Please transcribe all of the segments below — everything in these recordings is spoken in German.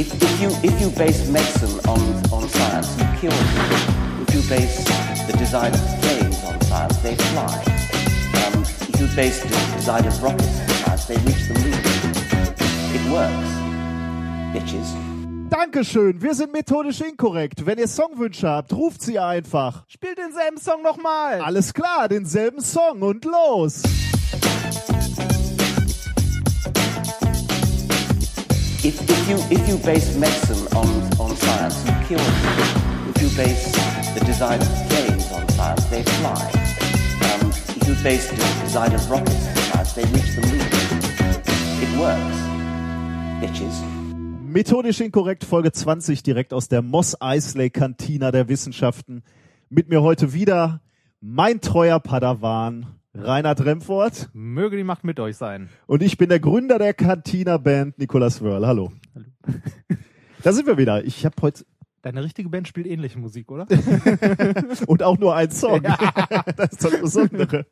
If, if, you, if you base medicine on, on science, you kill people. If you base the design of planes on science, they fly. Um, if you base the design of rockets on science, they reach the moon. It works. Bitches. Dankeschön, wir sind methodisch inkorrekt. Wenn ihr Songwünsche habt, ruft sie einfach. Spiel denselben Song nochmal. Alles klar, denselben Song und los. You, if you base medicine on, on science, you kill people. If you base the design of planes on science, they fly. Um, if you base the design of rockets on science, they reach the moon. It works. Bitches. Methodisch inkorrekt Folge 20 direkt aus der Moss Eisley Kantina der Wissenschaften. Mit mir heute wieder mein treuer Padawan Reinhard Remfort Möge die Macht mit euch sein. und ich bin der Gründer der Cantina Band Nicolas Wörl. Hallo. Hallo. Da sind wir wieder. Ich habe heute Deine richtige Band spielt ähnliche Musik, oder? und auch nur ein Song. das ist das Besondere.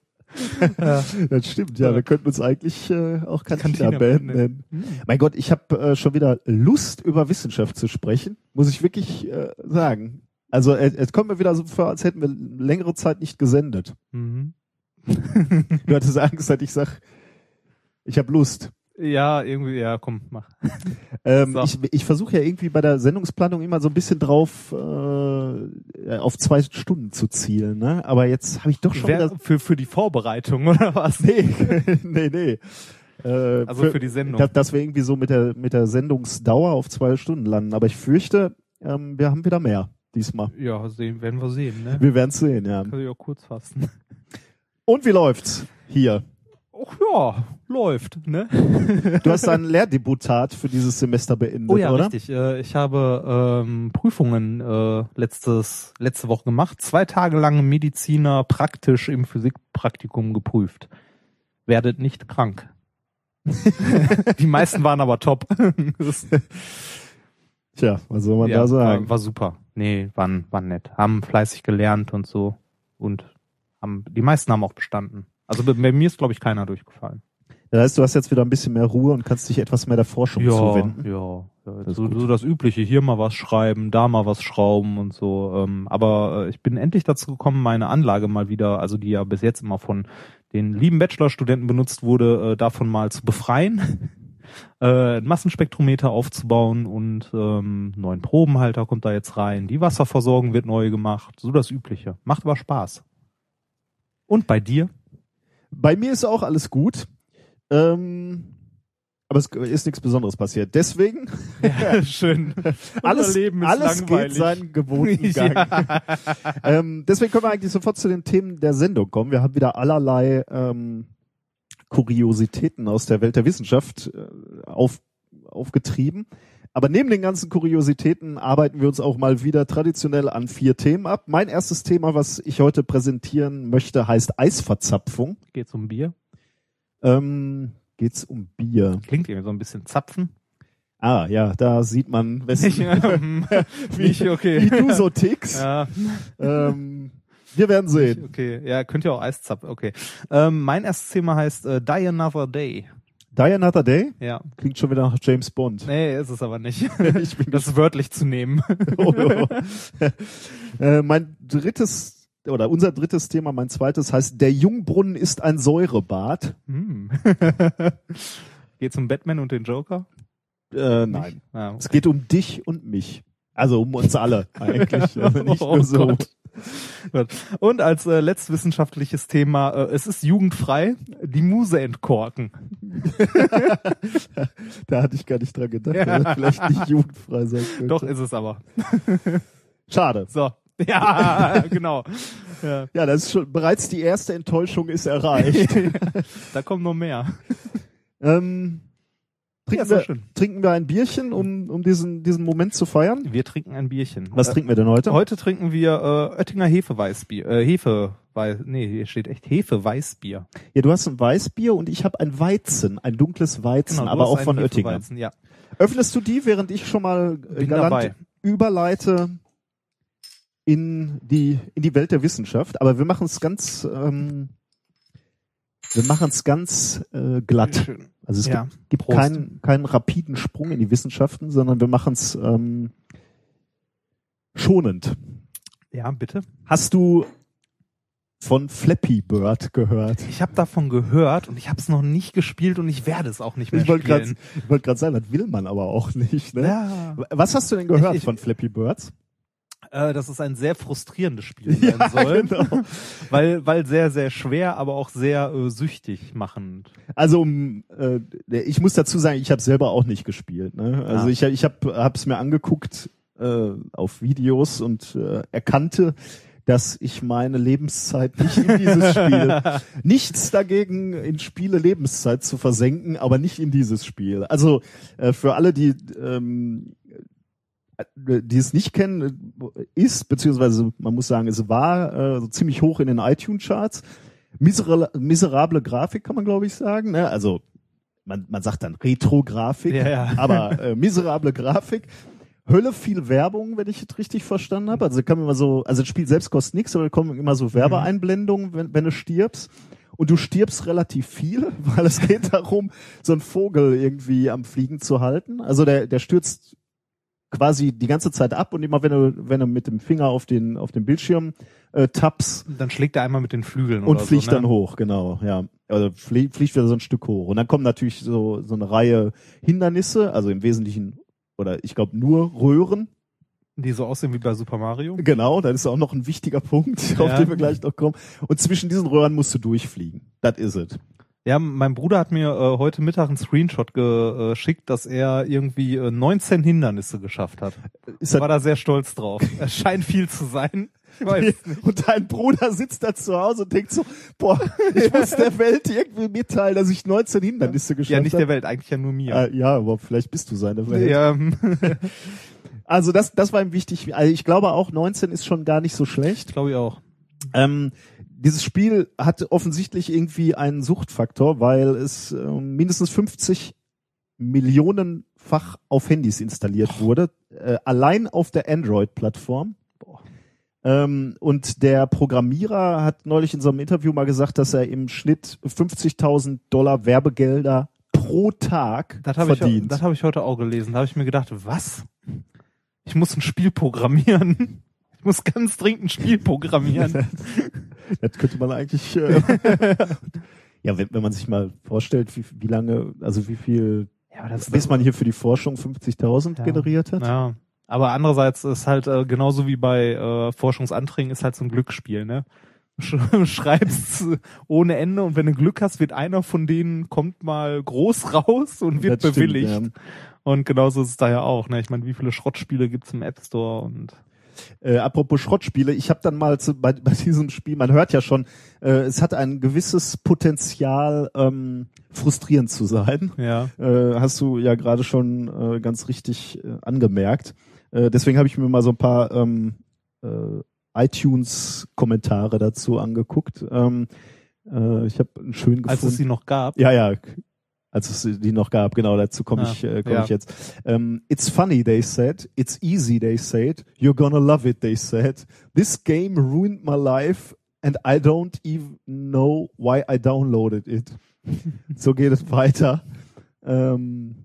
Das stimmt, ja. Wir könnten uns eigentlich äh, auch Cantina Cantina Band Band nennen. Mein Gott, ich habe äh, schon wieder Lust über Wissenschaft zu sprechen, muss ich wirklich äh, sagen. Also äh, es kommt mir wieder so vor, als hätten wir längere Zeit nicht gesendet. Mhm. Du hattest Angst, dass ich sag, ich habe Lust. Ja, irgendwie, ja, komm, mach. Ähm, So. Ich, ich versuche ja irgendwie bei der Sendungsplanung immer so ein bisschen drauf äh, auf zwei Stunden zu zielen, ne? Aber jetzt habe ich doch schon Wer, für, für die Vorbereitung, oder was? Nee, nee, nee. Äh, Also für die Sendung. Da, dass wir irgendwie so mit der, mit der Sendungsdauer auf zwei Stunden landen. Aber ich fürchte, ähm, wir haben wieder mehr diesmal. Ja, sehen, werden wir sehen, ne? Wir werden es sehen, ja. Kann ich auch kurz fassen. Und wie läuft's hier? Ach ja, läuft, ne? Du hast dein Lehrdebutat für dieses Semester beendet, Oh ja, oder? richtig. Äh, Ich habe ähm, Prüfungen äh, letztes, letzte Woche gemacht. Zwei Tage lang Mediziner praktisch im Physikpraktikum geprüft. Werdet nicht krank. Die meisten waren aber top. Tja, was soll man ja, da sagen? War, war super. Nee, waren, waren nett. Haben fleißig gelernt und so. Und haben, die meisten haben auch bestanden. Also bei, mir ist, glaube ich, keiner durchgefallen. Das heißt, du hast jetzt wieder ein bisschen mehr Ruhe und kannst dich etwas mehr der Forschung zuwenden. ja, ja Das so, so das Übliche, hier mal was schreiben, da mal was schrauben und so. Ähm, aber äh, ich bin endlich dazu gekommen, meine Anlage mal wieder, also die ja bis jetzt immer von den lieben Bachelorstudenten benutzt wurde, äh, davon mal zu befreien. Äh, Massenspektrometer aufzubauen und ähm, neuen Probenhalter kommt da jetzt rein. Die Wasserversorgung wird neu gemacht. So das Übliche. Macht aber Spaß. Und bei dir? Bei mir ist auch alles gut. Ähm, aber es ist nichts Besonderes passiert. Deswegen Ja, schön. alles, Leben ist alles langweilig. geht seinen gewohnten Gang. ähm, deswegen können wir eigentlich sofort zu den Themen der Sendung kommen. Wir haben wieder allerlei ähm, Kuriositäten aus der Welt der Wissenschaft äh, auf, aufgetrieben. Aber neben den ganzen Kuriositäten arbeiten wir uns auch mal wieder traditionell an vier Themen ab. Mein erstes Thema, was ich heute präsentieren möchte, heißt Eisverzapfung. Geht's um Bier? Ähm, geht's um Bier? Klingt irgendwie so ein bisschen Zapfen. Ah, ja, da sieht man, Nicht, ähm, nicht okay. wie du so tickst. Ja, Ähm, wir werden sehen. okay. Ja, könnt ihr auch Eiszapfen. Okay. Ähm, mein erstes Thema heißt äh, Die Another Day. Die Another Day Ja. klingt schon wieder nach James Bond. Nee, ist es aber nicht. Ich bin Das wörtlich zu nehmen. Oh, oh. äh, mein drittes oder unser drittes Thema, mein zweites heißt Der Jungbrunnen ist ein Säurebad. Hm. Geht's um Batman und den Joker? Äh, nein, Ah, es geht um dich und mich. Also um uns alle eigentlich, also nicht Oh nur so. Gott. Und als äh, letztwissenschaftliches Thema, äh, es ist jugendfrei, die Muse entkorken. Da hatte ich gar nicht dran gedacht, Ja. vielleicht nicht jugendfrei sein könnte. Doch, ist es aber. Schade. So. Ja, genau. Ja. Ja, das ist schon bereits die erste Enttäuschung ist erreicht. Da kommt noch mehr. ähm, trinken, doch wir, schön. trinken wir ein Bierchen, um, um diesen, diesen Moment zu feiern? Wir trinken ein Bierchen. Was Äh, trinken wir denn heute? Heute trinken wir äh, Oettinger Hefeweißbier. Äh, Hefe, nee, hier steht echt Hefeweißbier. Ja, du hast ein Weißbier und ich habe ein Weizen, ein dunkles Weizen, Genau, aber auch von Oettinger. Hefeweizen, Ja. Öffnest du die, während ich schon mal äh, Bin galant dabei. überleite in die in die Welt der Wissenschaft? Aber wir machen es ganz ähm, Wir machen es ganz äh, glatt. Schön. Also es Ja, gibt, gibt keinen, keinen rapiden Sprung in die Wissenschaften, sondern wir machen es ähm, schonend. Ja, bitte. Hast du von Flappy Bird gehört? Ich habe davon gehört und ich habe es noch nicht gespielt und ich werde es auch nicht mehr Ich wollte gerade spielen. wollt grad sagen, das will man aber auch nicht. Ne? Ja. Was hast du denn gehört Ich- ich- von Flappy Birds? Äh, dass es ein sehr frustrierendes Spiel sein soll, genau. weil weil sehr sehr schwer, aber auch sehr äh, süchtig machend. Also um, äh, ich muss dazu sagen, ich habe selber auch nicht gespielt. Ne? Also Ah. ich, ich habe es mir angeguckt äh, auf Videos und äh, erkannte, dass ich meine Lebenszeit nicht in dieses Spiel. Nichts dagegen, in Spiele Lebenszeit zu versenken, aber nicht in dieses Spiel. Also äh, für alle, die ähm, die es nicht kennen, äh, ist, beziehungsweise man muss sagen, es war äh, so ziemlich hoch in den iTunes-Charts. Miserable, miserable Grafik kann man, glaube ich, sagen. Ne? Also man, man sagt dann Retro-Grafik, Ja, ja. aber äh, miserable Grafik. Hölle viel Werbung, wenn ich es richtig verstanden habe. Also kann man immer so, also das Spiel selbst kostet nichts, aber da kommen immer so Werbeeinblendungen, wenn, wenn du stirbst. Und du stirbst relativ viel, weil es geht darum, so einen Vogel irgendwie am Fliegen zu halten. Also der, der stürzt quasi die ganze Zeit ab und immer wenn du, wenn du mit dem Finger auf den, auf den Bildschirm äh, tappst, Dann schlägt er einmal mit den Flügeln und oder fliegt so, ne? dann hoch, genau, ja. Also flie fliegt wieder so ein Stück hoch. Und dann kommen natürlich so, so eine Reihe Hindernisse, also im Wesentlichen, oder ich glaube nur Röhren. Die so aussehen wie bei Super Mario. Genau, das ist auch noch ein wichtiger Punkt, auf Ja. den wir gleich noch kommen. Und zwischen diesen Röhren musst du durchfliegen. Das is ist es. Ja, mein Bruder hat mir äh, heute Mittag einen Screenshot geschickt, dass er irgendwie äh, 19 Hindernisse geschafft hat. Ist Ich war da sehr stolz drauf. Es scheint viel zu sein. Ich weiß nicht. und dein Bruder sitzt da zu Hause und denkt so, boah, ich muss der Welt irgendwie mitteilen, dass ich 19 Hindernisse geschafft Ja, nicht habe. der Welt, eigentlich ja nur mir. Äh, ja, aber vielleicht bist du seine Welt. Ja. Also das, das war ihm wichtig. Also ich glaube auch 19 ist schon gar nicht so schlecht. glaube ich auch. Ähm, dieses Spiel hat offensichtlich irgendwie einen Suchtfaktor, weil es ähm, mindestens 50 Millionenfach auf Handys installiert wurde, äh, allein auf der Android-Plattform. Ähm, und der Programmierer hat neulich in so einem Interview mal gesagt, dass er im Schnitt 50.000 Dollar Werbegelder pro Tag Das habe ich, verdient. das hab ich heute auch gelesen. Da habe ich mir gedacht, was? Ich muss ein Spiel programmieren. Ich muss ganz dringend ein Spiel programmieren. Das könnte man eigentlich. Äh, ja, wenn, wenn man sich mal vorstellt, wie, wie lange, also wie viel, Ja, das bis man hier für die Forschung 50.000 Ja. generiert hat. Ja. Aber andererseits ist halt äh, genauso wie bei äh, Forschungsanträgen ist halt so ein Glücksspiel, ne? Sch- Schreibst ohne Ende und wenn du Glück hast, wird einer von denen kommt mal groß raus und wird stimmt, bewilligt. ja. Und genauso ist es da ja auch, ne? Ich meine, wie viele Schrottspiele gibt's im App Store und Äh, apropos Schrottspiele, ich habe dann mal zu, bei, bei diesem Spiel, man hört ja schon, äh, es hat ein gewisses Potenzial, ähm, frustrierend zu sein. ja. Äh, hast du ja gerade schon äh, ganz richtig äh, angemerkt. Äh, deswegen habe ich mir mal so ein paar ähm, äh, iTunes-Kommentare dazu angeguckt. Ähm, äh, ich habe einen schönen gefunden. Als es sie noch gab. Ja, ja, als es die noch gab, genau, dazu komme Ja, ich, äh, komm ja. ich jetzt. Ähm, it's funny, they said. It's easy, they said. You're gonna love it, they said. This game ruined my life and I don't even know why I downloaded it. so geht es weiter. Ähm,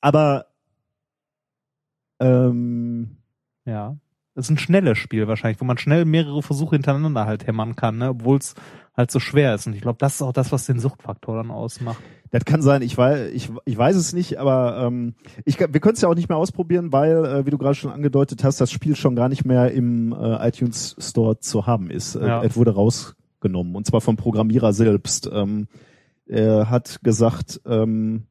aber ähm, Ja. Das ist ein schnelles Spiel wahrscheinlich, wo man schnell mehrere Versuche hintereinander halt hämmern kann, ne? obwohl es halt so schwer ist. Und ich glaube, das ist auch das, was den Suchtfaktor dann ausmacht. Das kann sein, ich weiß, ich, ich weiß es nicht, aber ähm, ich, wir können es ja auch nicht mehr ausprobieren, weil, äh, wie du gerade schon angedeutet hast, das Spiel schon gar nicht mehr im äh, iTunes Store zu haben ist. Äh, Ja. Es wurde rausgenommen und zwar vom Programmierer selbst. Ähm, er hat gesagt, ähm,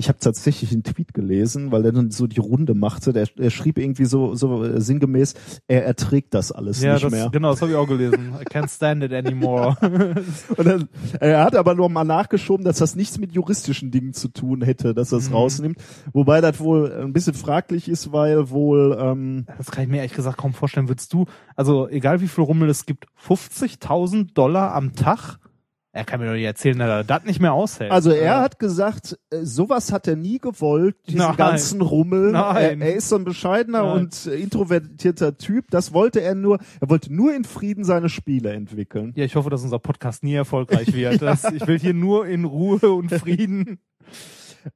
ich habe tatsächlich einen Tweet gelesen, weil er dann so die Runde machte. Der, er schrieb irgendwie so, so äh, sinngemäß, er erträgt das alles ja, nicht das, mehr. genau, das habe ich auch gelesen. I can't stand it anymore. Und dann, er hat aber nur mal nachgeschoben, dass das nichts mit juristischen Dingen zu tun hätte, dass er es Mhm. rausnimmt. Wobei das wohl ein bisschen fraglich ist, weil wohl ähm, das kann ich mir ehrlich gesagt kaum vorstellen. Würdest du, also egal wie viel Rummel es gibt, 50.000 Dollar am Tag Er kann mir doch nicht erzählen, dass er das nicht mehr aushält. Also er Äh, hat gesagt, äh, sowas hat er nie gewollt, diesen Nein. ganzen Rummel. Nein. Er, er ist so ein bescheidener Nein. und äh, introvertierter Typ. Das wollte er nur. Er wollte nur in Frieden seine Spiele entwickeln. Ja, ich hoffe, dass unser Podcast nie erfolgreich wird. Das, ich will hier nur in Ruhe und Frieden.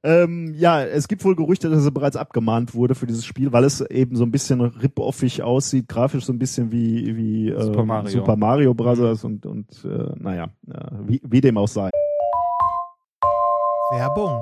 Ähm, ja, es gibt wohl Gerüchte, dass er bereits abgemahnt wurde für dieses Spiel, weil es eben so ein bisschen rip-offig aussieht, grafisch so ein bisschen wie wie äh, Super Mario. Super Mario Brothers und und äh, naja, äh, wie, wie dem auch sei. Werbung.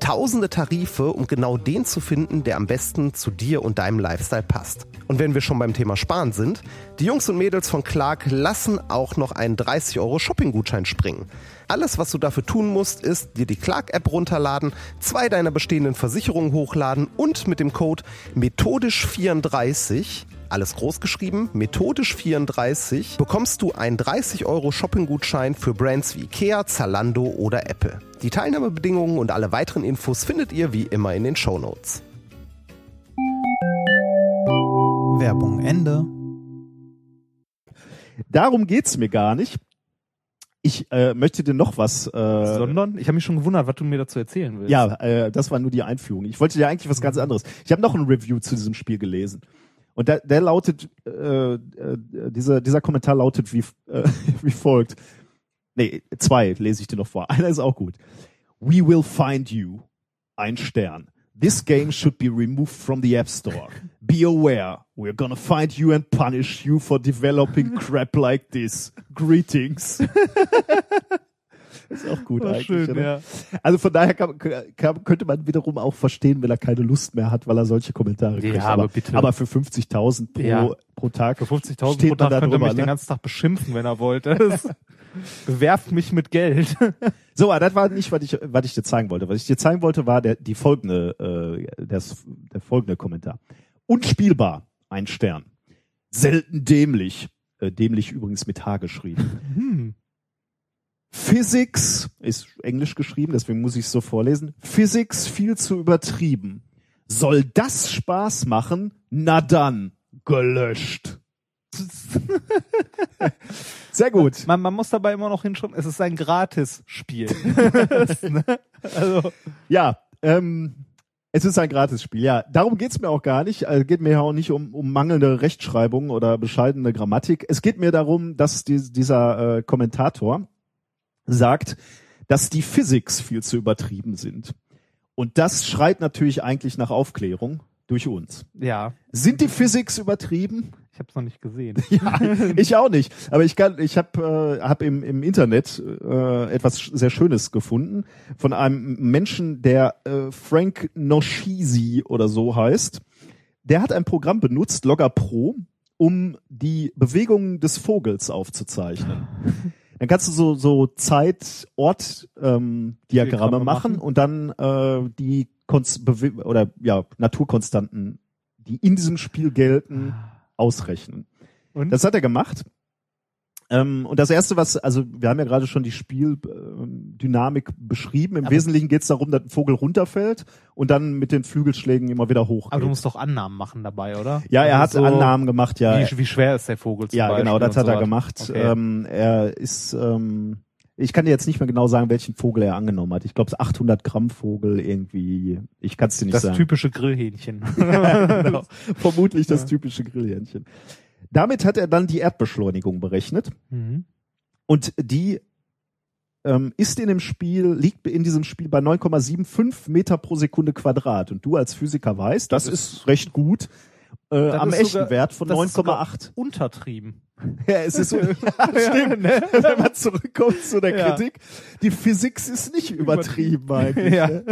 tausende Tarife, um genau den zu finden, der am besten zu dir und deinem Lifestyle passt. Und wenn wir schon beim Thema Sparen sind, die Jungs und Mädels von Clark lassen auch noch einen 30 Euro Shopping-Gutschein springen. Alles, was du dafür tun musst, ist dir die Clark-App runterladen, zwei deiner bestehenden Versicherungen hochladen und mit dem Code methodisch34 alles groß geschrieben, methodisch 34, bekommst du einen 30 Euro Shopping-Gutschein für Brands wie Ikea, Zalando oder Apple. Die Teilnahmebedingungen und alle weiteren Infos findet ihr wie immer in den Shownotes. Werbung Ende. Darum geht's mir gar nicht. Ich äh, möchte dir noch was. Äh, Sondern, ich habe mich schon gewundert, was du mir dazu erzählen willst. ja, äh, das war nur die Einführung. Ich wollte dir eigentlich was ganz anderes. Ich habe noch ein Review zu diesem Spiel gelesen. Und der, der lautet, äh, äh, dieser, dieser Kommentar lautet wie, äh, wie folgt. Nee, zwei lese ich dir noch vor. Einer ist auch gut. We will find you. Ein Stern. This game should be removed from the App Store. Be aware, we're gonna find you and punish you for developing crap like this. Greetings. ist auch gut War eigentlich. schön, ja. Also von daher kann, kann, könnte man wiederum auch verstehen, wenn er keine Lust mehr hat, weil er solche Kommentare Ja, kriegt. aber bitte. Aber für 50.000 pro, Ja. pro Tag Für 50.000 steht pro Tag könnte er mich den ne? ganzen Tag beschimpfen, wenn er wollte. Das bewerft mich mit Geld. So, aber das war nicht, was ich, was ich dir zeigen wollte. Was ich dir zeigen wollte, war der, die folgende, äh, das, der folgende Kommentar. Unspielbar, ein Stern. Selten dämlich. Äh, dämlich übrigens mit H geschrieben. Hm. Physics ist Englisch geschrieben, deswegen muss ich es so vorlesen. Physics viel zu übertrieben. Soll das Spaß machen? Na dann, gelöscht. Sehr gut. Man, man muss dabei immer noch hinschreiben, es ist ein Gratis-Spiel. Ne? also, Ja, ähm, es ist ein Gratisspiel. Ja, darum geht's mir auch gar nicht. Also geht mir ja auch nicht um, um mangelnde Rechtschreibung oder bescheidene Grammatik. Es geht mir darum, dass die, dieser äh, Kommentator sagt, dass die Physics viel zu übertrieben sind. Und das schreit natürlich eigentlich nach Aufklärung durch uns. ja, Sind die Physics übertrieben? Ich habe es noch nicht gesehen. Ja, ich auch nicht. Aber ich kann, ich habe äh, hab im, im Internet äh, etwas sehr Schönes gefunden von einem Menschen, der äh, Frank Noshisi oder so heißt. Der hat ein Programm benutzt, Logger Pro, um die Bewegungen des Vogels aufzuzeichnen. Dann kannst du so, so Zeit, Ort ähm, machen machen. und dann äh, die Konst oder ja Naturkonstanten, die in diesem Spiel gelten, ausrechnen. Und? Das hat er gemacht. Ähm, und das erste, was, also wir haben ja gerade schon die Spieldynamik beschrieben. Im Aber- Wesentlichen geht es darum, dass ein Vogel runterfällt und dann mit den Flügelschlägen immer wieder hoch. aber du musst doch Annahmen machen dabei, oder? ja, er hat Also so, Annahmen gemacht, ja. Wie, wie schwer ist der Vogel zum ja, Beispiel genau, das hat er sowas. gemacht. Okay. Ähm, er ist, ähm, ich kann dir jetzt nicht mehr genau sagen, welchen Vogel er angenommen hat. Ich glaube, es 800 Gramm Vogel irgendwie. Ich kann es dir nicht Das sagen. typische Grillhähnchen. genau. Vermutlich das typische Grillhähnchen. Damit hat er dann die Erdbeschleunigung berechnet Mhm. und die ähm, ist in dem Spiel, liegt in diesem Spiel bei 9,75 Meter pro Sekunde Quadrat. Und du als Physiker weißt, das, ist recht gut. Äh, am echten Wert von das ist sogar 9,8. Untertrieben. Ja, es ist so, stimmt. Wenn man zurückkommt zu der ne? Ja. Kritik, die Physik ist nicht übertrieben eigentlich. Ja. ne?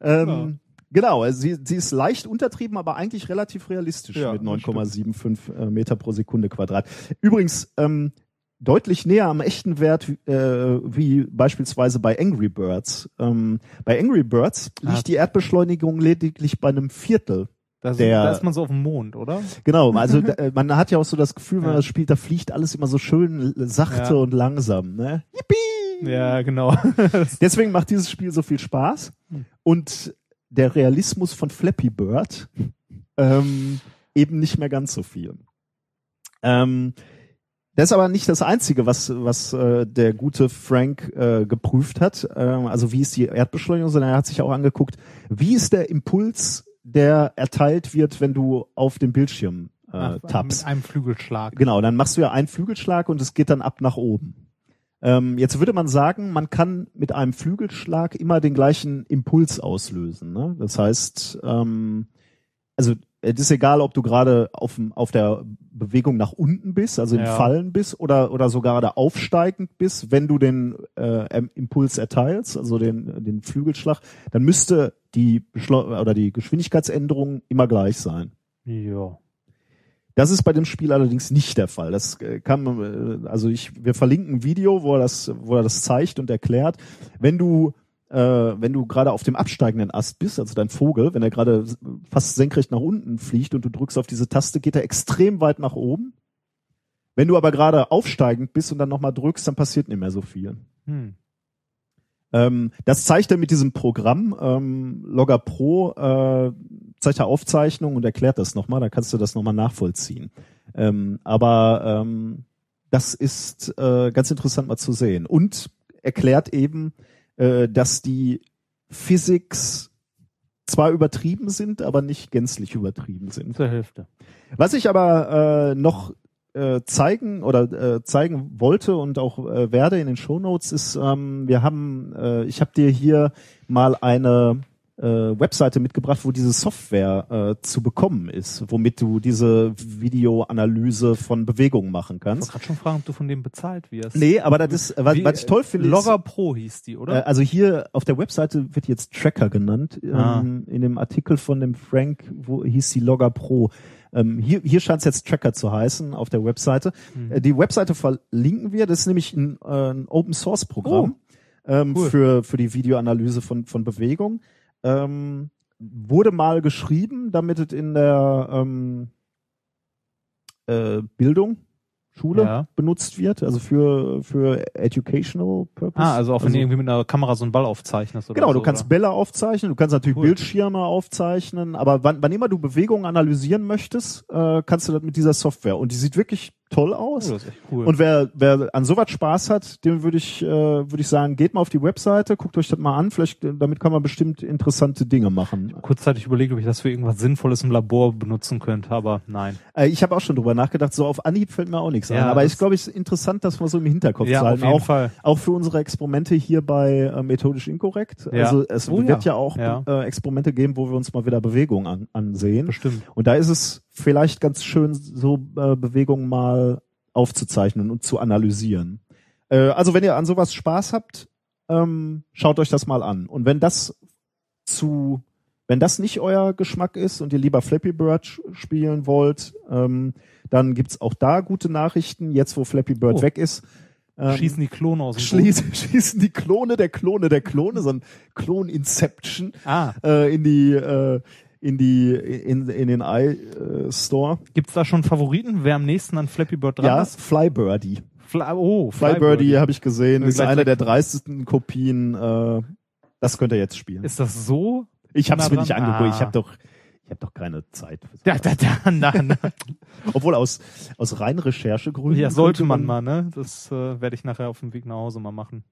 Ähm, Genau, also sie, sie ist leicht untertrieben, aber eigentlich relativ realistisch Ja, mit das 9,75 äh, Meter pro Sekunde Quadrat. Übrigens ähm, deutlich näher am echten Wert äh, wie beispielsweise bei Angry Birds. Ähm, bei Angry Birds liegt Ah. die Erdbeschleunigung lediglich bei einem Viertel Da, ist- Der- da ist man so auf dem Mond, oder? Genau, also äh, man hat ja auch so das Gefühl, wenn man das spielt, da fliegt alles immer so schön sachte und langsam. Ne? Yippie! Ja, genau. Deswegen macht dieses Spiel so viel Spaß. Hm. Und der Realismus von Flappy Bird ähm, eben nicht mehr ganz so viel. Ähm, das ist aber nicht das Einzige, was, was äh, der gute Frank äh, geprüft hat. Ähm, also wie ist die Erdbeschleunigung, sondern er hat sich auch angeguckt, wie ist der Impuls, der erteilt wird, wenn du auf dem Bildschirm äh, Ach, tappst. Mit einem Flügelschlag. Genau, dann machst du ja einen Flügelschlag und es geht dann ab nach oben. Ähm, jetzt würde man sagen, man kann mit einem Flügelschlag immer den gleichen Impuls auslösen. Ne? Das heißt, ähm, also es ist egal, ob du gerade auf, auf der Bewegung nach unten bist, also im Ja. Fallen bist oder, oder sogar gerade aufsteigend bist, wenn du den äh, Impuls erteilst, also den, den Flügelschlag, dann müsste die oder die Geschwindigkeitsänderung immer gleich sein. Ja. Das ist bei dem Spiel allerdings nicht der Fall. Das äh, kann äh, also ich, wir verlinken ein Video, wo er das, wo er das zeigt und erklärt. Wenn du, wenn du gerade auf dem absteigenden Ast bist, also dein Vogel, wenn er gerade fast senkrecht nach unten fliegt und du drückst auf diese Taste, geht er extrem weit nach oben. Wenn du aber gerade aufsteigend bist und dann nochmal drückst, dann passiert nicht mehr so viel. Hm. Ähm, das zeigt er mit diesem Programm ähm, Logger Pro, äh, zeigt er Aufzeichnungen und erklärt das nochmal, da kannst du das nochmal nachvollziehen. Ähm, aber ähm, das ist äh, ganz interessant mal zu sehen. Und erklärt eben, äh, dass die Physics zwar übertrieben sind, aber nicht gänzlich übertrieben sind. Zur Hälfte. Was ich aber äh, noch äh, zeigen oder äh, zeigen wollte und auch äh, werde in den Shownotes ist, ähm, wir haben, äh, ich habe dir hier mal eine äh, Webseite mitgebracht, wo diese Software äh, zu bekommen ist, womit du diese Videoanalyse von Bewegungen machen Ich wollte kannst. schon fragen, ob du von dem bezahlt wirst. Nee, aber das ist, was, Wie, was ich toll finde, Logger Pro hieß die, äh, oder? also hier auf der Webseite wird jetzt Tracker genannt. Ah. Ähm, in dem Artikel von dem Frank, wo hieß die Logger Pro. Ähm, hier hier scheint es jetzt Tracker zu heißen auf der Webseite. Mhm. Äh, die Webseite verlinken wir. Das ist nämlich ein, äh, ein Open Source Programm ähm, Oh, cool. für für die Videoanalyse von von Bewegung. Ähm, wurde mal geschrieben, damit es in der ähm, äh, Bildung Schule Ja. benutzt wird, also für für educational purpose. ah, also auch wenn du irgendwie mit einer Kamera so einen Ball aufzeichnest oder Genau, so, du kannst oder? Bälle aufzeichnen, du kannst natürlich Cool. Bildschirme aufzeichnen, aber wann, wann immer du Bewegungen analysieren möchtest, äh, kannst du das mit dieser Software. Und die sieht wirklich toll Oh, aus. das ist echt cool. Und wer, wer an sowas Spaß hat, dem würde ich, äh, würde ich sagen, geht mal auf die Webseite, guckt euch das mal an, vielleicht, äh, damit kann man bestimmt interessante Dinge machen. kurzzeitig überlegt, ob ich das für irgendwas Sinnvolles im Labor benutzen könnte, aber nein. Äh, ich habe auch schon drüber nachgedacht, so auf Anhieb fällt mir auch nichts Ja, ein. Aber ich glaube, es ist interessant, das mal so im Hinterkopf Ja, zu auf halten. jeden Auch, Fall. auch für unsere Experimente hier bei äh, Methodisch Inkorrekt. Ja. Also es Oh, wird ja. ja, auch Ja. Äh, Experimente geben, wo wir uns mal wieder Bewegungen an, ansehen. Bestimmt. Und da ist es vielleicht ganz schön, so äh, Bewegungen mal aufzuzeichnen und zu analysieren. Äh, also wenn ihr an sowas Spaß habt, ähm, schaut euch das mal an. Und wenn das zu, wenn das nicht euer Geschmack ist und ihr lieber Flappy Bird spielen wollt, ähm, dann gibt's auch da gute Nachrichten. Jetzt, wo Flappy Bird Oh. weg ist, ähm, Schießen die Klone aus dem Boden. schließen, schießen die Klone der Klone der Klone, so ein Klon-Inception Ah, äh, in die äh, in die in, in den iStore. gibt's da schon Favoriten, wer am nächsten an Flappy Bird dran Ja, ist? Flybirdie. Fly, oh, Flybirdie habe ich gesehen, Ja, ist einer der dreistesten Kopien. Äh, das könnt ihr jetzt spielen. Ist das so? ich habe es mir nicht angeguckt. Ah. Ich habe doch ich habe doch keine Zeit. Da, da, da, na, na. Obwohl aus, aus rein Recherchegründen. Ja, sollte könnte man mal, ne? Das äh, werde ich nachher auf dem Weg nach Hause mal machen.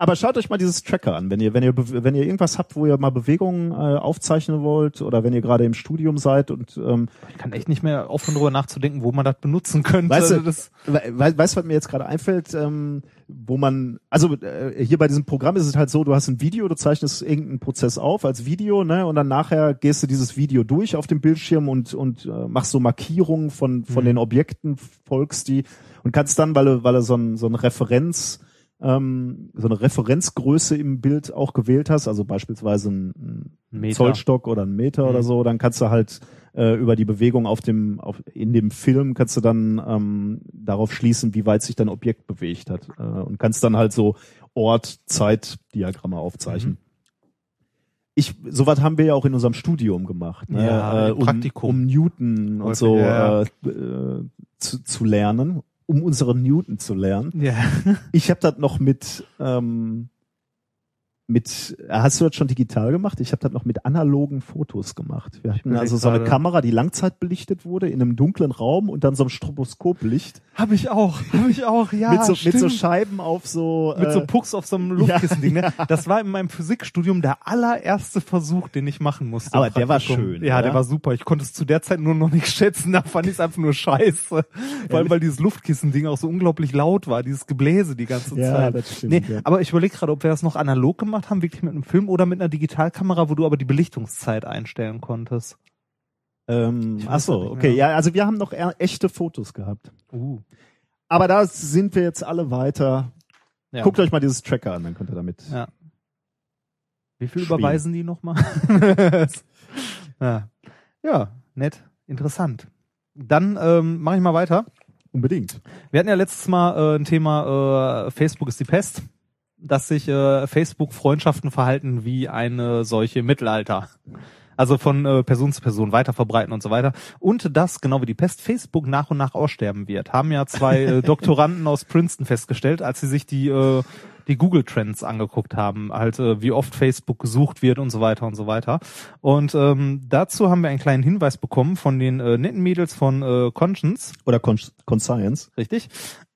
Aber schaut euch mal dieses Tracker an, wenn ihr, wenn ihr, wenn ihr irgendwas habt, wo ihr mal Bewegungen äh, aufzeichnen wollt oder wenn ihr gerade im Studium seid und ähm, Ich kann echt nicht mehr aufhören, darüber nachzudenken, wo man das benutzen könnte. Weißt du, das, We we weißt du, was mir jetzt gerade einfällt, ähm, wo man, also äh, hier bei diesem Programm ist es halt so, du hast ein Video, du zeichnest irgendeinen Prozess auf als Video, ne, und dann nachher gehst du dieses Video durch auf dem Bildschirm und und äh, machst so Markierungen von von Mhm. den Objekten, folgst die und kannst dann, weil du weil du so ein so ein Referenz ähm, so eine Referenzgröße im Bild auch gewählt hast, also beispielsweise ein, ein. Zollstock oder ein Meter Mhm. oder so, dann kannst du halt äh, über die Bewegung auf dem auf, in dem Film kannst du dann ähm, darauf schließen, wie weit sich dein Objekt bewegt hat äh, und kannst dann halt so Ort Zeit Diagramme aufzeichnen. Ich sowas haben wir ja auch in unserem Studium gemacht, ne? Ja, äh, um, Praktikum. um Newton und Häufig, so ja. äh, äh, zu, zu lernen, um unseren Newton zu lernen. ja. Ich habe das noch mit ähm, mit hast du das schon digital gemacht? Ich habe das noch mit analogen Fotos gemacht. Wir hatten also so eine. Kamera, die langzeitbelichtet wurde in einem dunklen Raum und dann so ein Stroboskoplicht Habe ich auch, habe ich auch, ja. mit so stimmt. mit so Scheiben auf so mit so äh, Pucks auf so einem Luftkissen-Ding. Ne? Das war in meinem Physikstudium der allererste Versuch, den ich machen musste. Aber der war schön, Ja, der oder? war super. Ich konnte es zu der Zeit nur noch nicht schätzen. Da fand ich es einfach nur scheiße. Vor allem, weil dieses Luftkissen-Ding auch so unglaublich laut war. Dieses Gebläse die ganze Ja, Zeit. das stimmt, nee, ja. aber ich überlege gerade, ob wir das noch analog gemacht haben, wirklich mit einem Film oder mit einer Digitalkamera, wo du aber die Belichtungszeit einstellen konntest. ähm, ach so, nicht okay, mehr. ja, also wir haben noch echte Fotos gehabt. Uh. Aber da sind wir jetzt alle weiter. Ja. Guckt euch mal dieses Tracker an, dann könnt ihr damit. Ja. Wie viel Spielen. überweisen die nochmal? ja. ja, nett, interessant. Dann ähm, mache ich mal weiter. Unbedingt. Wir hatten ja letztes Mal äh, ein Thema äh, Facebook ist die Pest, dass sich äh, Facebook Freundschaften verhalten wie eine solche im Mittelalter. Also von äh, Person zu Person weiter verbreiten und so weiter. Und dass, genau wie die Pest, Facebook nach und nach aussterben wird. Haben ja zwei äh, Doktoranden aus Princeton festgestellt, als sie sich die, äh, die Google Trends angeguckt haben. Halt, äh, wie oft Facebook gesucht wird und so weiter und so weiter. Und ähm, dazu haben wir einen kleinen Hinweis bekommen von den äh, netten Mädels von äh, Conscience. Oder Con Conscience. Richtig.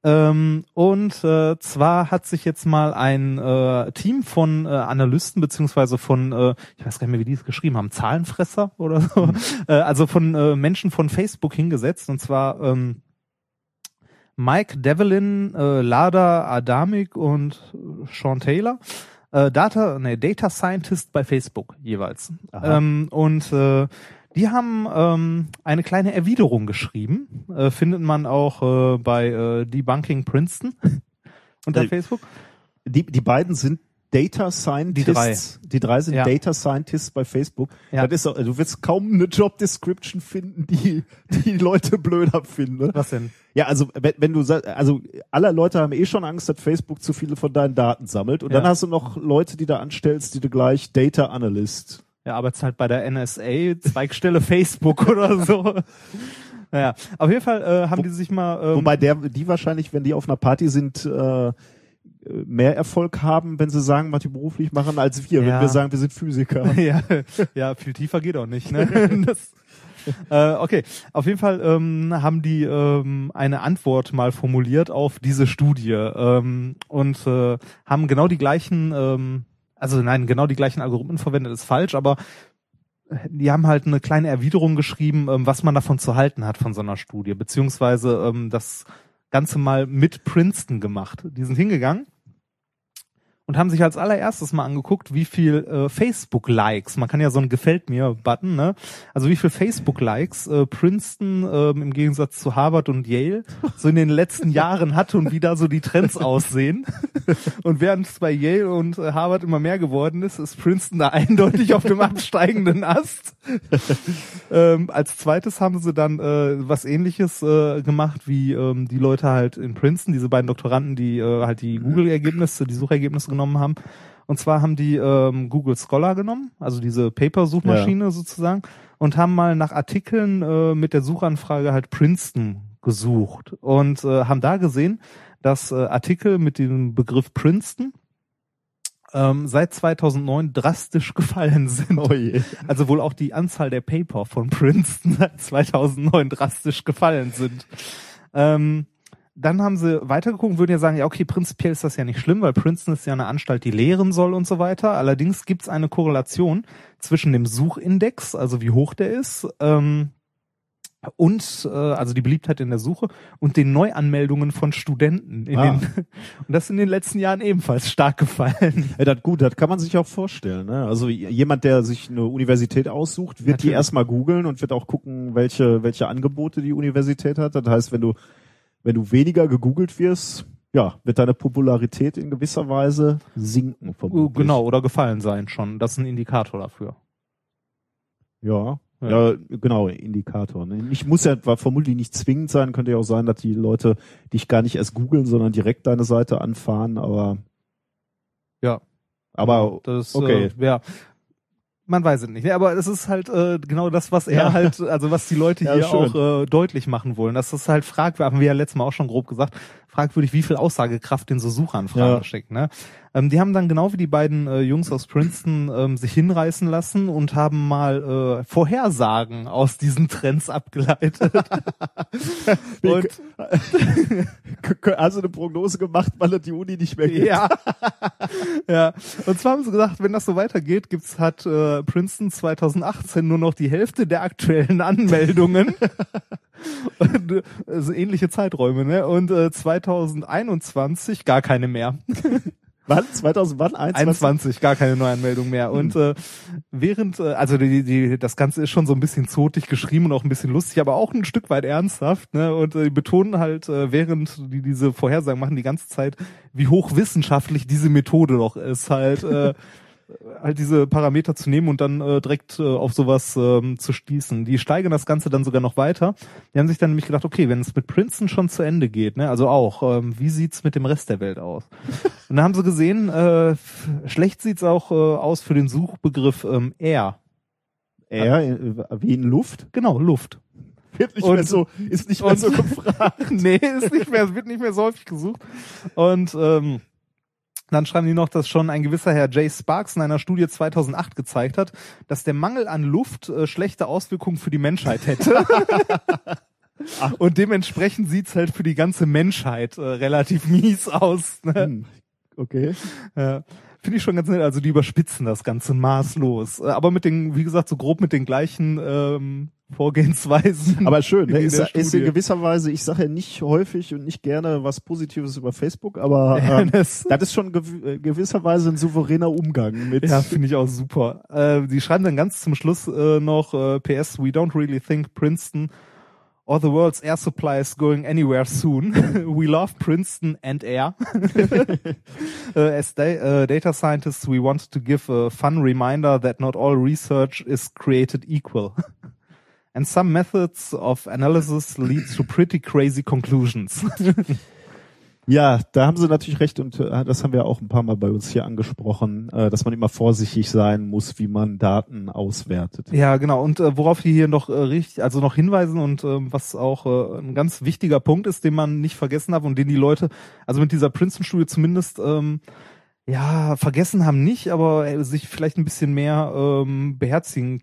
Ähm, und äh, zwar hat sich jetzt mal ein äh, Team von äh, Analysten beziehungsweise von, äh, ich weiß gar nicht mehr, wie die es geschrieben haben, Zahlenfresser oder so, äh, also von äh, Menschen von Facebook hingesetzt und zwar ähm, Mike Devlin, äh, Lada Adamik und Sean Taylor. Äh, Data, nee, Data Scientist bei Facebook jeweils. Ähm, und äh, die haben ähm, eine kleine Erwiderung geschrieben. Äh, findet man auch äh, bei äh, Debunking Princeton unter Äh, Facebook. Die, die beiden sind Data Scientists. Die drei sind Ja. Data Scientists bei Facebook. Ja. Das ist, auch- du wirst kaum eine Job Description finden, die die Leute blöder finden. Ne? Was denn? Ja, also wenn, wenn du sagst, also alle Leute haben eh schon Angst, dass Facebook zu viele von deinen Daten sammelt. Und Ja. dann hast du noch Leute, die da anstellst, die du gleich Data Analyst. Er arbeitet halt bei der NSA, Zweigstelle Facebook oder so. Naja, auf jeden Fall äh, haben die sich mal. Ähm, Wobei der, die wahrscheinlich, wenn die auf einer Party sind, äh, mehr Erfolg haben, wenn sie sagen, was die beruflich machen, als wir, Ja. wenn wir sagen, wir sind Physiker. ja, ja, viel tiefer geht auch nicht. Ne? Das, äh, okay, auf jeden Fall ähm, haben die ähm, eine Antwort mal formuliert auf diese Studie ähm, und äh, haben genau die gleichen, ähm, also nein, genau die gleichen Algorithmen verwendet, ist falsch, aber die haben halt eine kleine Erwiderung geschrieben, ähm, was man davon zu halten hat von so einer Studie, beziehungsweise ähm, das Ganze mal mit Princeton gemacht. Die sind hingegangen und haben sich als allererstes mal angeguckt, wie viel äh, Facebook-Likes, man kann ja so ein Gefällt mir-Button, ne? Also wie viel Facebook-Likes äh, Princeton ähm, im Gegensatz zu Harvard und Yale so in den letzten Jahren hatte und wie da so die Trends aussehen. Und während es bei Yale und äh, Harvard immer mehr geworden ist, ist Princeton da eindeutig auf dem absteigenden Ast. ähm, als zweites haben sie dann äh, was ähnliches äh, gemacht, wie ähm, die Leute halt in Princeton, diese beiden Doktoranden, die äh, halt die Google-Ergebnisse, die Suchergebnisse genommen haben. Und zwar haben die ähm, Google Scholar genommen, also diese Paper-Suchmaschine sozusagen, und haben mal nach Artikeln äh, mit der Suchanfrage halt Princeton gesucht und äh, haben da gesehen, dass äh, Artikel mit dem Begriff Princeton ähm, seit 2009 drastisch gefallen sind. Oh. Also wohl auch die Anzahl der Paper von Princeton seit 2009 drastisch gefallen sind. Ähm, dann haben sie weitergeguckt, würden ja sagen, ja okay, prinzipiell ist das ja nicht schlimm, weil Princeton ist ja eine Anstalt, die lehren soll und so weiter. Allerdings gibt es eine Korrelation zwischen dem Suchindex, also wie hoch der ist, ähm, und äh, also die Beliebtheit in der Suche und den Neuanmeldungen von Studenten in Ah. den, und das ist in den letzten Jahren ebenfalls stark gefallen. Ja, das gut, das kann man sich auch vorstellen. Ne? Also jemand, der sich eine Universität aussucht, wird die Natürlich. erstmal googeln und wird auch gucken, welche, welche Angebote die Universität hat. Das heißt, wenn du, wenn du weniger gegoogelt wirst, ja, wird deine Popularität in gewisser Weise sinken. Vermutlich. Genau, oder gefallen sein schon. Das ist ein Indikator dafür. Ja. Ja. Ja, genau, Indikator. Ne? Ich muss ja vermutlich nicht zwingend sein, könnte ja auch sein, dass die Leute dich gar nicht erst googeln, sondern direkt deine Seite anfahren, aber Ja. aber das okay. äh, ja. Man weiß es nicht, ne? aber es ist halt äh, genau das, was er Ja. halt, also was die Leute Ja, hier schön. auch äh, deutlich machen wollen. Das ist halt fragwürdig, haben wir ja letztes Mal auch schon grob gesagt, fragwürdig, wie viel Aussagekraft in so Suchanfragen Ja. steckt. Ne? Ähm, die haben dann genau wie die beiden äh, Jungs aus Princeton ähm, sich hinreißen lassen und haben mal äh, Vorhersagen aus diesen Trends abgeleitet. und also eine Prognose gemacht, weil es die Uni nicht mehr gibt. Ja. ja. Und zwar haben sie gesagt, wenn das so weitergeht, gibt's hat äh, Princeton 2018 nur noch die Hälfte der aktuellen Anmeldungen. Und, also ähnliche Zeiträume, ne? Und äh, 2021 gar keine mehr. Wann? 2000 wann? 21? 21 gar keine Neuanmeldung mehr. Und äh, während, äh, also die, die, das Ganze ist schon so ein bisschen zotig geschrieben und auch ein bisschen lustig, aber auch ein Stück weit ernsthaft. Ne? Und äh, die betonen halt, äh, während die diese Vorhersagen machen, die ganze Zeit, wie hochwissenschaftlich diese Methode doch ist, halt äh, halt diese Parameter zu nehmen und dann äh, direkt äh, auf sowas ähm, zu schließen. Die steigern das Ganze dann sogar noch weiter. Die haben sich dann nämlich gedacht, okay, wenn es mit Princeton schon zu Ende geht, ne, also auch, ähm, wie sieht's mit dem Rest der Welt aus? Und dann haben sie gesehen, äh, schlecht sieht's auch äh, aus für den Suchbegriff ähm, Air. Er, äh, wie in Luft? Genau, Luft. Wird nicht Und- mehr so, ist nicht mehr so gefragt. nee, ist nicht mehr, wird nicht mehr so häufig gesucht. Und ähm, dann schreiben die noch, dass schon ein gewisser Herr Jay Sparks in einer Studie 2008 gezeigt hat, dass der Mangel an Luft äh, schlechte Auswirkungen für die Menschheit hätte. Und dementsprechend sieht's halt für die ganze Menschheit äh, relativ mies aus. Ne? Hm, Okay. Ja. Finde ich schon ganz nett. Also die überspitzen das Ganze maßlos. Äh, Aber mit den, wie gesagt, so grob mit den gleichen ähm, Vorgehensweisen. Aber schön, ne? ist, ist in gewisser Weise, ich sage ja nicht häufig und nicht gerne was Positives über Facebook, aber ähm, das- das ist schon gew äh, gewisserweise ein souveräner Umgang mit. Ja, finde ich auch super. Äh, die schreiben dann ganz zum Schluss äh, noch äh, PS, we don't really think Princeton or the world's air supply is going anywhere soon. we love Princeton and air. uh, as da uh, data scientists, we want to give a fun reminder that not all research is created equal. And some methods of analysis lead to pretty crazy conclusions. Ja, da haben sie natürlich recht und äh, das haben wir auch ein paar Mal bei uns hier angesprochen, äh, dass man immer vorsichtig sein muss, wie man Daten auswertet. Ja, genau. Und äh, worauf die hier noch äh, richtig, also noch hinweisen und ähm, was auch äh, ein ganz wichtiger Punkt ist, den man nicht vergessen darf und den die Leute, also mit dieser Princeton-Studie zumindest ähm, ja vergessen haben nicht, aber äh, sich vielleicht ein bisschen mehr ähm, beherzigen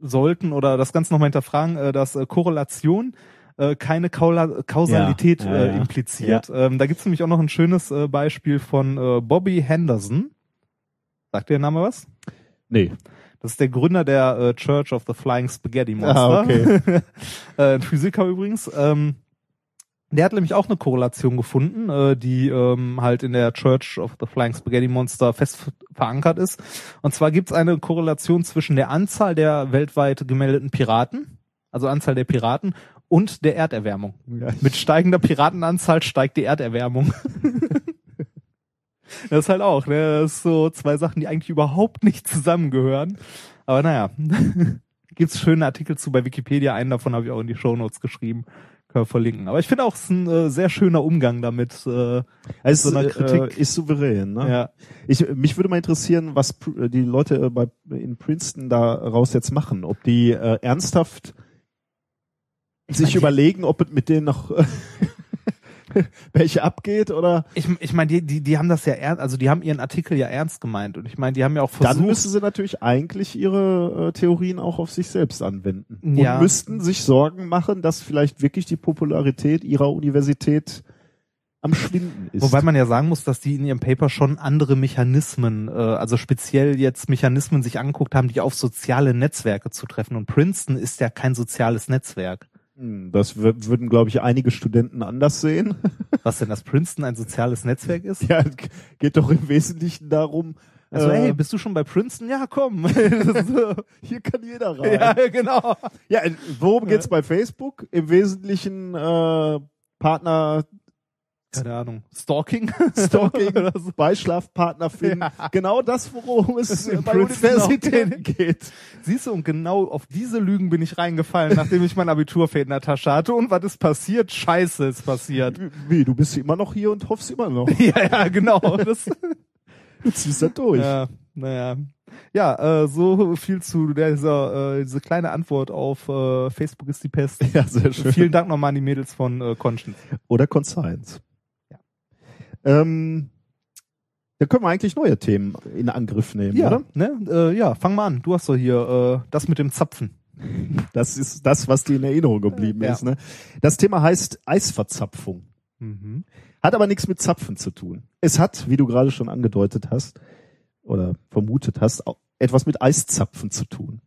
sollten oder das Ganze nochmal hinterfragen, äh, dass äh, Korrelation äh, keine Kaula Kausalität Ja, ja, äh, ja. impliziert. Ähm, da gibt's nämlich auch noch ein schönes äh, Beispiel von äh, Bobby Henderson. Sagt der Name was? Nee. Das ist der Gründer der äh, Church of the Flying Spaghetti Monster. Ah, okay. äh, ein Physiker übrigens. Ähm, der hat nämlich auch eine Korrelation gefunden, äh, die ähm, halt in der Church of the Flying Spaghetti Monster fest verankert ist. Und zwar gibt es eine Korrelation zwischen der Anzahl der weltweit gemeldeten Piraten, also Anzahl der Piraten, und der Erderwärmung. Ja. Mit steigender Piratenanzahl steigt die Erderwärmung. das ist halt auch, ne? Das ist so zwei Sachen, die eigentlich überhaupt nicht zusammengehören. Aber naja, gibt's schöne Artikel zu bei Wikipedia. Einen davon habe ich auch in die Shownotes geschrieben. Können wir verlinken. Aber ich finde auch, es ist ein äh, sehr schöner Umgang damit. Äh, Es so einer äh, Kritik. ist souverän. Ne? ja. Ich, mich würde mal interessieren, was äh, die Leute äh, bei, in Princeton daraus jetzt machen. Ob die äh, ernsthaft sich meine, die- überlegen, ob es mit denen noch welche abgeht oder Ich, ich meine, die, die, die haben das ja ernst, also die haben ihren Artikel ja ernst gemeint und ich meine, die haben ja auch dann versucht, müssen sie natürlich eigentlich ihre äh, Theorien auch auf sich selbst anwenden Ja. und müssten sich Sorgen machen, dass vielleicht wirklich die Popularität ihrer Universität am Schwinden ist. Wobei man ja sagen muss, dass die in ihrem Paper schon andere Mechanismen, äh, also speziell jetzt Mechanismen sich angeguckt haben, die auf soziale Netzwerke zu treffen. Und Princeton ist ja kein soziales Netzwerk. Hm, das wür- würden, glaube ich, einige Studenten anders sehen. Was denn, dass Princeton ein soziales Netzwerk ist? ja, geht doch im Wesentlichen darum, Also, äh, hey, bist du schon bei Princeton? Ja, komm. Hier kann jeder rein. ja, genau. Ja, äh, worum geht's bei Facebook? Im Wesentlichen äh, Partner Keine Ahnung. Stalking? Stalking, Oder so. Beischlafpartner finden. Genau das, worum es In bei Universitäten geht. Siehst du, und genau auf diese Lügen bin ich reingefallen, nachdem ich mein Abiturfeld in der Tasche hatte. Und was ist passiert? Scheiße ist passiert. Wie, du bist immer noch hier und hoffst immer noch. ja, ja, genau. Das, Du ziehst das durch. ja, naja. Ja, äh, so viel zu dieser äh, diese kleine Antwort auf äh, Facebook ist die Pest. Ja, sehr schön. Vielen Dank nochmal an die Mädels von äh, Conscience. Oder Conscience. Ähm, da können wir eigentlich neue Themen in Angriff nehmen, Ja, oder? ne? Äh, ja, fang mal an. Du hast doch hier äh, das mit dem Zapfen. Das ist das, was dir in Erinnerung geblieben Ja. ist. Ne? Das Thema heißt Eisverzapfung. Mhm. Hat aber nichts mit Zapfen zu tun. Es hat, wie du gerade schon angedeutet hast oder vermutet hast, auch etwas mit Eiszapfen zu tun.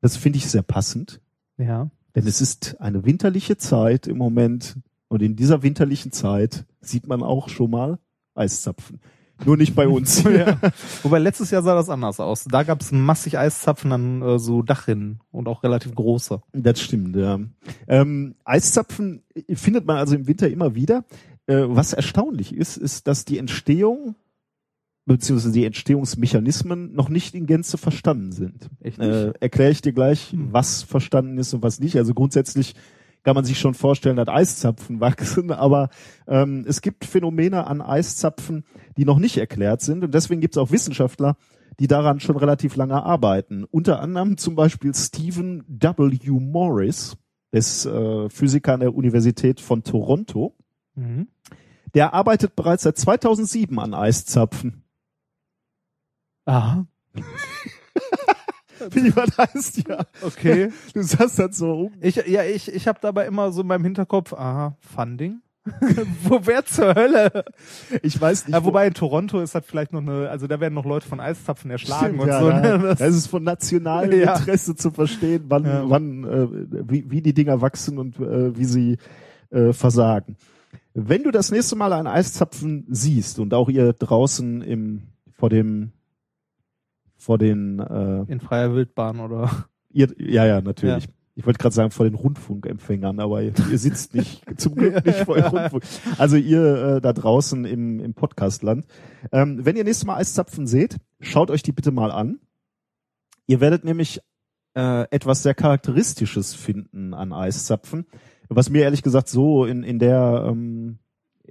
Das finde ich sehr passend, Ja. denn es ist eine winterliche Zeit im Moment und in dieser winterlichen Zeit sieht man auch schon mal Eiszapfen. Nur nicht bei uns. ja. Wobei letztes Jahr sah das anders aus. Da gab es massig Eiszapfen an äh, so Dachrinnen und auch relativ große. Das stimmt, ja. Ähm, Eiszapfen findet man also im Winter immer wieder. Äh, was erstaunlich ist, ist, dass die Entstehung beziehungsweise die Entstehungsmechanismen noch nicht in Gänze verstanden sind. Echt nicht? Äh, Erkläre ich dir gleich, Hm. was verstanden ist und was nicht. Also grundsätzlich kann man sich schon vorstellen, dass Eiszapfen wachsen, aber ähm, es gibt Phänomene an Eiszapfen, die noch nicht erklärt sind und deswegen gibt es auch Wissenschaftler, die daran schon relativ lange arbeiten. Unter anderem zum Beispiel Stephen W. Morris, der ist äh, Physiker an der Universität von Toronto. Mhm. Der arbeitet bereits seit 2007 an Eiszapfen. Aha. Wie was heißt ja? Okay. Du sagst das so um. Ich, ja, ich, ich habe dabei immer so in meinem Hinterkopf, aha, Funding. Wo wer zur Hölle? Ich weiß nicht. Ja, wo- wobei in Toronto ist das vielleicht noch eine, also da werden noch Leute von Eiszapfen erschlagen Stimmt, und ja, so. da- ne? Das- Das ist von nationalem Ja. Interesse zu verstehen, wann, Ja. wann, äh, wie, wie die Dinger wachsen und äh, wie sie äh, versagen. Wenn du das nächste Mal einen Eiszapfen siehst und auch ihr draußen im vor dem vor den äh, in freier Wildbahn oder. ihr, ja ja natürlich. Ich wollte gerade sagen vor den Rundfunkempfängern, aber ihr, ihr sitzt nicht zum Glück nicht vor dem Rundfunk. Also ihr äh, da draußen im, im Podcastland. Ähm, wenn ihr nächstes Mal Eiszapfen seht, schaut euch die bitte mal an. Ihr werdet nämlich äh, etwas sehr Charakteristisches finden an Eiszapfen, was mir ehrlich gesagt so in, in der ähm,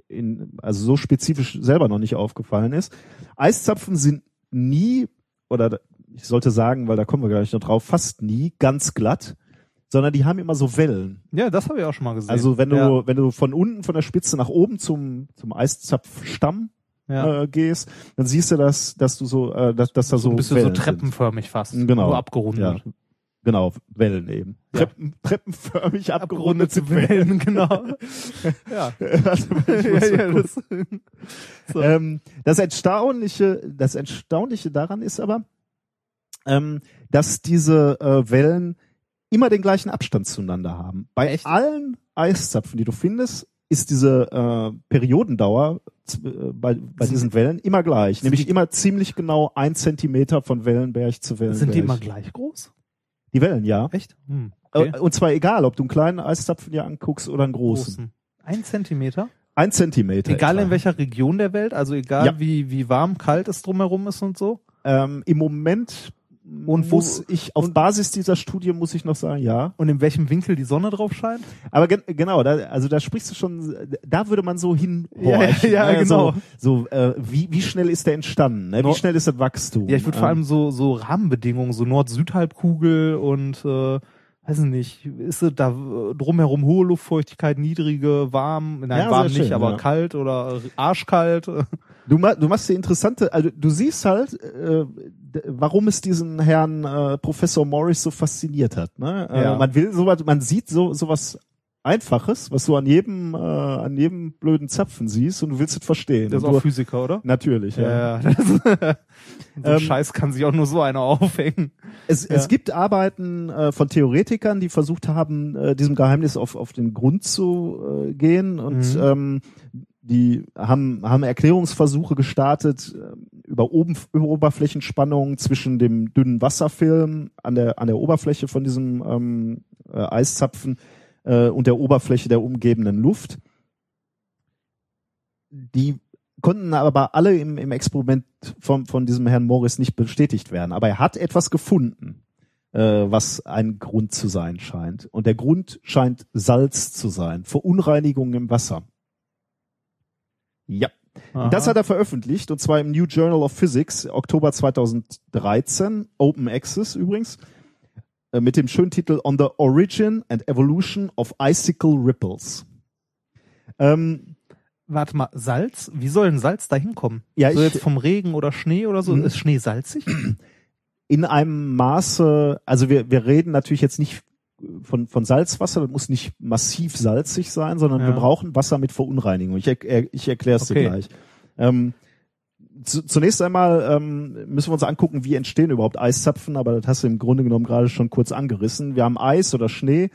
in, also so spezifisch selber noch nicht aufgefallen ist. Eiszapfen sind nie, oder ich sollte sagen, weil da kommen wir gleich noch drauf, fast nie ganz glatt, sondern die haben immer so Wellen. Ja, das habe ich auch schon mal gesehen. Also wenn du, ja, wenn du von unten, von der Spitze nach oben zum, zum Eiszapfstamm ja. äh, gehst, dann siehst du das, dass du so, äh, dass, dass da so, so ein bisschen so Wellen sind. treppenförmig fast. Genau. Nur abgerundet. Ja, genau, Wellen eben. Ja. Treppen, treppenförmig abgerundete Abgerundete Wellen, genau. ja. Muss ja, ja, das, so. Ähm, das Erstaunliche, das Erstaunliche daran ist aber, ähm, dass diese äh, Wellen immer den gleichen Abstand zueinander haben. Bei Echt? allen Eiszapfen, die du findest, ist diese äh, Periodendauer äh, bei, bei diesen Wellen immer gleich, nämlich immer ziemlich genau ein Zentimeter von Wellenberg zu Wellenberg. Sind die immer gleich groß? Die Wellen, ja. Echt? Hm. Okay. Äh, Und zwar egal, ob du einen kleinen Eiszapfen dir anguckst oder einen großen. Großen. Ein Zentimeter? Ein Zentimeter. Egal etwa. in welcher Region der Welt, also egal Ja. wie, wie warm, kalt es drumherum ist und so. Ähm, Im Moment Und wo- muss ich, auf Basis dieser Studie muss ich noch sagen, ja. Und in welchem Winkel die Sonne drauf scheint? Aber gen genau, da, also da sprichst du schon, da würde man so hin. Ja, ja, ja, genau. So, so äh, wie, wie schnell ist der entstanden? Ne? Wie Nord- schnell ist das Wachstum? Ja, ich würde vor Ähm, allem so, so Rahmenbedingungen, so Nord-Süd-Halbkugel und äh, weiß ich nicht, ist es da äh, drumherum hohe Luftfeuchtigkeit, niedrige, warm, nein, Ja, warm nicht, schön, aber ja. kalt oder arschkalt. Du, ma du machst die interessante, also du siehst halt, äh, warum es diesen Herrn äh, Professor Morris so fasziniert hat. Ne? Äh, Ja. Man will sowas, man sieht so sowas Einfaches, was du an jedem äh, an jedem blöden Zapfen siehst und du willst es verstehen. Der ist auch Physiker, oder? natürlich. Ja. Ja, ja. So Ähm, Scheiß kann sich auch nur so einer aufhängen. Es, es gibt Arbeiten äh, von Theoretikern, die versucht haben, äh, diesem Geheimnis auf, auf den Grund zu äh, gehen und Mhm. ähm, die haben, haben Erklärungsversuche gestartet äh, über, oben, über Oberflächenspannung zwischen dem dünnen Wasserfilm an der, an der Oberfläche von diesem ähm, äh, Eiszapfen äh, und der Oberfläche der umgebenden Luft. Die konnten aber alle im, im Experiment von, von diesem Herrn Morris nicht bestätigt werden. Aber er hat etwas gefunden, äh, was ein Grund zu sein scheint. Und der Grund scheint Salz zu sein, Verunreinigungen im Wasser. Ja, Aha. das hat er veröffentlicht und zwar im New Journal of Physics, Oktober 2013, Open Access übrigens, äh, mit dem schönen Titel On the Origin and Evolution of Icicle Ripples. Ähm, Warte mal, Salz? Wie soll denn Salz da hinkommen? Ja, so ich- jetzt vom Regen oder Schnee oder so? Mhm. Ist Schnee salzig? in einem Maße, also wir, wir reden natürlich jetzt nicht von, von Salzwasser, das muss nicht massiv salzig sein, sondern Ja. wir brauchen Wasser mit Verunreinigung. Ich, er, ich erkläre es Okay. dir gleich. Ähm, zu, zunächst einmal ähm, müssen wir uns angucken, wie entstehen überhaupt Eiszapfen, aber das hast du im Grunde genommen gerade schon kurz angerissen. Wir haben Eis oder Schnee,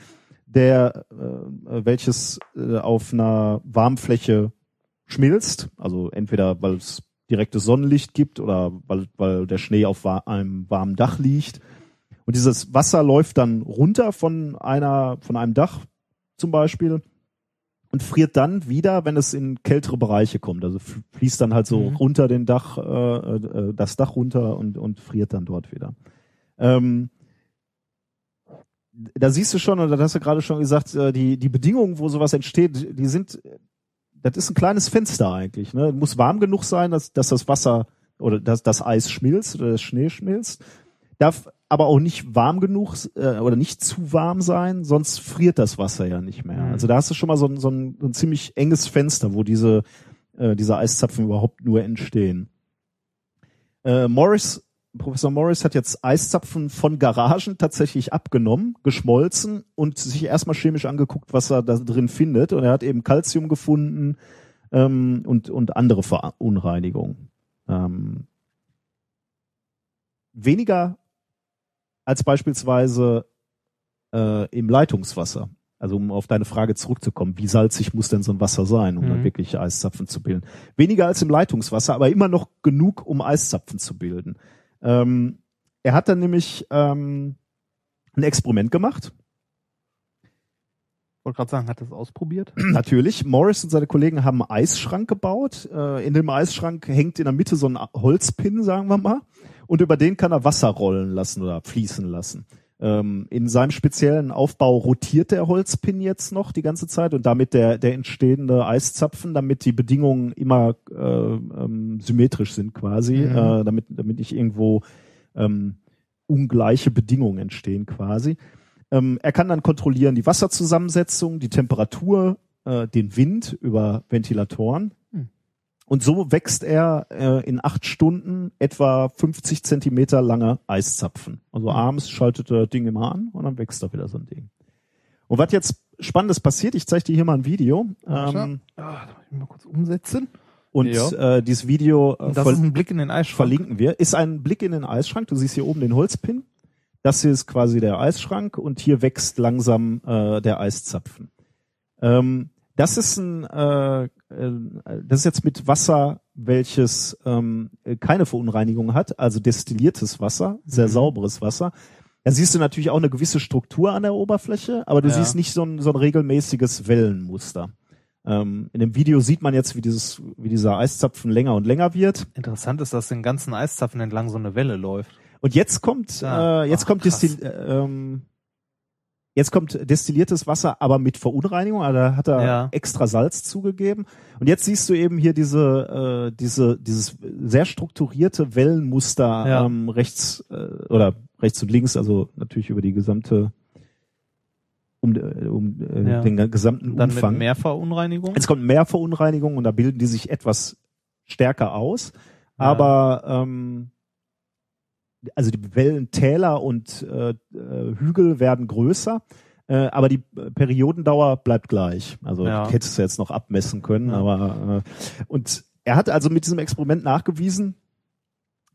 der äh, welches äh, auf einer Warmfläche schmilzt, also entweder weil es direktes Sonnenlicht gibt oder weil, weil der Schnee auf wa einem warmen Dach liegt. Und dieses Wasser läuft dann runter von einer, von einem Dach zum Beispiel und friert dann wieder, wenn es in kältere Bereiche kommt. Also fließt dann halt so Mhm. runter den Dach, äh, äh, das Dach runter und, und friert dann dort wieder. Ähm, da siehst du schon, und das hast du gerade schon gesagt, äh, die, die Bedingungen, wo sowas entsteht, die sind, das ist ein kleines Fenster eigentlich. Ne? Muss warm genug sein, dass, dass das Wasser oder dass das Eis schmilzt oder das Schnee schmilzt. Darf aber auch nicht warm genug äh, oder nicht zu warm sein, sonst friert das Wasser ja nicht mehr. Mhm. Also da hast du schon mal so ein, so ein, so ein ziemlich enges Fenster, wo diese, äh, diese Eiszapfen überhaupt nur entstehen. Äh, Morris, Professor Morris hat jetzt Eiszapfen von Garagen tatsächlich abgenommen, geschmolzen und sich erstmal chemisch angeguckt, was er da drin findet. Und er hat eben Calcium gefunden ähm, und, und andere Verunreinigungen. Ähm, weniger als beispielsweise äh, im Leitungswasser. Also um auf deine Frage zurückzukommen, wie salzig muss denn so ein Wasser sein, um Mhm. dann wirklich Eiszapfen zu bilden? Weniger als im Leitungswasser, aber immer noch genug, um Eiszapfen zu bilden. Ähm, er hat dann nämlich ähm, ein Experiment gemacht. wollte gerade sagen, hat das ausprobiert? Natürlich. Morris und seine Kollegen haben einen Eisschrank gebaut. Äh, in dem Eisschrank hängt in der Mitte so ein Holzpin, sagen wir mal. Und über den kann er Wasser rollen lassen oder fließen lassen. Ähm, in seinem speziellen Aufbau rotiert der Holzpin jetzt noch die ganze Zeit und damit der, der entstehende Eiszapfen, damit die Bedingungen immer äh, ähm, symmetrisch sind quasi, Mhm. äh, damit, damit nicht irgendwo ähm, ungleiche Bedingungen entstehen quasi. Ähm, er kann dann kontrollieren die Wasserzusammensetzung, die Temperatur, äh, den Wind über Ventilatoren. Hm. Und so wächst er äh, in acht Stunden etwa 50 Zentimeter lange Eiszapfen. Also Hm. abends schaltet er das Ding immer an und dann wächst da wieder so ein Ding. Und was jetzt Spannendes passiert, ich zeige dir hier mal ein Video. Ähm, Ah, da muss ich mal kurz umsetzen. und Ja. äh, dieses Video äh, das ist ein Blick in den Eisschrank. verlinken wir. Ist ein Blick in den Eisschrank. Du siehst hier oben den Holzpin. Das hier ist quasi der Eisschrank und hier wächst langsam äh, der Eiszapfen. Ähm, das ist ein, äh, äh, das ist jetzt mit Wasser, welches ähm, keine Verunreinigung hat, also destilliertes Wasser, sehr Mhm. sauberes Wasser. Da siehst du natürlich auch eine gewisse Struktur an der Oberfläche, aber du Ja. siehst nicht so ein, so ein regelmäßiges Wellenmuster. Ähm, in dem Video sieht man jetzt, wie dieses, wie dieser Eiszapfen länger und länger wird. Interessant ist, dass den ganzen Eiszapfen entlang so eine Welle läuft. Und jetzt kommt, Ah, äh, jetzt ah, kommt. Destil, äh, ähm, jetzt kommt destilliertes Wasser, aber mit Verunreinigung. Also da hat er Ja. extra Salz zugegeben. Und jetzt siehst du eben hier diese, äh, diese, dieses sehr strukturierte Wellenmuster Ja. ähm, rechts äh, oder rechts und links, also natürlich über die gesamte um, äh, um äh, Ja. den gesamten Dann Umfang. mit Mehrverunreinigung. Es kommt mehr Verunreinigung und da bilden die sich etwas stärker aus. Aber ähm, also die Wellentäler und äh, äh, Hügel werden größer, äh, aber die Periodendauer bleibt gleich. Also Ja. ich hätte es jetzt noch abmessen können, Ja. aber äh, und er hat also mit diesem Experiment nachgewiesen,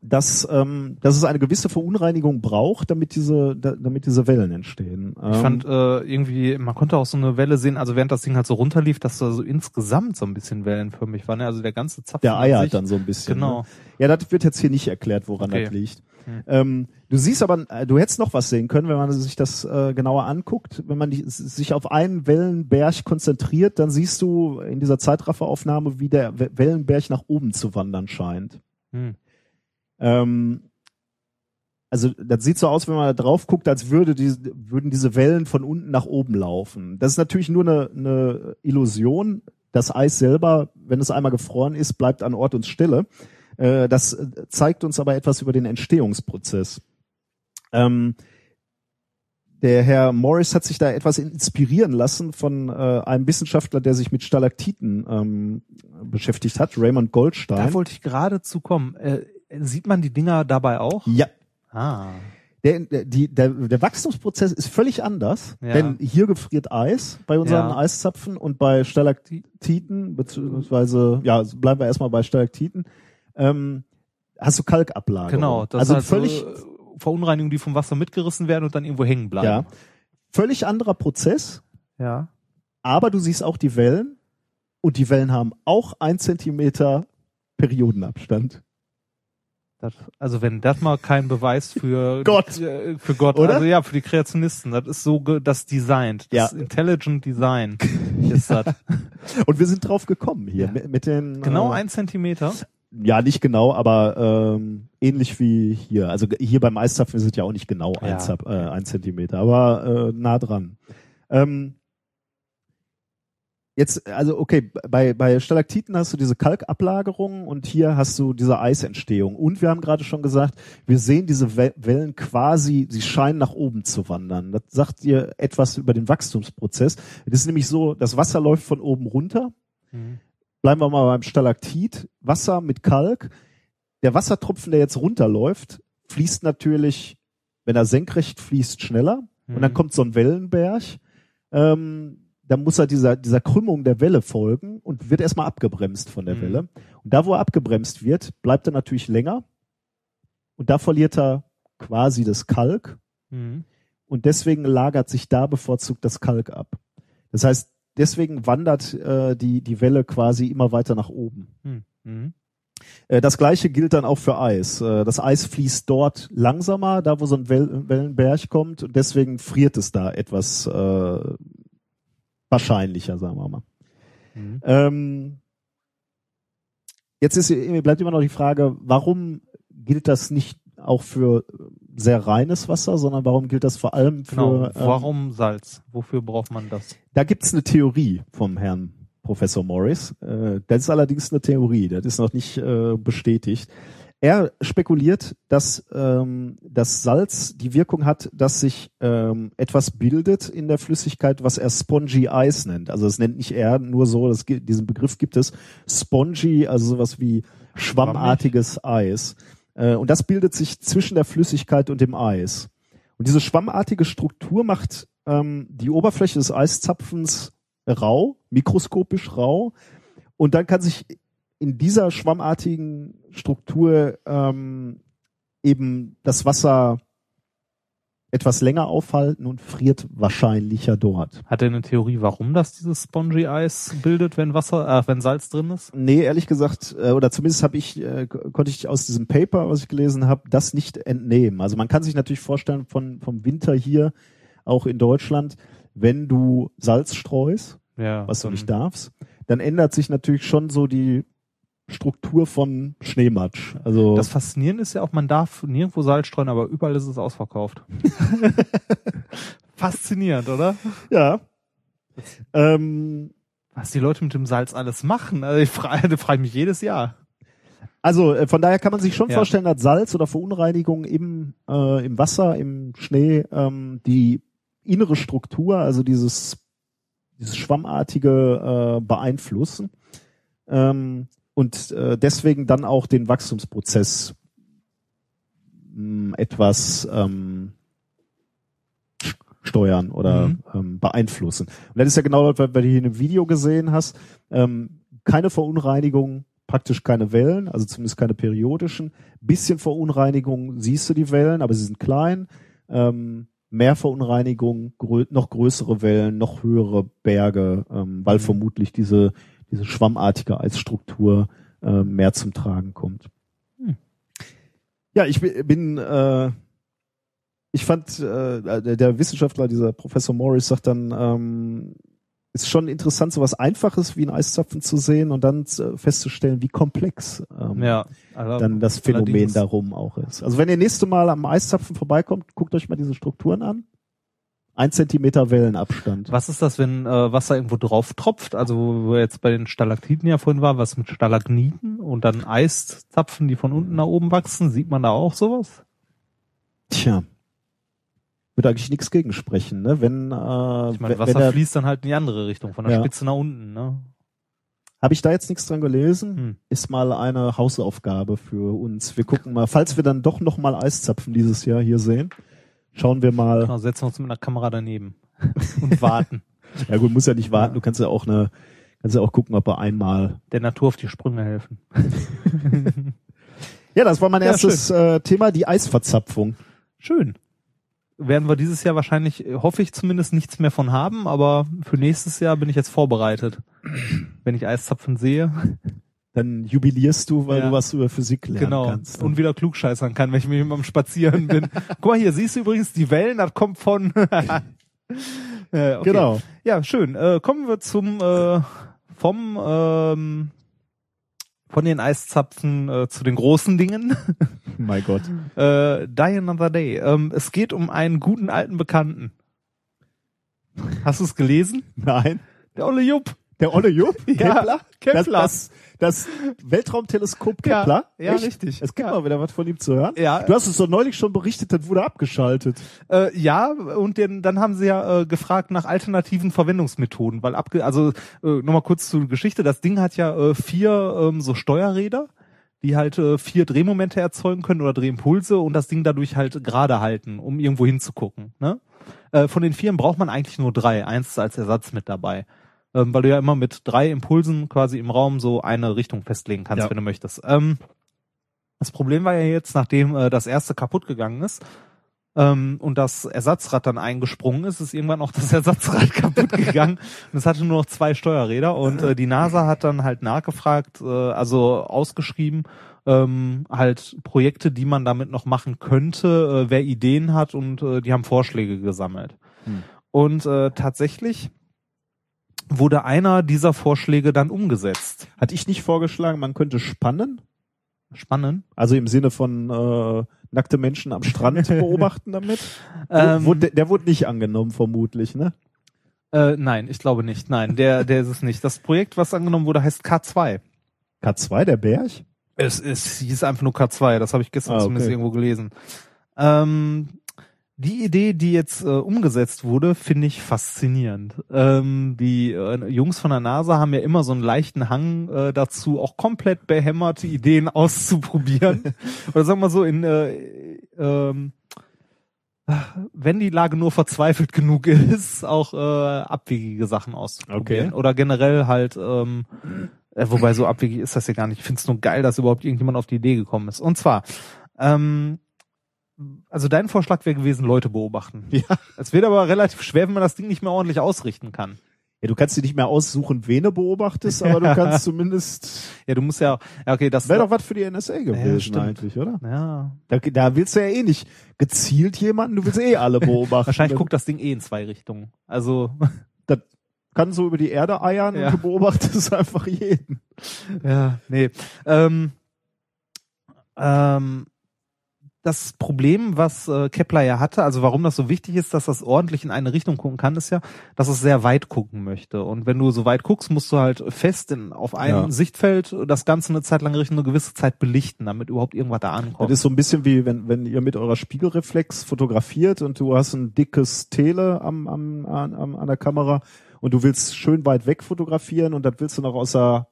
dass, ähm, dass es eine gewisse Verunreinigung braucht, damit diese, da, damit diese Wellen entstehen. Ich Ähm, fand äh, irgendwie, man konnte auch so eine Welle sehen, also während das Ding halt so runterlief, dass da so insgesamt so ein bisschen wellenförmig war. Ne? Also der ganze Zapfen. der an eiert dann so ein bisschen. Genau. Ne? Ja, das wird jetzt hier nicht erklärt, woran Okay. das liegt. Hm. Ähm, du siehst aber, äh, du hättest noch was sehen können, wenn man sich das äh, genauer anguckt. Wenn man die, sich auf einen Wellenberg konzentriert, dann siehst du in dieser Zeitrafferaufnahme, wie der We- Wellenberg nach oben zu wandern scheint. Hm. Ähm, also das sieht so aus, wenn man da drauf guckt, als würde die, würden diese Wellen von unten nach oben laufen. Das ist natürlich nur eine, eine Illusion. Das Eis selber, wenn es einmal gefroren ist, bleibt an Ort und Stelle. Äh, das äh, zeigt uns aber etwas über den Entstehungsprozess. Ähm, der Herr Morris hat sich da etwas inspirieren lassen von äh, einem Wissenschaftler, der sich mit Stalaktiten ähm, beschäftigt hat, Raymond Goldstein. Da wollte ich gerade zu kommen. Äh, sieht man die Dinger dabei auch? ja, Ah. Der, der, die, der, der Wachstumsprozess ist völlig anders, Ja. denn hier gefriert Eis bei unseren Ja. Eiszapfen und bei Stalaktiten, beziehungsweise, ja, bleiben wir erstmal bei Stalaktiten, ähm, hast du Kalkablagerung. Genau. Das also ist halt völlig, so, Verunreinigungen, die vom Wasser mitgerissen werden und dann irgendwo hängen bleiben. ja, völlig anderer Prozess, Ja. aber du siehst auch die Wellen und die Wellen haben auch ein Zentimeter Periodenabstand. Das, also wenn das mal kein Beweis für Gott. äh, für Gott, Oder? also ja, für die Kreationisten, das ist so das Designt, das Ja. Intelligent Design ist das. Und wir sind drauf gekommen hier Ja. mit, mit den genau äh, ein Zentimeter. Ja, nicht genau, aber ähm, ähnlich wie hier. Also hier beim Eiszapfen ist es ja auch nicht genau ein, Ja. Zap, äh, ein Zentimeter, aber äh, nah dran. Ähm, jetzt, also okay, bei, bei Stalaktiten hast du diese Kalkablagerung und hier hast du diese Eisentstehung. Und wir haben gerade schon gesagt, wir sehen diese We Wellen quasi, sie scheinen nach oben zu wandern. Das sagt dir etwas über den Wachstumsprozess. Es ist nämlich so, das Wasser läuft von oben runter Mhm. Bleiben wir mal beim Stalaktit, Wasser mit Kalk. Der Wassertropfen, der jetzt runterläuft, fließt natürlich, wenn er senkrecht fließt, schneller. Und dann Mhm. kommt so ein Wellenberg. Ähm, dann muss er dieser, dieser Krümmung der Welle folgen und wird erstmal abgebremst von der Mhm. Welle. Und da, wo er abgebremst wird, bleibt er natürlich länger. Und da verliert er quasi das Kalk. Mhm. Und deswegen lagert sich da bevorzugt das Kalk ab. Das heißt, deswegen wandert äh, die, die Welle quasi immer weiter nach oben. Mhm. Mhm. Äh, das gleiche gilt dann auch für Eis. Äh, das Eis fließt dort langsamer, da wo so ein Wel Wellenberg kommt und deswegen friert es da etwas äh, wahrscheinlicher, sagen wir mal. Mhm. Ähm, jetzt ist, bleibt immer noch die Frage, warum gilt das nicht auch für sehr reines Wasser, sondern warum gilt das vor allem für Genau. ähm, Warum Salz? Wofür braucht man das? Da gibt's eine Theorie vom Herrn Professor Morris. Äh, das ist allerdings eine Theorie, das ist noch nicht äh, bestätigt. Er spekuliert, dass ähm, das Salz die Wirkung hat, dass sich ähm, etwas bildet in der Flüssigkeit, was er Spongy Ice nennt. Also das nennt nicht er nur so, das, diesen Begriff gibt es. Spongy, also sowas wie schwammartiges Eis. Äh, und das bildet sich zwischen der Flüssigkeit und dem Eis. Und diese schwammartige Struktur macht ähm, die Oberfläche des Eiszapfens rau, mikroskopisch rau. Und dann kann sich in dieser schwammartigen Struktur ähm, eben das Wasser etwas länger aufhalten und friert wahrscheinlicher dort. Hat er eine Theorie, warum das dieses Spongy Eis bildet, wenn Wasser, äh, wenn Salz drin ist? Nee, ehrlich gesagt, äh, oder zumindest habe ich, äh, konnte ich aus diesem Paper, was ich gelesen habe, das nicht entnehmen. Also man kann sich natürlich vorstellen, von, vom Winter hier, auch in Deutschland, wenn du Salz streust, Ja. was du nicht darfst, dann ändert sich natürlich schon so die Struktur von Schneematsch. Also Das Faszinierende ist ja auch, man darf nirgendwo Salz streuen, aber überall ist es ausverkauft. Faszinierend, oder? ja. Ähm, Was die Leute mit dem Salz alles machen. Also ich frage, frage mich jedes Jahr. Also äh, von daher kann man sich schon Ja. vorstellen, dass Salz oder Verunreinigung im, äh, im Wasser, im Schnee, ähm, die innere Struktur, also dieses, dieses Schwammartige äh, beeinflussen ähm, und äh, deswegen dann auch den Wachstumsprozess mh, etwas ähm, steuern oder Mhm. ähm, beeinflussen. Und das ist ja genau das, was du hier in dem Video gesehen hast. Ähm, keine Verunreinigung, praktisch keine Wellen, also zumindest keine periodischen. Bisschen Verunreinigung siehst du die Wellen, aber sie sind klein. Ähm, mehr Verunreinigung, grö noch größere Wellen, noch höhere Berge, ähm, weil vermutlich diese, diese schwammartige Eisstruktur äh, mehr zum Tragen kommt. Hm. Ja, ich bin, äh, ich fand, äh, der, der Wissenschaftler, dieser Professor Morris, sagt dann, ähm, ist schon interessant, so was Einfaches wie ein Eiszapfen zu sehen und dann äh, festzustellen, wie komplex ähm, Ja, also dann das Phänomen darum auch ist. Also wenn ihr nächste Mal am Eiszapfen vorbeikommt, guckt euch mal diese Strukturen an. Ein Zentimeter Wellenabstand. Was ist das, wenn äh, Wasser irgendwo drauf tropft? Also wo wir jetzt bei den Stalaktiten ja vorhin war, was mit Stalagniten und dann Eiszapfen, die von unten nach oben wachsen, sieht man da auch sowas? Tja. Würde eigentlich nichts gegen sprechen, ne? Wenn, äh, Ich meine, Wasser wenn er, fließt dann halt in die andere Richtung, von der Ja. Spitze nach unten, ne? habe ich da jetzt nichts dran gelesen, Hm. ist mal eine Hausaufgabe für uns. Wir gucken mal, falls wir dann doch noch mal Eiszapfen dieses Jahr hier sehen, schauen wir mal. Genau, setzen wir uns mit einer Kamera daneben und warten. Ja gut, muss ja nicht warten. Du kannst ja auch eine, kannst ja auch gucken, ob er einmal. Der Natur auf die Sprünge helfen. Ja, das war mein Ja, erstes äh, Thema, die Eisverzapfung. Schön. Werden wir dieses Jahr wahrscheinlich, äh, hoffe ich zumindest, nichts mehr von haben, aber für nächstes Jahr bin ich jetzt vorbereitet. Wenn ich Eiszapfen sehe. Dann jubilierst du, weil Ja. du was über Physik lernen Genau. kannst. Und wieder klugscheißern kann, wenn ich mit ihm am Spazieren bin. Guck mal hier, siehst du übrigens die Wellen, das kommt von. äh, okay. Genau. Ja, schön. Äh, kommen wir zum äh, vom ähm, von den Eiszapfen äh, zu den großen Dingen. mein Gott. äh, Die Another Day. Ähm, es geht um einen guten alten Bekannten. Hast du es gelesen? Nein. Der Olle Jupp. Der Olle Jupp? Ja, Kepler. Das, das, das Weltraumteleskop Kepler? Ja, ja, richtig. Es gibt Ja. mal wieder was von ihm zu hören. Ja. Du hast es doch neulich schon berichtet, das wurde abgeschaltet. Äh, ja, und den, dann haben sie ja äh, gefragt nach alternativen Verwendungsmethoden, weil abge also äh, nochmal kurz zur Geschichte, das Ding hat ja äh, vier ähm, so Steuerräder, die halt äh, vier Drehmomente erzeugen können oder Drehimpulse und das Ding dadurch halt gerade halten, um irgendwo hinzugucken. Ne? Äh, von den vieren braucht man eigentlich nur drei, eins ist als Ersatz mit dabei. Ähm, weil du ja immer mit drei Impulsen quasi im Raum so eine Richtung festlegen kannst, Ja. wenn du möchtest. Ähm, das Problem war ja jetzt, nachdem äh, das erste kaputt gegangen ist, ähm, und das Ersatzrad dann eingesprungen ist, ist irgendwann auch das Ersatzrad kaputt gegangen und es hatte nur noch zwei Steuerräder und äh, die NASA hat dann halt nachgefragt, äh, also ausgeschrieben, ähm, halt Projekte, die man damit noch machen könnte, äh, wer Ideen hat und äh, die haben Vorschläge gesammelt. Hm. Und äh, tatsächlich wurde einer dieser Vorschläge dann umgesetzt. Hatte ich nicht vorgeschlagen, man könnte spannen? Spannend. Also im Sinne von äh, nackte Menschen am Strand beobachten damit? Ähm, der, der wurde nicht angenommen, vermutlich, ne? Äh, nein, ich glaube nicht. Nein, der, der ist es nicht. Das Projekt, was angenommen wurde, heißt K2. K2, der Berg? Es, es hieß einfach nur K2, das habe ich gestern Ah, okay. zumindest irgendwo gelesen. Ähm, die Idee, die jetzt äh, umgesetzt wurde, finde ich faszinierend. Ähm, die äh, Jungs von der NASA haben ja immer so einen leichten Hang äh, dazu, auch komplett behämmerte Ideen auszuprobieren. Oder sagen wir so, in äh, ähm, wenn die Lage nur verzweifelt genug ist, auch äh, abwegige Sachen auszuprobieren. Okay. Oder generell halt, ähm, äh, wobei so abwegig ist das ja gar nicht. Ich finde es nur geil, dass überhaupt irgendjemand auf die Idee gekommen ist. Und zwar, ähm, also dein Vorschlag wäre gewesen, Leute beobachten. Ja. Es wird aber relativ schwer, wenn man das Ding nicht mehr ordentlich ausrichten kann. Ja, du kannst dir nicht mehr aussuchen, wen du beobachtest, aber du kannst zumindest. Ja, du musst ja, ja okay, das Wäre doch was für die NSA gewesen stimmt. eigentlich, oder? ja. Da, da willst du ja eh nicht gezielt jemanden, du willst eh alle beobachten. Wahrscheinlich guckt das Ding eh in zwei Richtungen. Also das kann so über die Erde eiern Ja. und du beobachtest einfach jeden. Ja, nee. Ähm, ähm, das Problem, was äh, Kepler ja hatte, also warum das so wichtig ist, dass das ordentlich in eine Richtung gucken kann, ist ja, dass es sehr weit gucken möchte. Und wenn du so weit guckst, musst du halt fest in, auf einem Ja. Sichtfeld das Ganze eine Zeit lang richten, eine gewisse Zeit belichten, damit überhaupt irgendwas da ankommt. Das ist so ein bisschen wie wenn, wenn ihr mit eurer Spiegelreflex fotografiert und du hast ein dickes Tele am, am, an, an der Kamera und du willst schön weit weg fotografieren und das willst du noch aus der,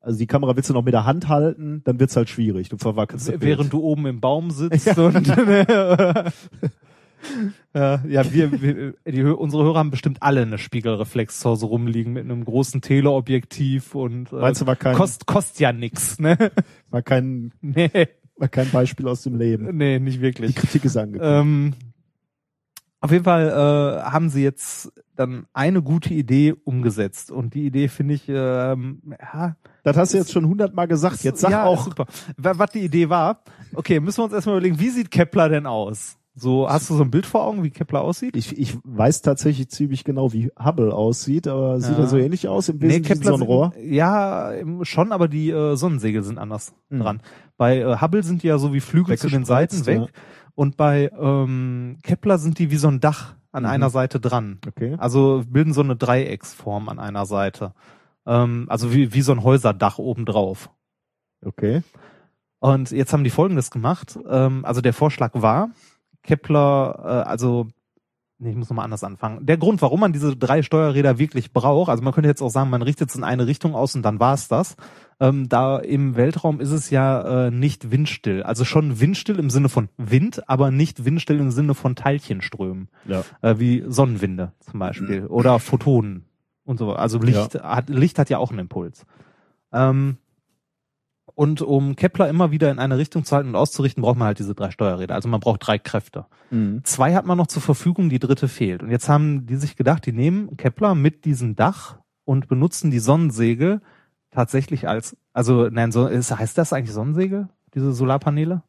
also die Kamera willst du noch mit der Hand halten, dann wird's halt schwierig. Du verwackelst Bild. während du oben im Baum sitzt und ja, ja, wir, wir die, unsere Hörer haben bestimmt alle eine Spiegelreflex zu Hause rumliegen mit einem großen Teleobjektiv und äh, Meinst du, war kein- kost, kostet ja nix, ne? War kein, nee, war kein Beispiel aus dem Leben. nee, nicht Die wirklich. Kritik ist angekommen. Ähm, auf jeden Fall äh, haben sie jetzt dann eine gute Idee umgesetzt und die Idee finde ich ähm, ja, das hast du jetzt schon hundertmal gesagt. Jetzt sag ja, auch, super. Wa- Was die Idee war, okay, müssen wir uns erstmal überlegen, wie sieht Kepler denn aus? So, hast du so ein Bild vor Augen, wie Kepler aussieht? ich, ich weiß tatsächlich ziemlich genau, wie Hubble aussieht, aber sieht Ja. er so ähnlich aus? Im Wesentlichen so ein sind- Rohr? Ja, schon, aber die äh, Sonnensegel sind anders Mhm. dran. Bei äh, Hubble sind die ja so wie Flügel zu den Seiten Weggespreizt, weg. Und bei ähm, Kepler sind die wie so ein Dach an Mhm. einer Seite dran. Okay. Also bilden so eine Dreiecksform an einer Seite. Ähm, also wie, wie so ein Häuserdach obendrauf. Okay. Und jetzt haben die Folgendes gemacht. Ähm, also der Vorschlag war, Kepler, äh, also nee, ich muss nochmal anders anfangen. Der Grund, warum man diese drei Steuerräder wirklich braucht, also man könnte jetzt auch sagen, man richtet es in eine Richtung aus und dann war's das. Ähm, da im Weltraum ist es ja äh, nicht windstill. Also schon windstill im Sinne von Wind, aber nicht windstill im Sinne von Teilchenströmen. Ja. Äh, wie Sonnenwinde zum Beispiel. Oder Photonen und so. Also Licht, hat, Licht hat ja auch einen Impuls. Ähm, und um Kepler immer wieder in eine Richtung zu halten und auszurichten, braucht man halt diese drei Steuerräder. Also man braucht drei Kräfte. Mhm. Zwei hat man noch zur Verfügung, die dritte fehlt. Und jetzt haben die sich gedacht, die nehmen Kepler mit diesem Dach und benutzen die Sonnensegel tatsächlich als, also nein, so, ist, heißt das eigentlich Sonnensegel, diese Solarpaneele?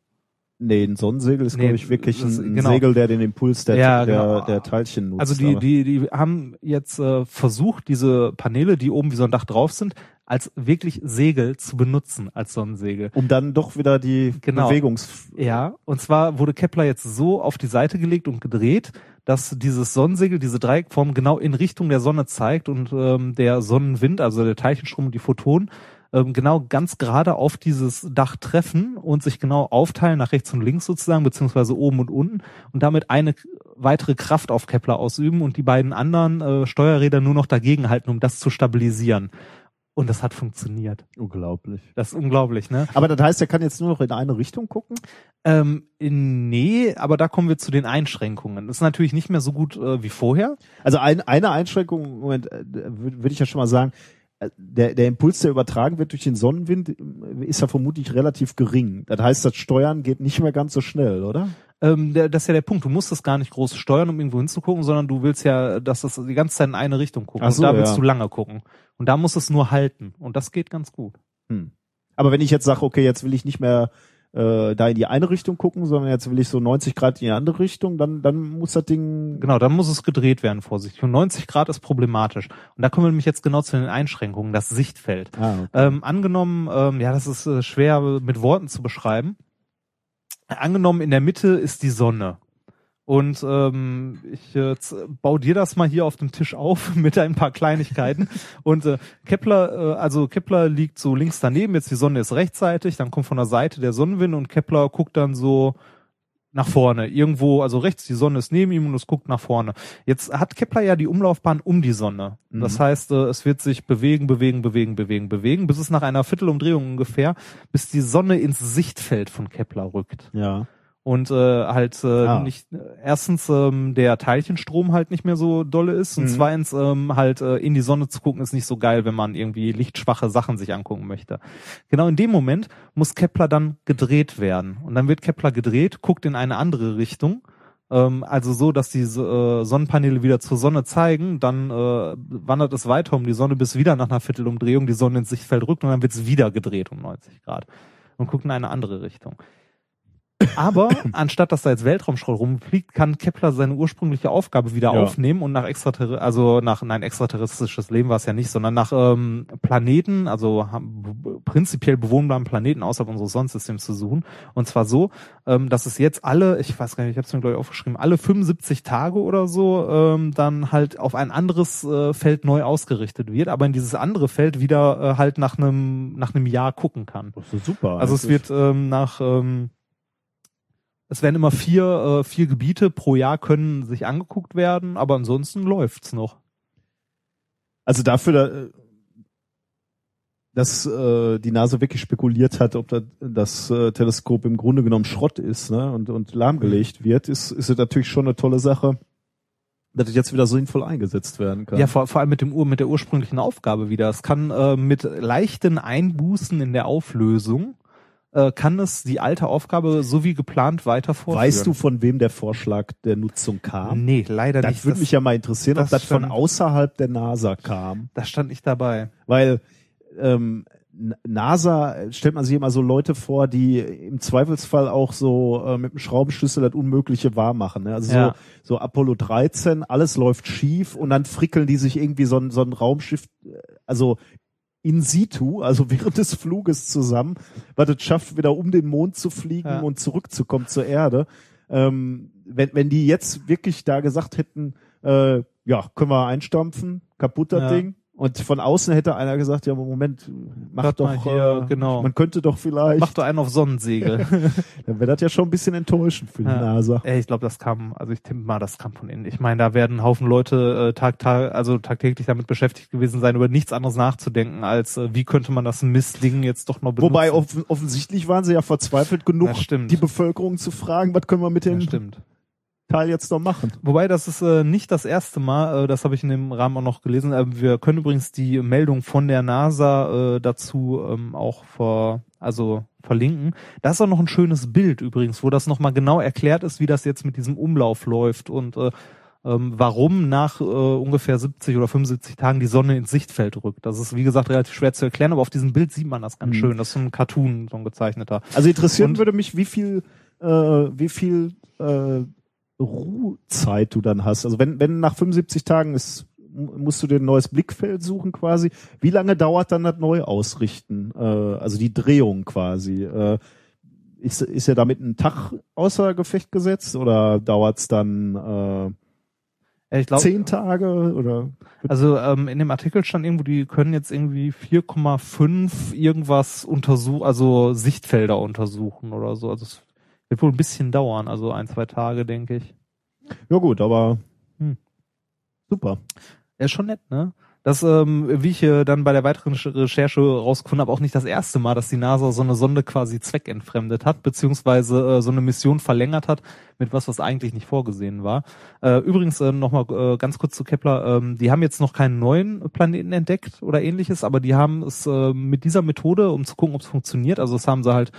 Nee, ein Sonnensegel ist, Nee, glaube ich, wirklich ein, ein genau. Segel, der den Impuls der, Ja, der, genau. der Teilchen nutzt. Also die, aber- die, die haben jetzt äh, versucht, diese Paneele, die oben wie so ein Dach drauf sind, als wirklich Segel zu benutzen, als Sonnensegel. um dann doch wieder die Genau. Bewegungs... Ja, und zwar wurde Kepler jetzt so auf die Seite gelegt und gedreht, dass dieses Sonnensegel, diese Dreieckform genau in Richtung der Sonne zeigt und ähm, der Sonnenwind, also der Teilchenstrom und die Photonen, ähm, genau ganz gerade auf dieses Dach treffen und sich genau aufteilen nach rechts und links sozusagen, beziehungsweise oben und unten und damit eine weitere Kraft auf Kepler ausüben und die beiden anderen äh, Steuerräder nur noch dagegen halten, um das zu stabilisieren. Und das hat funktioniert. Unglaublich. Das ist unglaublich, ne? Aber das heißt, er kann jetzt nur noch in eine Richtung gucken? Ähm, nee, aber da kommen wir zu den Einschränkungen. Das ist natürlich nicht mehr so gut äh, wie vorher. Also ein, eine Einschränkung, Moment, äh, würde würd ich ja schon mal sagen, der, der Impuls, der übertragen wird durch den Sonnenwind, ist ja vermutlich relativ gering. Das heißt, das Steuern geht nicht mehr ganz so schnell, oder? Ähm, der, das ist ja der Punkt. Du musst das gar nicht groß steuern, um irgendwo hinzugucken, sondern du willst ja, dass das die ganze Zeit in eine Richtung guckt. So, und da willst ja. du lange gucken. Und da muss es nur halten. Und das geht ganz gut. Hm. Aber wenn ich jetzt sage, okay, jetzt will ich nicht mehr äh, da in die eine Richtung gucken, sondern jetzt will ich so 90 Grad in die andere Richtung, dann, dann muss das Ding. Genau, dann muss es gedreht werden, vorsichtig. Und 90 Grad ist problematisch. Und da kommen wir nämlich jetzt genau zu den Einschränkungen, das Sichtfeld. Ah, okay. Ähm, angenommen, ähm, ja, das ist äh, schwer mit Worten zu beschreiben. Angenommen, in der Mitte ist die Sonne. Und ähm, ich äh, z- bau dir das mal hier auf dem Tisch auf mit ein paar Kleinigkeiten. Und äh, Kepler, äh, also Kepler liegt so links daneben, jetzt die Sonne ist rechtsseitig, dann kommt von der Seite der Sonnenwind und Kepler guckt dann so nach vorne. Irgendwo, also rechts, die Sonne ist neben ihm und es guckt nach vorne. Jetzt hat Kepler ja die Umlaufbahn um die Sonne. Das Mhm. heißt, äh, es wird sich bewegen, bewegen, bewegen, bewegen, bewegen, bis es nach einer Viertelumdrehung ungefähr, bis die Sonne ins Sichtfeld von Kepler rückt. ja. Und äh, halt äh, Ah. nicht erstens ähm, der Teilchenstrom halt nicht mehr so dolle ist und Mhm. zweitens ähm, halt äh, in die Sonne zu gucken ist nicht so geil, wenn man irgendwie lichtschwache Sachen sich angucken möchte. Genau in dem Moment muss Kepler dann gedreht werden und dann wird Kepler gedreht, guckt in eine andere Richtung. Ähm, also so, dass die äh, Sonnenpaneele wieder zur Sonne zeigen, dann äh, wandert es weiter um die Sonne, bis wieder nach einer Viertelumdrehung die Sonne ins Sichtfeld rückt und dann wird es wieder gedreht um 90 Grad und guckt in eine andere Richtung. Aber anstatt dass da jetzt Weltraumschrott rumfliegt, kann Kepler seine ursprüngliche Aufgabe wieder Ja. aufnehmen und nach extraterrestrisches, also nach nein extraterrestrisches Leben war es ja nicht, sondern nach ähm, Planeten, also prinzipiell bewohnbaren Planeten außerhalb unseres Sonnensystems zu suchen. Und zwar so, ähm, dass es jetzt alle, ich weiß gar nicht, ich habe es mir glaube ich aufgeschrieben, alle 75 Tage oder so ähm, dann halt auf ein anderes äh, Feld neu ausgerichtet wird, aber in dieses andere Feld wieder äh, halt nach einem nach einem Jahr gucken kann. Das ist super. Also es wird ähm, nach ähm, es werden immer vier äh, vier Gebiete pro Jahr können sich angeguckt werden, aber ansonsten läuft's noch. Also dafür, da, dass äh, die NASA wirklich spekuliert hat, ob da, das äh, Teleskop im Grunde genommen Schrott ist ne, und, und lahmgelegt wird, ist, ist es natürlich schon eine tolle Sache, dass es jetzt wieder sinnvoll eingesetzt werden kann. Ja, vor, vor allem mit dem Ur mit der ursprünglichen Aufgabe wieder. Es kann äh, mit leichten Einbußen in der Auflösung äh, kann es die alte Aufgabe so wie geplant weiter fortführen. weißt du, von wem der Vorschlag der Nutzung kam? Nee, leider Das nicht. würde mich ja mal interessieren, ob das das von stand- außerhalb der NASA kam. da stand nicht dabei. Weil ähm, NASA stellt man sich immer so Leute vor, die im Zweifelsfall auch so äh, mit dem Schraubenschlüssel das Unmögliche wahr machen. Ne? Also Ja. so, so Apollo 13, alles läuft schief und dann frickeln die sich irgendwie so ein, so ein Raumschiff, äh, also in situ, also während des Fluges zusammen, was es schafft, wieder um den Mond zu fliegen Ja. und zurückzukommen zur Erde. Ähm, wenn, wenn die jetzt wirklich da gesagt hätten, äh, ja, können wir einstampfen, kaputt das Ja. Ding. Und von außen hätte einer gesagt, ja, Moment, mach Warte doch, hier, äh, genau. man könnte doch vielleicht, Mach doch einen auf Sonnensegel. dann wäre das ja schon ein bisschen enttäuschend für die Ja. NASA. Ey, ich glaube, das kam, also ich tippe mal, das kam von innen. Ich meine, da werden ein Haufen Leute äh, tag, tag, also tagtäglich damit beschäftigt gewesen sein, über nichts anderes nachzudenken, als äh, wie könnte man das Mistding jetzt doch noch benutzen. Wobei offen, offensichtlich waren sie ja verzweifelt genug, die Bevölkerung zu fragen, was können wir mit dem ja, stimmt. Teil jetzt noch machen. Wobei, das ist äh, nicht das erste Mal, äh, das habe ich in dem Rahmen auch noch gelesen. Äh, wir können übrigens die Meldung von der NASA äh, dazu ähm, auch ver, also verlinken. Da ist auch noch ein schönes Bild übrigens, wo das nochmal genau erklärt ist, wie das jetzt mit diesem Umlauf läuft und äh, ähm, warum nach äh, ungefähr 70 oder 75 Tagen die Sonne ins Sichtfeld rückt. Das ist, wie gesagt, relativ schwer zu erklären, aber auf diesem Bild sieht man das ganz Mhm. schön. Das ist so ein Cartoon, so ein gezeichneter. Also interessieren Und- würde mich, wie viel, äh, wie viel äh, Ruhezeit du dann hast. Also wenn, wenn nach 75 Tagen ist, mu- musst du dir ein neues Blickfeld suchen quasi. Wie lange dauert dann das Neuausrichten? Äh, also die Drehung quasi. Äh, ist, ist ja damit ein Tag außer Gefecht gesetzt oder dauert's dann äh, Ich glaube, zehn Tage oder Also ähm, in dem Artikel stand irgendwo, die können jetzt irgendwie 4,5 irgendwas untersuchen, also Sichtfelder untersuchen oder so. Also wird wohl ein bisschen dauern, also ein, zwei Tage, denke ich. ja gut, aber Hm. super. Ja, ist schon nett, ne? Das, ähm, wie ich äh, dann bei der weiteren Recher- Recherche rausgefunden habe, auch nicht das erste Mal, dass die NASA so eine Sonde quasi zweckentfremdet hat, beziehungsweise äh, so eine Mission verlängert hat, mit was, was eigentlich nicht vorgesehen war. Äh, übrigens äh, nochmal äh, ganz kurz zu Kepler, ähm, die haben jetzt noch keinen neuen Planeten entdeckt oder ähnliches, aber die haben es äh, mit dieser Methode, um zu gucken, ob es funktioniert, also das haben sie halt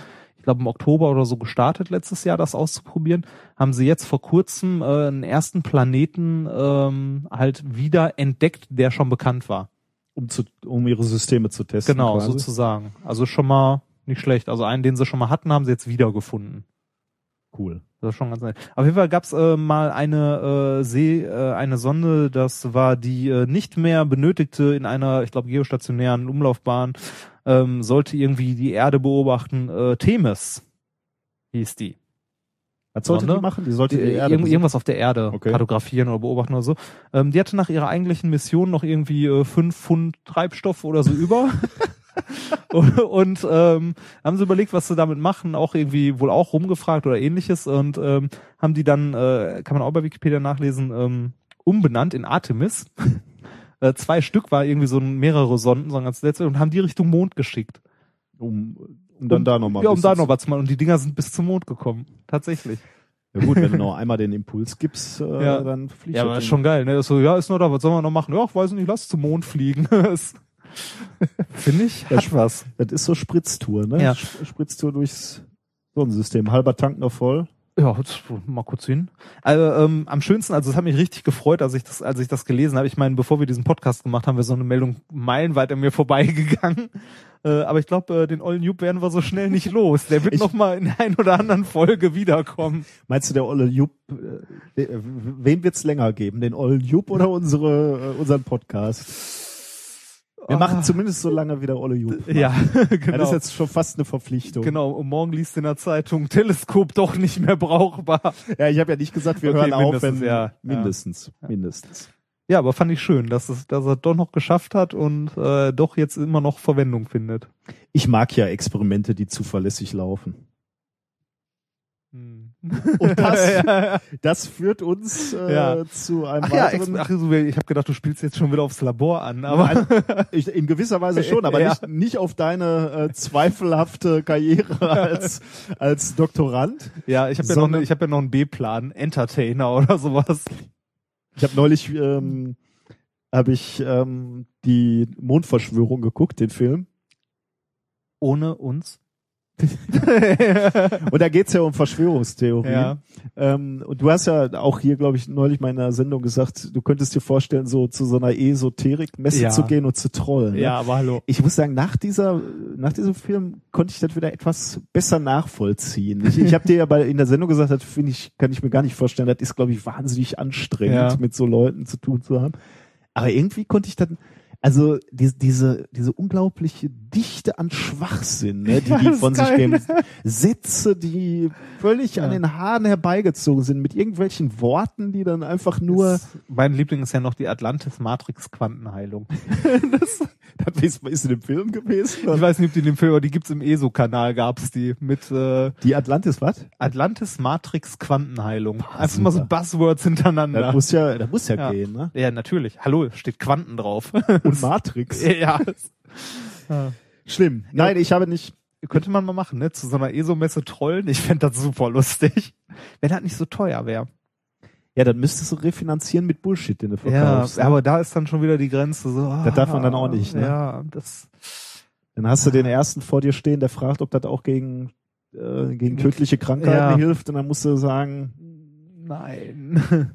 ich glaube im Oktober oder so gestartet letztes Jahr, das auszuprobieren, haben sie jetzt vor kurzem äh, einen ersten Planeten ähm, halt wieder entdeckt, der schon bekannt war. Um zu, um ihre Systeme zu testen. Genau, quasi. sozusagen. Also schon mal nicht schlecht. Also einen, den sie schon mal hatten, haben sie jetzt wiedergefunden. Cool. Das ist schon ganz nett. Auf jeden Fall gab's äh, mal eine äh, See, äh, eine Sonde, das war die äh, nicht mehr benötigte in einer, ich glaube, geostationären Umlaufbahn, ähm, sollte irgendwie die Erde beobachten. Äh, Themis hieß die. Was sollte Sonde? die machen? Die sollte die, Die, Erde irgend, irgendwas auf der Erde Okay. kartografieren oder beobachten oder so. Ähm, die hatte nach ihrer eigentlichen Mission noch irgendwie äh, fünf Pfund Treibstoff oder so über. und und ähm, haben sie überlegt, was sie damit machen, auch irgendwie wohl auch rumgefragt oder ähnliches und ähm, haben die dann, äh, kann man auch bei Wikipedia nachlesen, ähm, umbenannt in Artemis. Äh, zwei Stück war irgendwie so mehrere Sonden, so ein ganz letzte und haben die Richtung Mond geschickt. um, um dann um, da nochmal. Ja, um da noch was zu machen. Und die Dinger sind bis zum Mond gekommen. Tatsächlich. Ja gut, wenn du noch einmal den Impuls gibst, äh, Ja. dann fliegt Ja, das aber ist schon geil, ne? So, ja, ist nur da, was sollen wir noch machen? Ja, ich weiß nicht, lass zum Mond fliegen. Das Finde ich, Ja, hat was. Das ist so Spritztour, ne? Ja. Spritztour durchs Sonnensystem. Halber Tank noch voll. Ja, mal kurz hin. Also, ähm, am schönsten, also es hat mich richtig gefreut, als ich das, als ich das gelesen habe. Ich meine, bevor wir diesen Podcast gemacht haben, wir so eine Meldung meilenweit an mir vorbeigegangen. Äh, aber ich glaube, äh, den ollen Jupp werden wir so schnell nicht los. Der wird Ich- noch mal in der ein oder anderen Folge wiederkommen. Meinst du, der Olle Jupp, äh, wen wird's länger geben? Den Ollen Jupp oder unsere, äh, unseren Podcast? Wir Ah. machen zumindest so lange wie der Olle Jupp. Ja, Das genau. ist jetzt schon fast eine Verpflichtung. Genau, und morgen liest in der Zeitung, Teleskop doch nicht mehr brauchbar. Ja, ich habe ja nicht gesagt, wir Okay, hören auf, wenn ja. mindestens, mindestens. Ja, aber fand ich schön, dass es, dass er doch noch geschafft hat und äh, doch jetzt immer noch Verwendung findet. Ich mag ja Experimente, die zuverlässig laufen. Hm. Und das, ja. das führt uns äh, Ja. zu einem Ach ja, weiteren. ach, so, ich habe gedacht, du spielst jetzt schon wieder aufs Labor an, aber ich, in gewisser Weise schon, aber Ja. nicht, nicht auf deine äh, zweifelhafte Karriere als, als Doktorand. ja, ich habe ja noch, ne, ich habe ja noch einen B-Plan, Entertainer oder sowas. Ich habe neulich ähm, habe ich ähm, die Mondverschwörung geguckt, den Film. Ohne uns. Und da geht's ja um Verschwörungstheorien. ja. Ähm, und du hast ja auch hier, glaube ich, neulich mal in einer Sendung gesagt, du könntest dir vorstellen, so zu so einer Esoterik-Messe Ja. zu gehen und zu trollen. Ne? ja, aber hallo. Ich muss sagen, nach dieser, nach diesem Film konnte ich das wieder etwas besser nachvollziehen. Ich, ich habe dir ja bei in der Sendung gesagt, das finde ich, kann ich mir gar nicht vorstellen. Das ist, glaube ich, wahnsinnig anstrengend, Ja. mit so Leuten zu tun zu haben. Aber irgendwie konnte ich dann, also die, diese, diese unglaubliche Dichte an Schwachsinn, ne, die die von sich geben, Sätze, die völlig an Ja. den Haaren herbeigezogen sind, mit irgendwelchen Worten, die dann einfach nur, Das- mein Liebling ist ja noch die Atlantis Matrix Quantenheilung. das, das ist, ist in dem Film gewesen. Ich weiß nicht, ob die in dem Film, aber die gibt's im ESO-Kanal, gab's die mit äh, Die Atlantis, was? Atlantis Matrix Quantenheilung. Einfach mal so Buzzwords hintereinander. Das muss ja, das muss ja, Ja. gehen, ne? ja, natürlich. Hallo, steht Quanten drauf. Und Matrix. ja. ja. Schlimm. Nein, ich habe nicht. Könnte man mal machen, ne? Zu so einer ESO-Messe trollen. Ich fänd das super lustig. Wenn das nicht so teuer wäre. Ja, dann müsstest du refinanzieren mit Bullshit, den du Ja, verkaufst. ne? aber da ist dann schon wieder die Grenze. So, Das darf man dann auch nicht, ne? Ja, das. Dann hast du den ersten vor dir stehen, der fragt, ob das auch gegen, äh, gegen tödliche Krankheiten Ja. hilft. Und dann musst du sagen, Nein.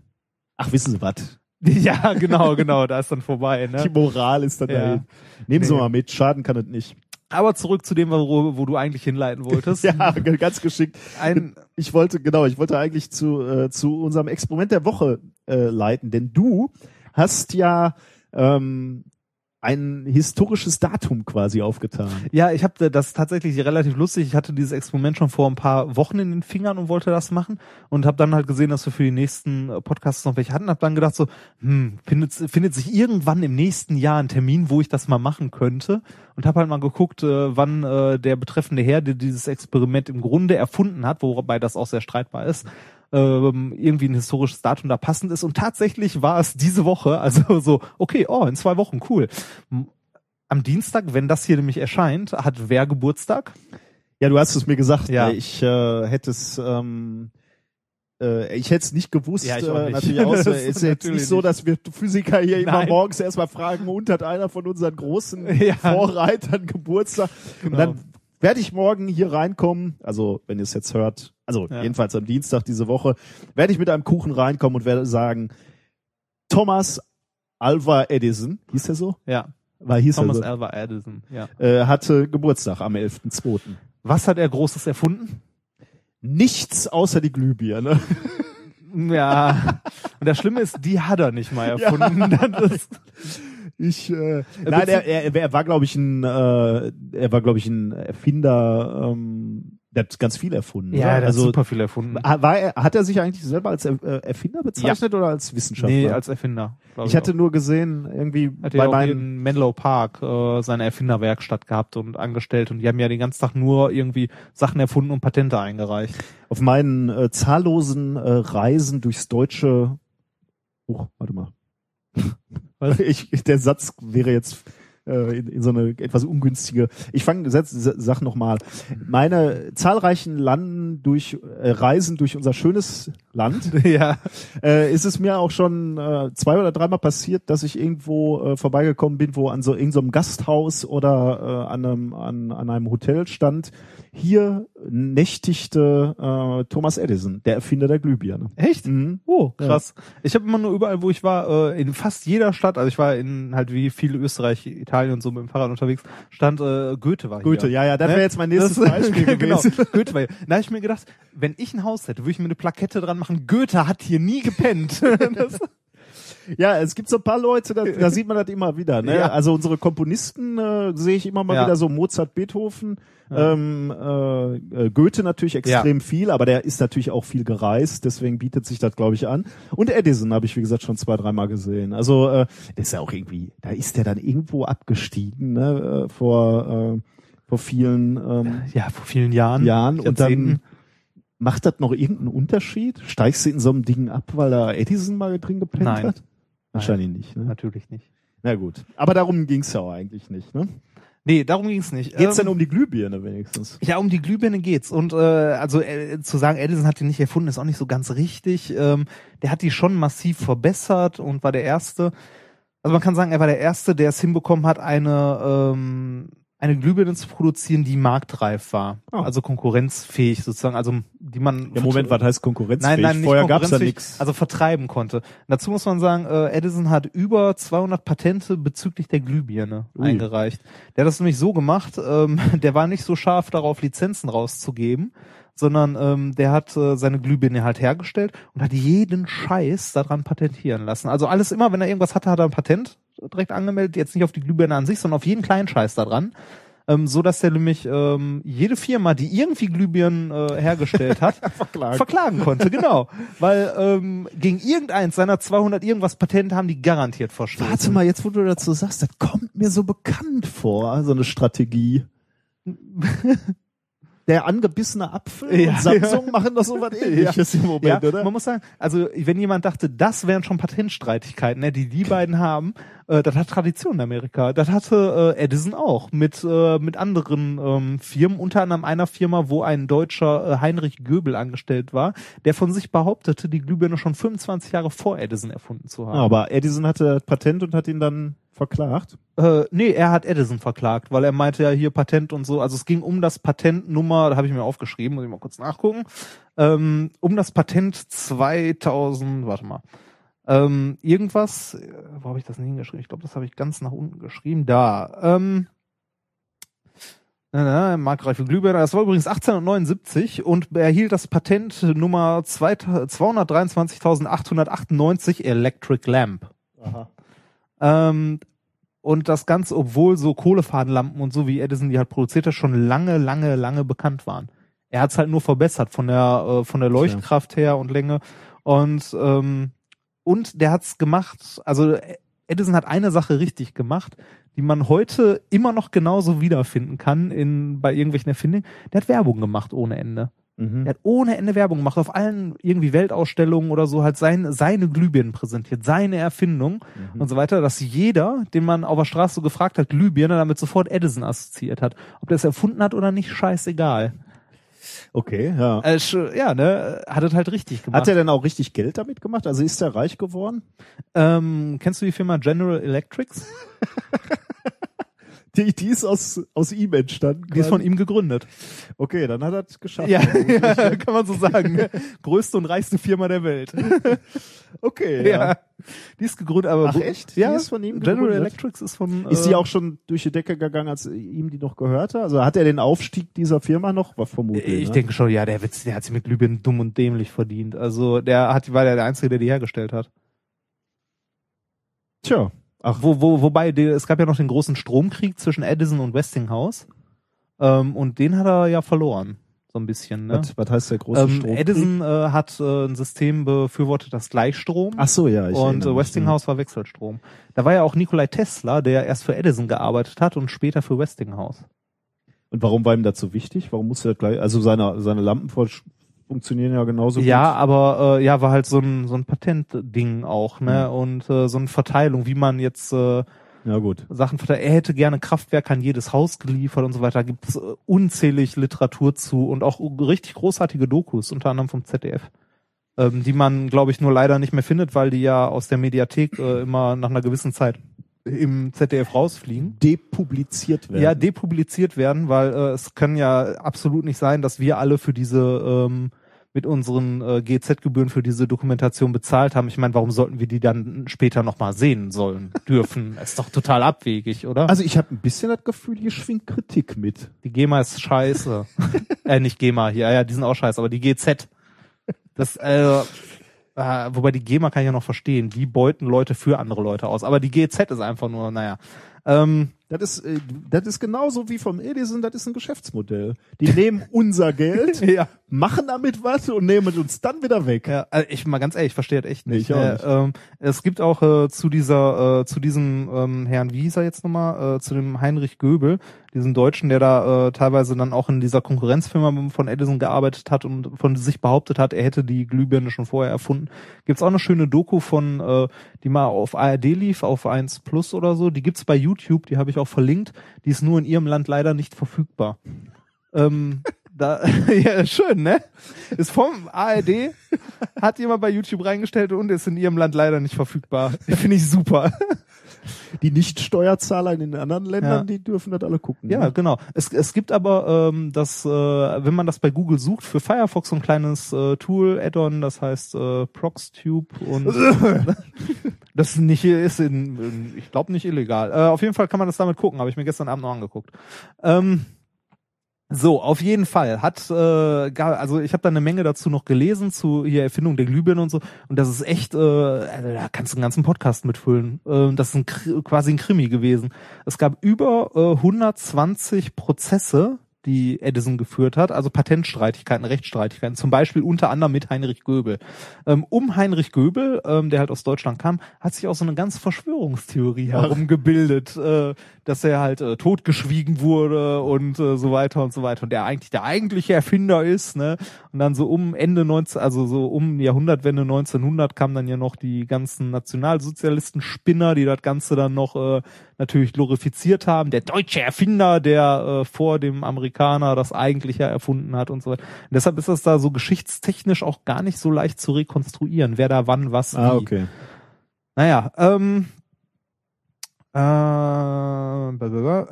ach, wissen Sie was? ja, genau, genau. Da ist dann vorbei, Die ne? Moral ist dann Ja. dahin. Nehmen Sie Nee. mal mit, schaden kann es nicht. Aber zurück zu dem, wo, wo du eigentlich hinleiten wolltest. Ja, ganz geschickt. Ein, Ich wollte, genau, ich wollte eigentlich zu, äh, zu unserem Experiment der Woche äh, leiten, denn du hast ja ähm, ein historisches Datum quasi aufgetan. Ja, ich habe das tatsächlich relativ lustig. Ich hatte dieses Experiment schon vor ein paar Wochen in den Fingern und wollte das machen und habe dann halt gesehen, dass wir für die nächsten äh, Podcasts noch welche hatten. Hab dann gedacht so, hm, findet, findet sich irgendwann im nächsten Jahr ein Termin, wo ich das mal machen könnte und habe halt mal geguckt, äh, wann äh, der betreffende Herr, der dieses Experiment im Grunde erfunden hat, wobei das auch sehr streitbar ist, ähm, irgendwie ein historisches Datum da passend ist. Und tatsächlich war es diese Woche, also so, okay, oh, in zwei Wochen, cool. Am Dienstag, wenn das hier nämlich erscheint, hat wer Geburtstag? Ja, du hast es mir gesagt. Ja. Ja. Ich äh, hätte es, ähm, äh, ich hätte es nicht gewusst. Ja, ich auch äh, nicht. Natürlich auch. Das ist jetzt nicht so, dass wir Physiker hier immer Nein. morgens erstmal fragen, und hat einer von unseren großen Ja. Vorreitern Geburtstag? Genau. Und dann werde ich morgen hier reinkommen, also wenn ihr es jetzt hört, also Ja. jedenfalls am Dienstag diese Woche, werde ich mit einem Kuchen reinkommen und werde sagen, Thomas Alva Edison, hieß er so? Ja, War hieß Thomas er so? Alva Edison. Ja. Äh, hatte Geburtstag am 11.2. Was hat er Großes erfunden? Nichts außer die Glühbirne. Ja. Und das Schlimme ist, die hat er nicht mal erfunden. Das ist, Ich, äh, nein, er, er, er war, glaube ich, ein, äh, er war, glaube ich, ein Erfinder, ähm, der hat ganz viel erfunden. ja, oder? der hat also super viel erfunden. war er, hat er sich eigentlich selber als äh, Erfinder bezeichnet oder als Wissenschaftler? Nee, als Erfinder. glaub ich hatte auch. nur gesehen, irgendwie Hat bei ja meinen, in Menlo Park äh, seine Erfinderwerkstatt gehabt und angestellt und die haben ja den ganzen Tag nur irgendwie Sachen erfunden und Patente eingereicht. auf meinen äh, zahllosen äh, Reisen durchs deutsche, oh, warte mal. Was? Ich, der Satz wäre jetzt äh, in, in so eine etwas ungünstige. Ich fange, sag nochmal. Meine zahlreichen Landen durch äh, Reisen durch unser schönes Land ja. äh, ist es mir auch schon äh, zwei oder dreimal passiert, dass ich irgendwo äh, vorbeigekommen bin, wo an so irgendeinem Gasthaus oder äh, an, einem, an, an einem Hotel stand. Hier nächtigte äh, Thomas Edison, der Erfinder der Glühbirne. Echt? Mhm. Oh, krass. Ich habe immer nur überall, wo ich war, äh, in fast jeder Stadt, also ich war in halt wie viele Österreich, Italien und so mit dem Fahrrad unterwegs, stand äh, Goethe war Goethe, hier. ja, ja, das wäre jetzt mein nächstes Das- Beispiel genau, gewesen. Goethe war hier. Da habe ich mir gedacht, wenn ich ein Haus hätte, würde ich mir eine Plakette dran machen, Goethe hat hier nie gepennt. das, Ja, es gibt so ein paar Leute, da, da sieht man das immer wieder. Ne? Ja. Also unsere Komponisten äh, sehe ich immer mal Ja. wieder so Mozart, Beethoven, ähm, äh, äh, Goethe natürlich extrem viel, aber der ist natürlich auch viel gereist, deswegen bietet sich das, glaube ich, an. Und Edison habe ich, wie gesagt, schon zwei, dreimal gesehen. Also äh, der ist ja auch irgendwie, da ist der dann irgendwo abgestiegen, ne? äh, vor, äh, vor vielen ähm, ja, vor vielen Jahren. Jahren und dann macht das noch irgendeinen Unterschied? Steigst du in so einem Ding ab, weil da Edison mal drin gepennt Nein. hat? Wahrscheinlich nicht, ne? Natürlich nicht. Na gut. Aber darum ging's ja auch eigentlich nicht, ne? Nee, darum ging's nicht. Geht's Ähm, denn um die Glühbirne wenigstens? Ja, um die Glühbirne geht's. Und äh, also äh, zu sagen, Edison hat die nicht erfunden, ist auch nicht so ganz richtig. Ähm, der hat die schon massiv verbessert und war der Erste. Also man kann sagen, er war der Erste, der es hinbekommen hat, eine ähm, eine Glühbirne zu produzieren, die marktreif war. Oh. Also konkurrenzfähig sozusagen, also die man Ja, Moment, was heißt konkurrenzfähig? Nein, nein, nicht Vorher gab's ja konkurrenzfähig, nichts. Also vertreiben konnte. Dazu muss man sagen, äh, Edison hat über 200 Patente bezüglich der Glühbirne Ui. eingereicht. Der hat das nämlich so gemacht, ähm, der war nicht so scharf darauf, Lizenzen rauszugeben, sondern ähm, der hat äh, seine Glühbirne halt hergestellt und hat jeden Scheiß daran patentieren lassen. Also alles immer, wenn er irgendwas hatte, hat er ein Patent direkt angemeldet, jetzt nicht auf die Glühbirne an sich, sondern auf jeden kleinen Scheiß da dran. Ähm, so dass er nämlich ähm, jede Firma, die irgendwie Glühbirnen äh, hergestellt hat, verklagen. konnte, genau. Weil ähm, gegen irgendeins seiner 200 irgendwas Patente haben die garantiert verstoßen. Warte mal, jetzt wo du dazu sagst, das kommt mir so bekannt vor, so eine Strategie. Der angebissene Apfel Ja. und Samsung machen doch so was ähnliches im Moment, ja, oder? man muss sagen, also wenn jemand dachte, das wären schon Patentstreitigkeiten, ne, die die beiden haben, äh, das hat Tradition in Amerika. Das hatte äh, Edison auch mit äh, mit anderen ähm, Firmen, unter anderem einer Firma, wo ein deutscher äh, Heinrich Göbel angestellt war, der von sich behauptete, die Glühbirne schon 25 Jahre vor Edison erfunden zu haben. Ja, aber Edison hatte Patent und hat ihn dann verklagt. Äh, nee, er hat Edison verklagt, weil er meinte ja hier Patent und so. Also es ging um das Patentnummer, da habe ich mir aufgeschrieben, muss ich mal kurz nachgucken. Ähm, um das Patent 2000, warte mal. Ähm, irgendwas, äh, wo habe ich das denn hingeschrieben? Ich glaube, das habe ich ganz nach unten geschrieben. Da. Ähm, na, na, markreife Glühbirne. Das war übrigens 1879 und er erhielt das Patent Nummer 223.898 Electric Lamp. Aha. Ähm, und das Ganze, obwohl so Kohlefadenlampen und so wie Edison die halt produziert hat, schon lange, lange, lange bekannt waren. Er hat es halt nur verbessert von der äh, von der Leuchtkraft her und Länge und ähm, und der hat's gemacht. Also Edison hat eine Sache richtig gemacht, die man heute immer noch genauso wiederfinden kann in bei irgendwelchen Erfindungen. Der hat Werbung gemacht ohne Ende. Mhm. Er hat ohne Ende Werbung gemacht, auf allen irgendwie Weltausstellungen oder so, halt sein, seine Glühbirnen präsentiert, seine Erfindung Mhm. und so weiter, dass jeder, den man auf der Straße so gefragt hat, Glühbirne, damit sofort Edison assoziiert hat. Ob der es erfunden hat oder nicht, scheißegal. Okay, ja. Äh, ja, ne, hat es halt richtig gemacht. Hat er denn auch richtig Geld damit gemacht? Also ist er reich geworden? ähm, kennst du die Firma General Electrics? Die, die ist aus, aus ihm entstanden. Die ist von ihm gegründet. Okay, dann hat er es geschafft. Ja, ja, kann man so sagen. Größte und reichste Firma der Welt. Okay, ja. Ja. Die ist gegründet, aber Ach, echt? Die Ja, ist von ihm General gegründet? Electrics ist von Ist äh, die auch schon durch die Decke gegangen, als ihm die noch gehörte? Also hat er den Aufstieg dieser Firma noch? Vermutlich. Ich ne? denke schon, ja, der Witz, der hat sich mit Glühbirnen dumm und dämlich verdient. Also der hat, war der, der Einzige, der die hergestellt hat. Tja. Ach, Wo, wo, wobei, es gab ja noch den großen Stromkrieg zwischen Edison und Westinghouse. Ähm, und den hat er ja verloren. So ein bisschen. Ne? was, was heißt der große Ähm, Stromkrieg? Edison äh, hat äh, ein System befürwortet, das Gleichstrom. Ach so, ja. Ich und äh, mich, Westinghouse war Wechselstrom. Da war ja auch Nikolai Tesla, der erst für Edison gearbeitet hat und später für Westinghouse. Und warum war ihm das so wichtig? Warum musste er gleich, also seine, seine Lampen voll funktionieren ja genauso Ja, gut. aber äh, ja, war halt so ein so ein Patentding auch, ne? Und äh, so eine Verteilung, wie man jetzt äh, Ja, gut. Sachen verteilt. Er hätte gerne Kraftwerke an jedes Haus geliefert und so weiter. Da gibt es äh, unzählig Literatur zu und auch richtig großartige Dokus, unter anderem vom ZDF. Ähm, die man, glaube ich, nur leider nicht mehr findet, weil die ja aus der Mediathek äh, immer nach einer gewissen Zeit im ZDF rausfliegen. Depubliziert werden. Ja, depubliziert werden, weil äh, es kann ja absolut nicht sein, dass wir alle für diese ähm, mit unseren äh, GZ-Gebühren für diese Dokumentation bezahlt haben. Ich meine, warum sollten wir die dann später nochmal sehen sollen, dürfen? Ist doch total abwegig, oder? Also ich habe ein bisschen das Gefühl, hier schwingt Kritik mit. die GEMA ist scheiße. äh, nicht GEMA, ja, ja, die sind auch scheiße, aber die GZ. Das, äh, äh, wobei die GEMA kann ich ja noch verstehen. Die beuten Leute für andere Leute aus. Aber die GZ ist einfach nur, naja. Ähm, Das ist, äh, das ist genauso wie vom Edison, das ist ein Geschäftsmodell. Die nehmen unser Geld, ja. machen damit was und nehmen uns dann wieder weg. Ja, also ich mal ganz ehrlich, ich verstehe das echt nicht. ich auch Äh, nicht. ähm, es gibt auch äh, zu dieser, äh, zu diesem ähm, Herrn, wie hieß er jetzt nochmal, äh, zu dem Heinrich Göbel, diesen Deutschen, der da äh, teilweise dann auch in dieser Konkurrenzfirma von Edison gearbeitet hat und von sich behauptet hat, er hätte die Glühbirne schon vorher erfunden. Gibt's auch eine schöne Doku von, äh, die mal auf ARD lief, auf 1 Plus oder so. Die gibt's bei YouTube, die habe ich auch verlinkt. Die ist nur in ihrem Land leider nicht verfügbar. ähm, da, ja, schön, ne? Ist vom ARD, hat jemand bei YouTube reingestellt und ist in ihrem Land leider nicht verfügbar. Finde ich super. Die Nicht-Steuerzahler in den anderen Ländern, Ja. die dürfen das alle gucken. Ja, ne? genau. Es, es gibt aber ähm, das, äh, wenn man das bei Google sucht, für Firefox so ein kleines äh, Tool, Add-on, das heißt äh, ProxTube und das nicht ist in, in ich glaube nicht illegal. Äh, auf jeden Fall kann man das damit gucken, habe ich mir gestern Abend noch angeguckt. Ähm, so, auf jeden Fall hat, äh, gar, also ich habe da eine Menge dazu noch gelesen zu hier Erfindung der Glühbirne und so und das ist echt, äh, also da kannst du einen ganzen Podcast mitfüllen. Ähm, das ist ein, quasi ein Krimi gewesen. Es gab über äh, 120 Prozesse, die Edison geführt hat, also Patentstreitigkeiten, Rechtsstreitigkeiten, zum Beispiel unter anderem mit Heinrich Göbel. Ähm, um Heinrich Göbel, ähm, der halt aus Deutschland kam, hat sich auch so eine ganze Verschwörungstheorie herumgebildet, äh, dass er halt äh, totgeschwiegen wurde und äh, so weiter und so weiter und der eigentlich der eigentliche Erfinder ist, ne? Und dann so um Ende 19, also so um Jahrhundertwende 1900 kamen dann ja noch die ganzen Nationalsozialisten-Spinner, die das Ganze dann noch natürlich glorifiziert haben. Der deutsche Erfinder, der äh, vor dem Amerikaner das eigentliche erfunden hat und so weiter. Und deshalb ist das da so geschichtstechnisch auch gar nicht so leicht zu rekonstruieren, wer da wann was Ah, wie. okay. Naja, ähm, äh,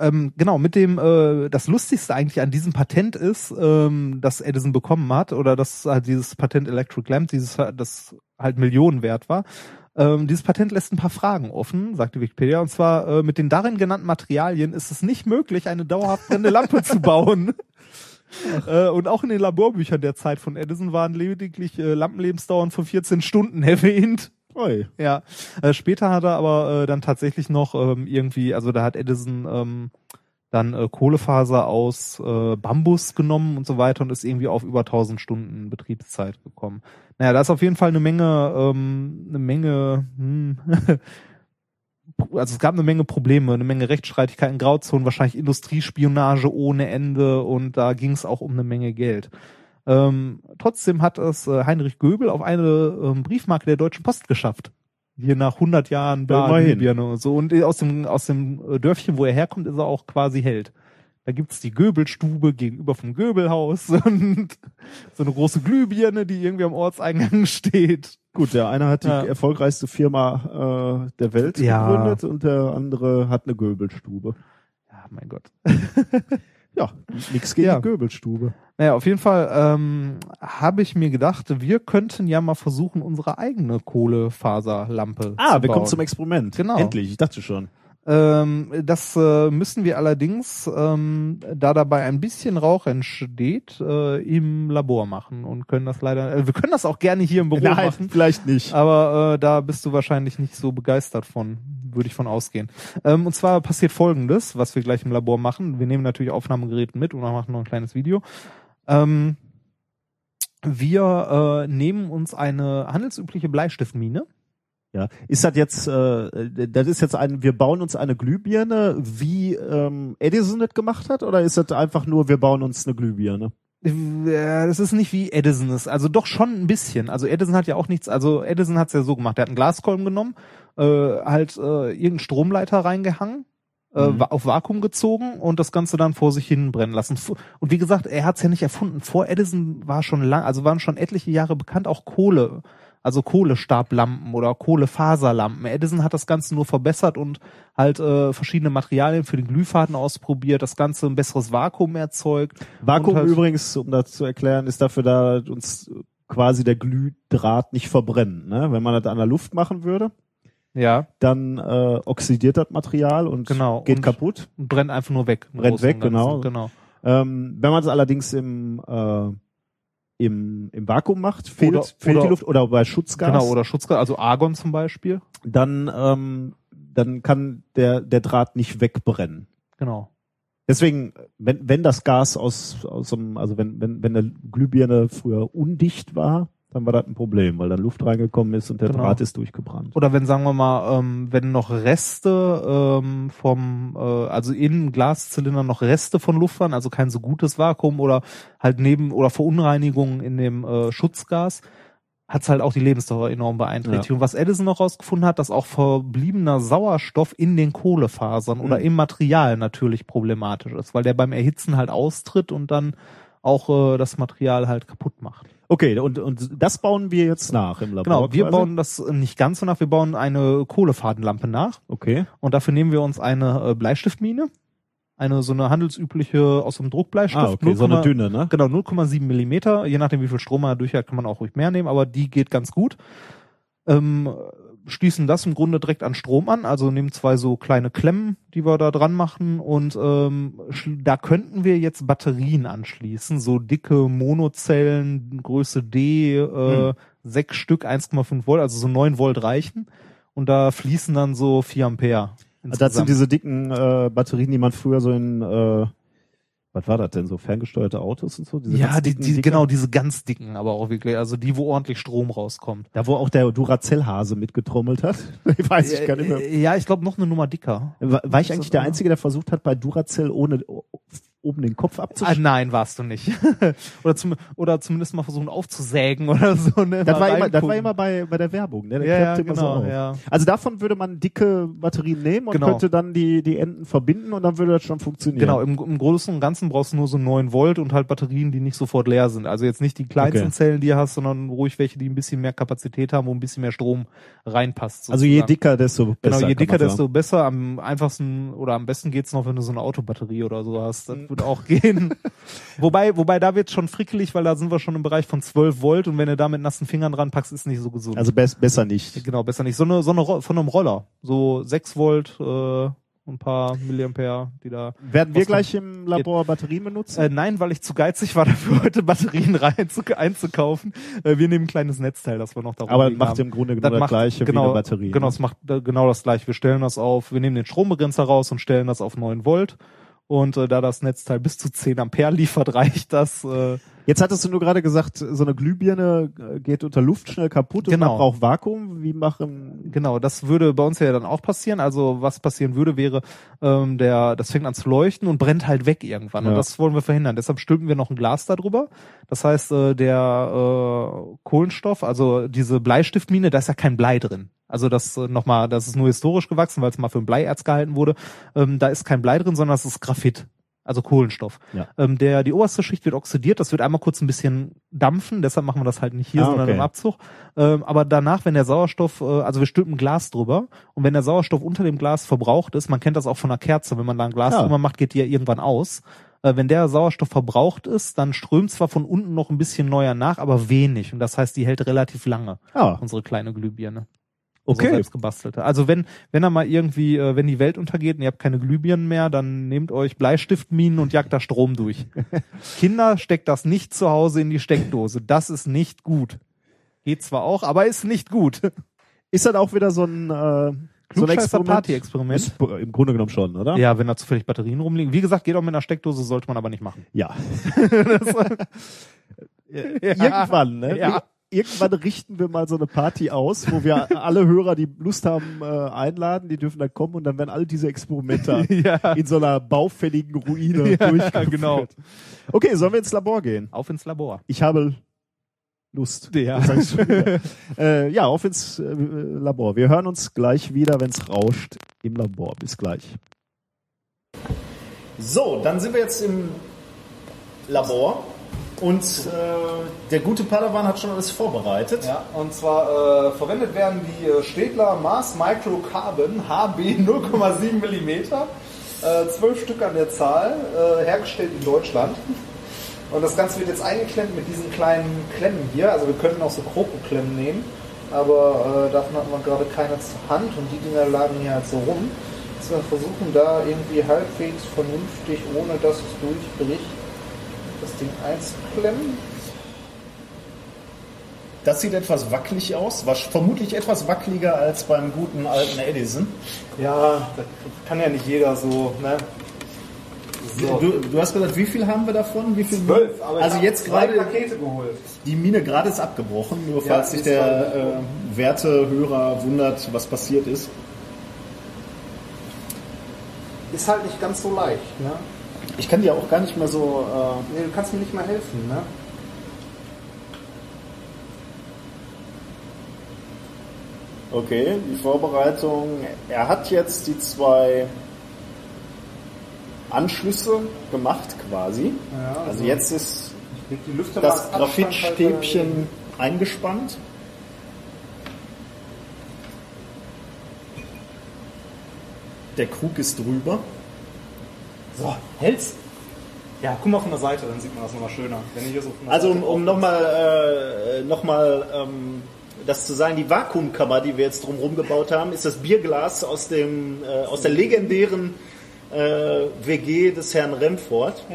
ähm, genau, mit dem, äh, das Lustigste eigentlich an diesem Patent ist, ähm, das Edison bekommen hat, oder das halt dieses Patent Electric Lamp, dieses, das halt Millionen wert war. Ähm, dieses Patent lässt ein paar Fragen offen, sagt die Wikipedia, und zwar äh, mit den darin genannten Materialien ist es nicht möglich, eine dauerhaft brennende Lampe zu bauen. Äh, und auch in den Laborbüchern der Zeit von Edison waren lediglich äh, Lampenlebensdauern von 14 Stunden erwähnt. Oi. Ja, äh, später hat er aber äh, dann tatsächlich noch ähm, irgendwie, also da hat Edison ähm, dann äh, Kohlefaser aus äh, Bambus genommen und so weiter und ist irgendwie auf über 1000 Stunden Betriebszeit gekommen. Naja, da ist auf jeden Fall eine Menge, ähm, eine Menge, hm, also es gab eine Menge Probleme, eine Menge Rechtsstreitigkeiten, Grauzonen, wahrscheinlich Industriespionage ohne Ende und da ging es auch um eine Menge Geld. Ähm, trotzdem hat es äh, Heinrich Göbel auf eine ähm, Briefmarke der Deutschen Post geschafft. Hier nach 100 Jahren. Libyen und so. Und aus dem, aus dem Dörfchen, wo er herkommt, ist er auch quasi Held. Da gibt's die Göbelstube gegenüber vom Göbelhaus und so eine große Glühbirne, die irgendwie am Ortseingang steht. Gut, der eine hat die Ja. erfolgreichste Firma äh, der Welt Ja. gegründet und der andere hat eine Göbelstube. Ja, mein Gott. Ja, nix gegen Ja. die Göbelstube. Naja, auf jeden Fall ähm, habe ich mir gedacht, wir könnten ja mal versuchen, unsere eigene Kohlefaserlampe Ah, zu wir bauen. kommen zum Experiment. Genau. Endlich, ich dachte schon. Ähm, das äh, müssen wir allerdings, ähm, da dabei ein bisschen Rauch entsteht, äh, im Labor machen und können das leider, äh, wir können das auch gerne hier im Büro Nein, machen, vielleicht nicht. aber äh, da bist du wahrscheinlich nicht so begeistert von, würde ich von ausgehen. Ähm, und zwar passiert Folgendes, was wir gleich im Labor machen. Wir nehmen natürlich Aufnahmegeräte mit und machen noch ein kleines Video. Ähm, wir äh, nehmen uns eine handelsübliche Bleistiftmine. Ja, ist das jetzt, äh, das ist jetzt ein, wir bauen uns eine Glühbirne, wie ähm, Edison das gemacht hat, oder ist das einfach nur, wir bauen uns eine Glühbirne? Ja, Das ist nicht wie Edison ist, also doch schon ein bisschen. Also Edison hat ja auch nichts, also Edison hat es ja so gemacht, er hat einen Glaskolben genommen, äh, halt äh, irgendeinen Stromleiter reingehangen, äh, Mhm. auf Vakuum gezogen und das Ganze dann vor sich hin brennen lassen. Und wie gesagt, er hat es ja nicht erfunden. Vor Edison war schon lang, also waren schon etliche Jahre bekannt, auch Kohle. Also Kohlestablampen oder Kohlefaserlampen. Edison hat das Ganze nur verbessert und halt äh, verschiedene Materialien für den Glühfaden ausprobiert, das Ganze ein besseres Vakuum erzeugt. Vakuum halt- übrigens, um das zu erklären, ist dafür da, uns quasi der Glühdraht nicht verbrennt. Ne? Wenn man das an der Luft machen würde, Ja, dann äh, oxidiert das Material und Genau, geht und- kaputt. und brennt einfach nur weg. Brennt weg, genau. genau. Ähm, wenn man es allerdings im, äh, im, im Vakuum macht, fehlt, Oder- fehlt oder- die Luft oder bei Schutzgas, Genau, oder Schutzgas, also Argon zum Beispiel. dann, ähm, dann kann der, der Draht nicht wegbrennen. Genau. Deswegen, wenn, wenn das Gas aus, aus dem, also wenn, wenn, wenn eine Glühbirne früher undicht war, dann war das ein Problem, weil dann Luft reingekommen ist und der Genau. Draht ist durchgebrannt. Oder wenn, sagen wir mal, ähm, wenn noch Reste ähm, vom, äh, also in Glaszylinder noch Reste von Luft waren, also kein so gutes Vakuum oder halt neben oder Verunreinigungen in dem äh, Schutzgas, hat's halt auch die Lebensdauer enorm beeinträchtigt. Ja. Und was Edison noch rausgefunden hat, dass auch verbliebener Sauerstoff in den Kohlefasern oder Mhm. im Material natürlich problematisch ist, weil der beim Erhitzen halt austritt und dann auch äh, das Material halt kaputt macht. Okay, und, und das bauen wir jetzt nach im Labor. Genau, wir quasi? bauen das nicht ganz so nach, wir bauen eine Kohlefadenlampe nach. Okay. Und dafür nehmen wir uns eine äh, Bleistiftmine, eine so eine handelsübliche aus dem Druckbleistift. Ah, okay, so eine 0,- dünne, ne? Genau, 0,7 Millimeter. Je nachdem, wie viel Strom man da durch hat, kann man auch ruhig mehr nehmen, aber die geht ganz gut. Ähm, schließen das im Grunde direkt an Strom an, also nehmen zwei so kleine Klemmen, die wir da dran machen und ähm, da könnten wir jetzt Batterien anschließen, so dicke Monozellen, Größe D, äh, Hm. sechs Stück, 1,5 Volt, also so 9 Volt reichen und da fließen dann so 4 Ampere. Also das sind insgesamt. diese dicken äh, Batterien, die man früher so in, äh, was war das denn, so ferngesteuerte Autos und so? Diese ja, die, dicken die, genau, diese ganz dicken, aber auch wirklich, also die, wo ordentlich Strom rauskommt. Da, wo auch der Duracell-Hase mitgetrommelt hat. Ich weiß ich gar nicht mehr. Äh, Ja, ich glaube noch eine Nummer dicker. War, war ich eigentlich der? Einzige, der versucht hat, bei Duracell ohne o- oben den Kopf Ah, abzuschneiden? nein, warst du nicht. oder, zum, oder zumindest mal versuchen aufzusägen oder so. Ne? das, war immer, das war immer bei, bei der Werbung, ne? Der ja, ja, genau, so ja. Also davon würde man dicke Batterien nehmen und Genau. könnte dann die, die Enden verbinden und dann würde das schon funktionieren. Genau, im, im Großen und Ganzen brauchst du nur so 9 Volt und halt Batterien, die nicht sofort leer sind. Also jetzt nicht die kleinsten Okay. Zellen, die du hast, sondern ruhig welche, die ein bisschen mehr Kapazität haben, wo ein bisschen mehr Strom reinpasst. Also je sozusagen. dicker, desto besser. Genau, je dicker, desto besser. Am einfachsten oder am besten geht's noch, wenn du so eine Autobatterie oder so hast. Mhm. Das würde auch gehen. wobei, wobei da wird's schon frickelig, weil da sind wir schon im Bereich von 12 Volt und wenn du da mit nassen Fingern dran packst, ist nicht so gesund. Also bes besser nicht. genau, besser nicht. So eine, so eine von einem Roller. So 6 Volt, äh, ein paar Milliampere, die da. Werden wir gleich im Labor Batterien benutzen? Äh, nein, weil ich zu geizig war dafür, heute Batterien rein zu, einzukaufen. Äh, wir nehmen ein kleines Netzteil, das wir noch da Aber das rumliegen macht haben. im Grunde genau Das das gleiche genau, wie eine Batterie. Genau, es macht äh, genau das gleiche. Wir stellen das auf, wir nehmen den Strombegrenzer raus und stellen das auf 9 Volt. Und äh, da das Netzteil bis zu 10 Ampere liefert, reicht das. Äh, Jetzt hattest du nur gerade gesagt, so eine Glühbirne äh, geht unter Luft schnell kaputt und Genau. man braucht Vakuum. Wie machen genau, das würde bei uns ja dann auch passieren. Also was passieren würde, wäre, ähm, der, das fängt an zu leuchten und brennt halt weg irgendwann. Und Ja. das wollen wir verhindern. Deshalb stülpen wir noch ein Glas darüber. Das heißt, äh, der äh, Kohlenstoff, also diese Bleistiftmine, da ist ja kein Blei drin. Also das äh, nochmal, das ist nur historisch gewachsen, weil es mal für ein Bleierz gehalten wurde. Ähm, da ist kein Blei drin, sondern es ist Graphit. Also Kohlenstoff. Ja. Ähm, der, die oberste Schicht wird oxidiert, das wird einmal kurz ein bisschen dampfen, deshalb machen wir das halt nicht hier, Ah, sondern okay. im Abzug. Ähm, aber danach, wenn der Sauerstoff, äh, also wir stülpen Glas drüber und wenn der Sauerstoff unter dem Glas verbraucht ist, man kennt das auch von einer Kerze, wenn man da ein Glas Ja. drüber macht, geht die ja irgendwann aus. Äh, wenn der Sauerstoff verbraucht ist, dann strömt zwar von unten noch ein bisschen neuer nach, aber wenig. Und das heißt, die hält relativ lange, Ah, unsere kleine Glühbirne. Okay. So selbst gebastelte. Also wenn, wenn da mal irgendwie, äh, wenn die Welt untergeht und ihr habt keine Glühbirnen mehr, dann nehmt euch Bleistiftminen und jagt da Strom durch. Kinder, steckt das nicht zu Hause in die Steckdose. Das ist nicht gut. Geht zwar auch, aber ist nicht gut. ist das auch wieder so ein, äh, so ein Experiment? Party-Experiment. Ist Im Grunde genommen schon, oder? Ja, wenn da zufällig Batterien rumliegen. Wie gesagt, geht auch mit einer Steckdose, sollte man aber nicht machen. Ja. Irgendwann, ne? Ja. Irgendwann richten wir mal so eine Party aus, wo wir alle Hörer, die Lust haben, äh, einladen, die dürfen da kommen und dann werden all diese Experimente Ja. in so einer baufälligen Ruine Ja, durchgeführt. genau. Okay, sollen wir ins Labor gehen? Auf ins Labor. Ich habe Lust. Ja. Äh, ja, auf ins äh, Labor. Wir hören uns gleich wieder, wenn es rauscht im Labor. Bis gleich. So, dann sind wir jetzt im Labor. Und äh, der gute Padawan hat schon alles vorbereitet. Ja, und zwar äh, verwendet werden die äh, Städtler Mars Microcarbon HB 0,7 mm, zwölf Stück an der Zahl, äh, hergestellt in Deutschland. Und das Ganze wird jetzt eingeklemmt mit diesen kleinen Klemmen hier. Also wir könnten auch so Kroko-Klemmen nehmen, aber äh, davon hatten wir gerade keine zur Hand und die Dinger lagen hier halt so rum. Jetzt wir versuchen da irgendwie halbwegs vernünftig, ohne dass es durchbricht, das Ding einzuklemmen. Das sieht etwas wackelig aus, war vermutlich etwas wackeliger als beim guten alten Edison. Ja, das kann ja nicht jeder so, ne? So. Du, du hast gesagt, wie viel haben wir davon? Wie viel? Zwölf, aber ich also jetzt gerade Pakete geholt. die Mine gerade ist abgebrochen, nur Ja, falls sich der äh, Wertehörer wundert, was passiert ist. Ist halt nicht ganz so leicht, ne? Ich kann dir auch gar nicht mehr so. Nee, du kannst mir nicht mal helfen, ne? Äh, okay, die Vorbereitung. Er hat jetzt die zwei Anschlüsse gemacht quasi. Ja, also also jetzt ist das Graphitstäbchen eingespannt. Der Krug ist drüber. So, hält's? Ja, guck mal von der Seite, dann sieht man das nochmal schöner. So Also um, Seite um nochmal äh, noch mal, ähm, das zu sagen, die Vakuumkammer, die wir jetzt drumherum gebaut haben, ist das Bierglas aus, dem, äh, aus der legendären äh, WG des Herrn Remford.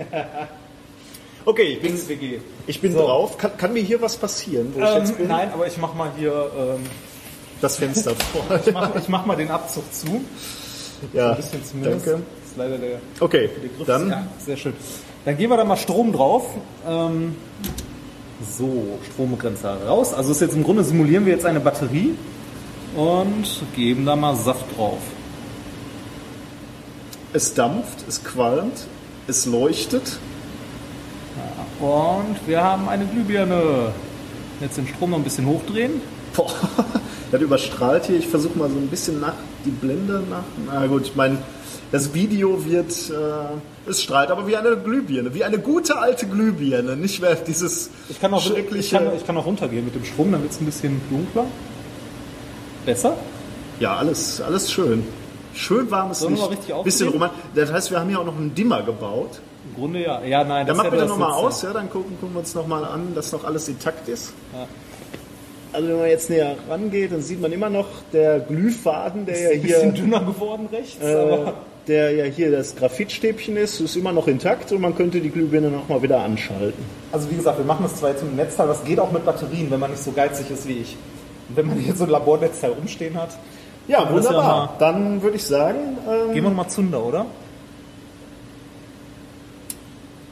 Okay, ich bin, WG. ich bin So. drauf. Kann, kann mir hier was passieren, wo ich jetzt Ähm, bin? nein, aber ich mach mal hier, ähm, Das Fenster vor. ich, mach, ich mach mal den Abzug zu. ja, Ein bisschen zumindest. danke. Ist leider der Okay, Begriff. dann Ja, sehr schön. Dann gehen wir da mal Strom drauf. Ähm, so, Stromgrenzer raus. Also ist jetzt im Grunde simulieren wir jetzt eine Batterie und geben da mal Saft drauf. es dampft, es qualmt, es leuchtet. Und wir haben eine Glühbirne. Jetzt den Strom noch ein bisschen hochdrehen. Boah, das überstrahlt hier. Ich versuche mal so ein bisschen nach die Blende nach. Na gut, ich meine, das Video wird, äh, es strahlt aber wie eine Glühbirne, wie eine gute alte Glühbirne, nicht mehr dieses Ich kann auch, ich schreckliche. kann, ich kann auch runtergehen mit dem Strom, dann wird es ein bisschen dunkler. Besser? ja, alles, alles schön. Schön warmes wir Licht. bisschen roman. Das heißt, wir haben hier auch noch einen Dimmer gebaut. Im Grunde ja. Ja, nein, Dann das mach ist bitte nochmal aus, ja, dann gucken, gucken wir uns nochmal an, dass noch alles intakt ist. Ja. Also wenn man jetzt näher rangeht, dann sieht man immer noch der Glühfaden, der ja Ist ein bisschen hier, dünner geworden rechts, äh, aber der ja hier das Graphitstäbchen ist, ist immer noch intakt und man könnte die Glühbirne nochmal wieder anschalten. also wie gesagt, wir machen das zwar jetzt im Netzteil, das geht auch mit Batterien, wenn man nicht so geizig ist wie ich. Und wenn man hier so ein Labornetzteil rumstehen hat, Ja, ja wunderbar. mal- Dann würde ich sagen, ähm, gehen wir nochmal Zunder, oder?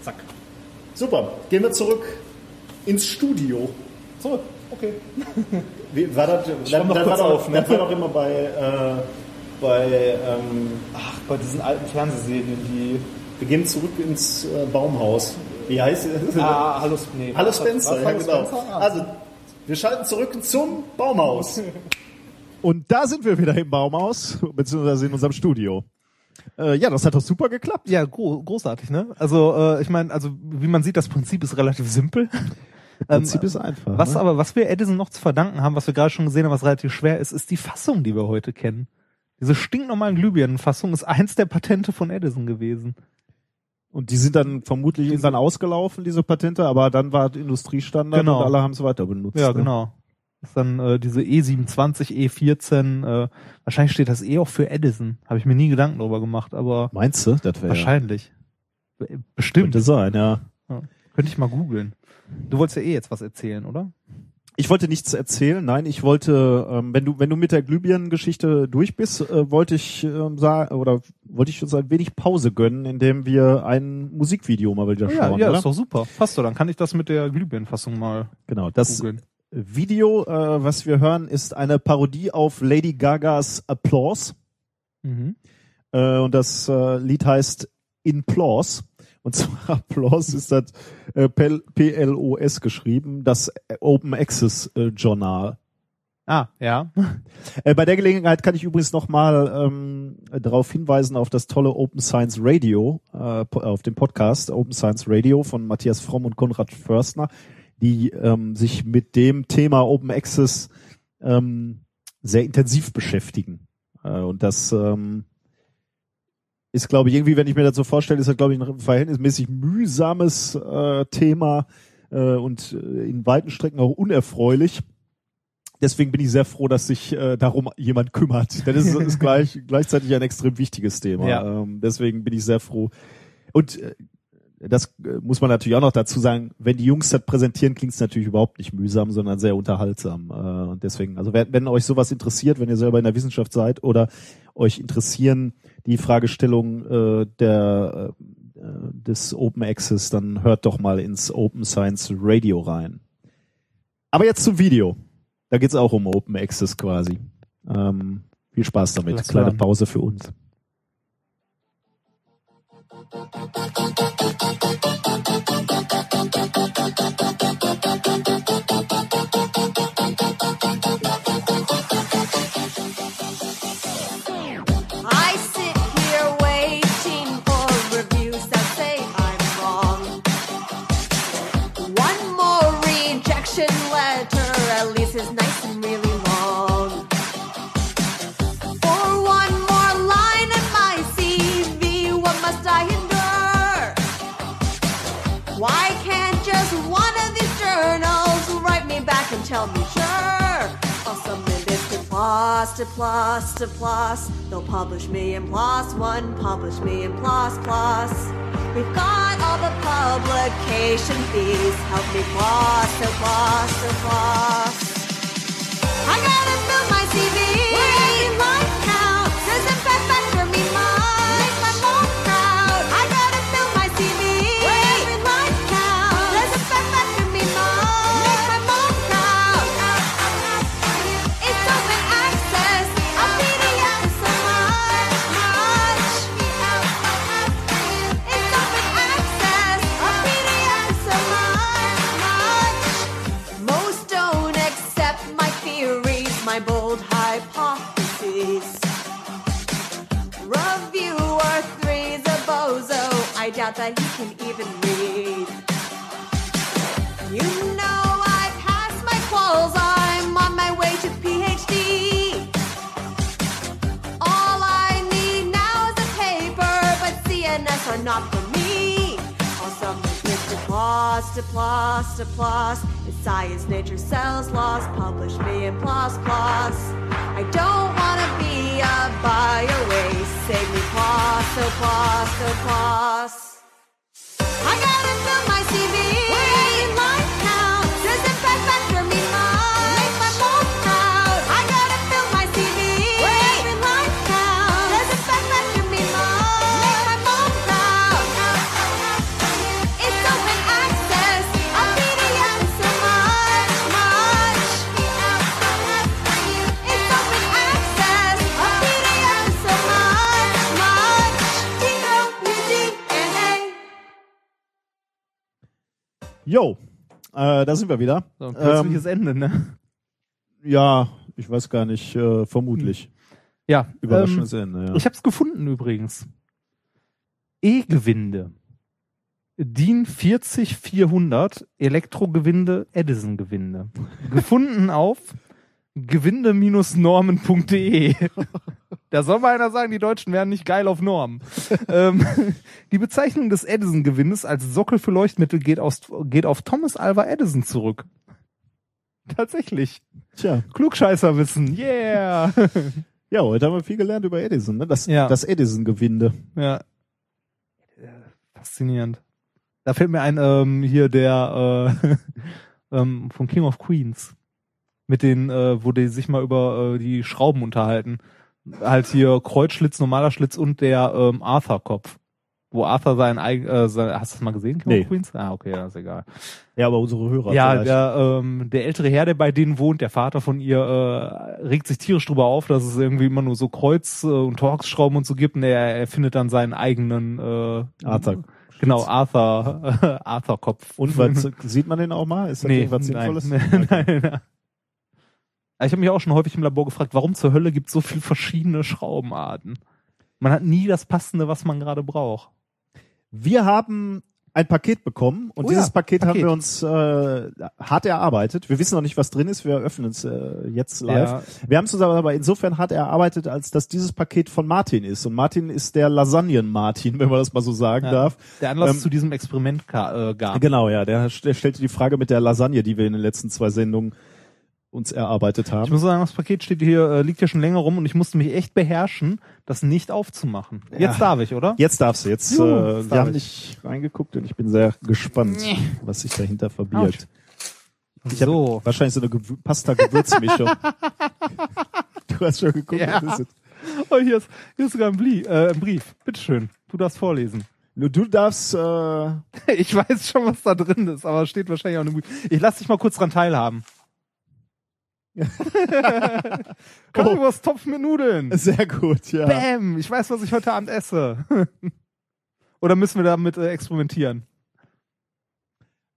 Zack. super, gehen wir zurück ins Studio. Zurück. Okay. Wie, war das, das, kurz war doch, auf, ne? das war doch immer bei, äh, bei ähm, Ach, bei diesen alten Fernsehserien, die. wir gehen zurück ins äh, Baumhaus. Wie heißt es? Ah, hallo, nee, Hallo Spencer, was- ja, Hallo genau. Spencer? Also, wir schalten zurück zum Baumhaus. Und da sind wir wieder im Baumhaus, beziehungsweise in unserem Studio. Äh, ja, das hat doch super geklappt. Ja, gro großartig, ne? Also, äh, ich meine, also wie man sieht, das Prinzip ist relativ simpel. Prinzip ist einfach. Was ne? aber, was wir Edison noch zu verdanken haben, was wir gerade schon gesehen haben, was relativ schwer ist, ist die Fassung, die wir heute kennen. Diese stinknormalen Glühbirnenfassung ist eins der Patente von Edison gewesen. Und die sind dann vermutlich irgendwann ausgelaufen, diese Patente, aber dann war es Industriestandard Genau. und alle haben es weiter benutzt. Ja, ne? genau. Das ist dann äh, diese E27, E14, äh, wahrscheinlich steht das E auch für Edison. Habe ich mir nie Gedanken darüber gemacht, aber Meinst du? Das wäre wahrscheinlich. Bestimmt. könnte sein, ja. Könnte ich mal googeln. Du wolltest ja eh jetzt was erzählen, oder? Ich wollte nichts erzählen, nein, ich wollte, ähm, wenn du wenn du mit der Glühbirnengeschichte durch bist, äh, wollte ich ähm, sagen oder wollte ich uns ein wenig Pause gönnen, indem wir ein Musikvideo mal wieder ja, schauen, ja, oder? ist doch super. Passt doch, dann kann ich das mit der Glühbirnenfassung mal Genau, das googeln. Video, äh, was wir hören, ist eine Parodie auf Lady Gagas Applause. Mhm. Äh, und das äh, Lied heißt In Plause. Und zwar Applause ist das äh, PL- PLOS geschrieben, das Open Access äh, Journal. Ah, ja. Äh, bei der Gelegenheit kann ich übrigens nochmal ähm, darauf hinweisen auf das tolle Open Science Radio, äh, auf dem Podcast Open Science Radio von Matthias Fromm und Konrad Förstner, die ähm, sich mit dem Thema Open Access ähm, sehr intensiv beschäftigen. Äh, und das ähm, ist, glaube ich, irgendwie, wenn ich mir das so vorstelle, ist das, glaube ich, ein verhältnismäßig mühsames äh, Thema äh, und äh, in weiten Strecken auch unerfreulich deswegen bin ich sehr froh, dass sich äh, darum jemand kümmert. Denn es ist, ist gleich, gleichzeitig ein extrem wichtiges Thema. Ja. Ähm, deswegen bin ich sehr froh. Und äh, das äh, muss man natürlich auch noch dazu sagen, wenn die Jungs das präsentieren, klingt es natürlich überhaupt nicht mühsam, sondern sehr unterhaltsam. Äh, und deswegen, also wenn, wenn euch sowas interessiert, wenn ihr selber in der Wissenschaft seid oder euch interessieren die Fragestellung äh, der äh, des Open Access, dann hört doch mal ins Open Science Radio rein. Aber jetzt zum Video. Da geht's auch um Open Access quasi. Ähm, viel Spaß damit. Kleine Pause für uns. PLOS, to PLOS, to PLOS. They'll publish me in one, publish me in PLOS. We've got all the publication fees. Help me PLOS, to PLOS, to PLOS. I gotta out that he can even read. You know I passed my quals, I'm on my way to PhD. All I need now is a paper, but CNS are not for me. I'll submit this to PLOS, to PLOS, to PLOS. It's science, nature, cells, laws, publish me in PLOS, PLOS. I don't wanna be a bio waste. Save me PLOS, so oh, PLOS, so oh, PLOS. I gotta fill my CV. Jo, äh, da sind wir wieder. So, ein plötzliches ähm, Ende, ne? Ja, ich weiß gar nicht, äh, vermutlich. Ja, überraschendes ähm, Ende. Ja. Ich habe es gefunden übrigens. E-Gewinde. DIN 40400 Elektrogewinde Edison-Gewinde. Gefunden auf gewinde-normen.de. Da soll mal einer sagen, die Deutschen wären nicht geil auf Normen. ähm, die Bezeichnung des Edison-Gewinnes als Sockel für Leuchtmittel geht, aus, geht auf Thomas Alva Edison zurück. Tatsächlich. Tja. Klugscheißerwissen. Yeah. ja, heute haben wir viel gelernt über Edison, ne? Das, ja. das Edison-Gewinde. Ja. Faszinierend. Da fällt mir ein, ähm, hier der äh, ähm, von King of Queens. Mit den, äh, wo die sich mal über äh, die Schrauben unterhalten halt hier Kreuzschlitz, normaler Schlitz und der ähm, Arthur-Kopf. Wo Arthur sein eigen, äh, sein, hast du das mal gesehen, King nee. Queens? Ah, okay, ja, ist egal. Ja, aber unsere Hörer. Ja, vielleicht. der, ähm, der ältere Herr, der bei denen wohnt, der Vater von ihr, äh, regt sich tierisch drüber auf, dass es irgendwie immer nur so Kreuz- äh, und Torx-Schrauben und so gibt und er, er findet dann seinen eigenen äh, Arthur. Genau, Arthur, äh, Arthur-Kopf. Und was, sieht man den auch mal? Ist das nee, irgendwas Sinnvolles? Nein, nein, nein. Ich habe mich auch schon häufig im Labor gefragt, warum zur Hölle gibt es so viele verschiedene Schraubenarten? Man hat nie das Passende, was man gerade braucht. Wir haben ein Paket bekommen und Oh dieses ja, Paket, haben Paket. wir uns äh, hart erarbeitet. Wir wissen noch nicht, was drin ist. Wir öffnen es äh, jetzt live. Ja. Wir haben es uns aber insofern hart erarbeitet, als dass dieses Paket von Martin ist. Und Martin ist der Lasagnen-Martin, wenn man das mal so sagen Ja. darf. Der Anlass Ähm, zu diesem Experiment äh, gab. Genau, ja. Der, der stellte die Frage mit der Lasagne, die wir in den letzten zwei Sendungen uns erarbeitet Ich haben. muss sagen, das Paket steht hier, äh, liegt hier schon länger rum und ich musste mich echt beherrschen, das nicht aufzumachen. Jetzt darf ich, oder? Jetzt darfst du. Jetzt, Juhu, äh, jetzt wir haben ich. nicht reingeguckt und ich bin sehr gespannt, was sich dahinter verbirgt. Ich habe so. wahrscheinlich so eine Gewü Pasta-Gewürzmischung. du hast schon geguckt, Ja. was ist es? Oh, hier ist, hier ist sogar ein, Blie äh, ein Brief. Bitteschön. Du darfst vorlesen. Nur du darfst, äh, Ich weiß schon, was da drin ist, aber es steht wahrscheinlich auch eine Ich lass dich mal kurz dran teilhaben. Currywurst-Topf mit Nudeln. sehr gut, ja. Bam! Ich weiß, was ich heute Abend esse. Oder müssen wir damit äh, experimentieren?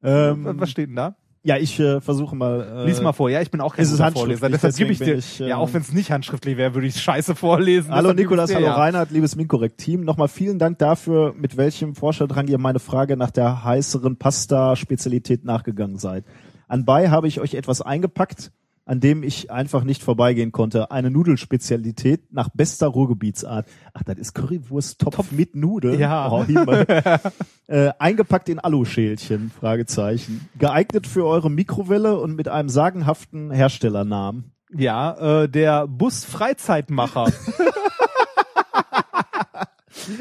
Ähm, was steht denn da? ja, ich äh, versuche mal. Äh, Lies mal vor. Ja, ich bin auch kein guter handschriftlich, Vorleser. Deshalb gebe ich dir. ich, äh, ja, auch wenn es nicht handschriftlich wäre, würde ich scheiße vorlesen. Hallo Nikolas, dir, hallo ja. Reinhard, liebes Minkorrekt-Team. Nochmal vielen Dank dafür, mit welchem Forscherdrang ihr meine Frage nach der heißeren Pasta-Spezialität nachgegangen seid. Anbei habe ich euch etwas eingepackt, an dem ich einfach nicht vorbeigehen konnte. Eine Nudelspezialität nach bester Ruhrgebietsart. Ach, das ist Currywurst-Topf mit Nudeln? Ja. Oh, äh, eingepackt in Aluschälchen, Fragezeichen. Geeignet für eure Mikrowelle und mit einem sagenhaften Herstellernamen. Ja, äh, der Bus Freizeitmacher.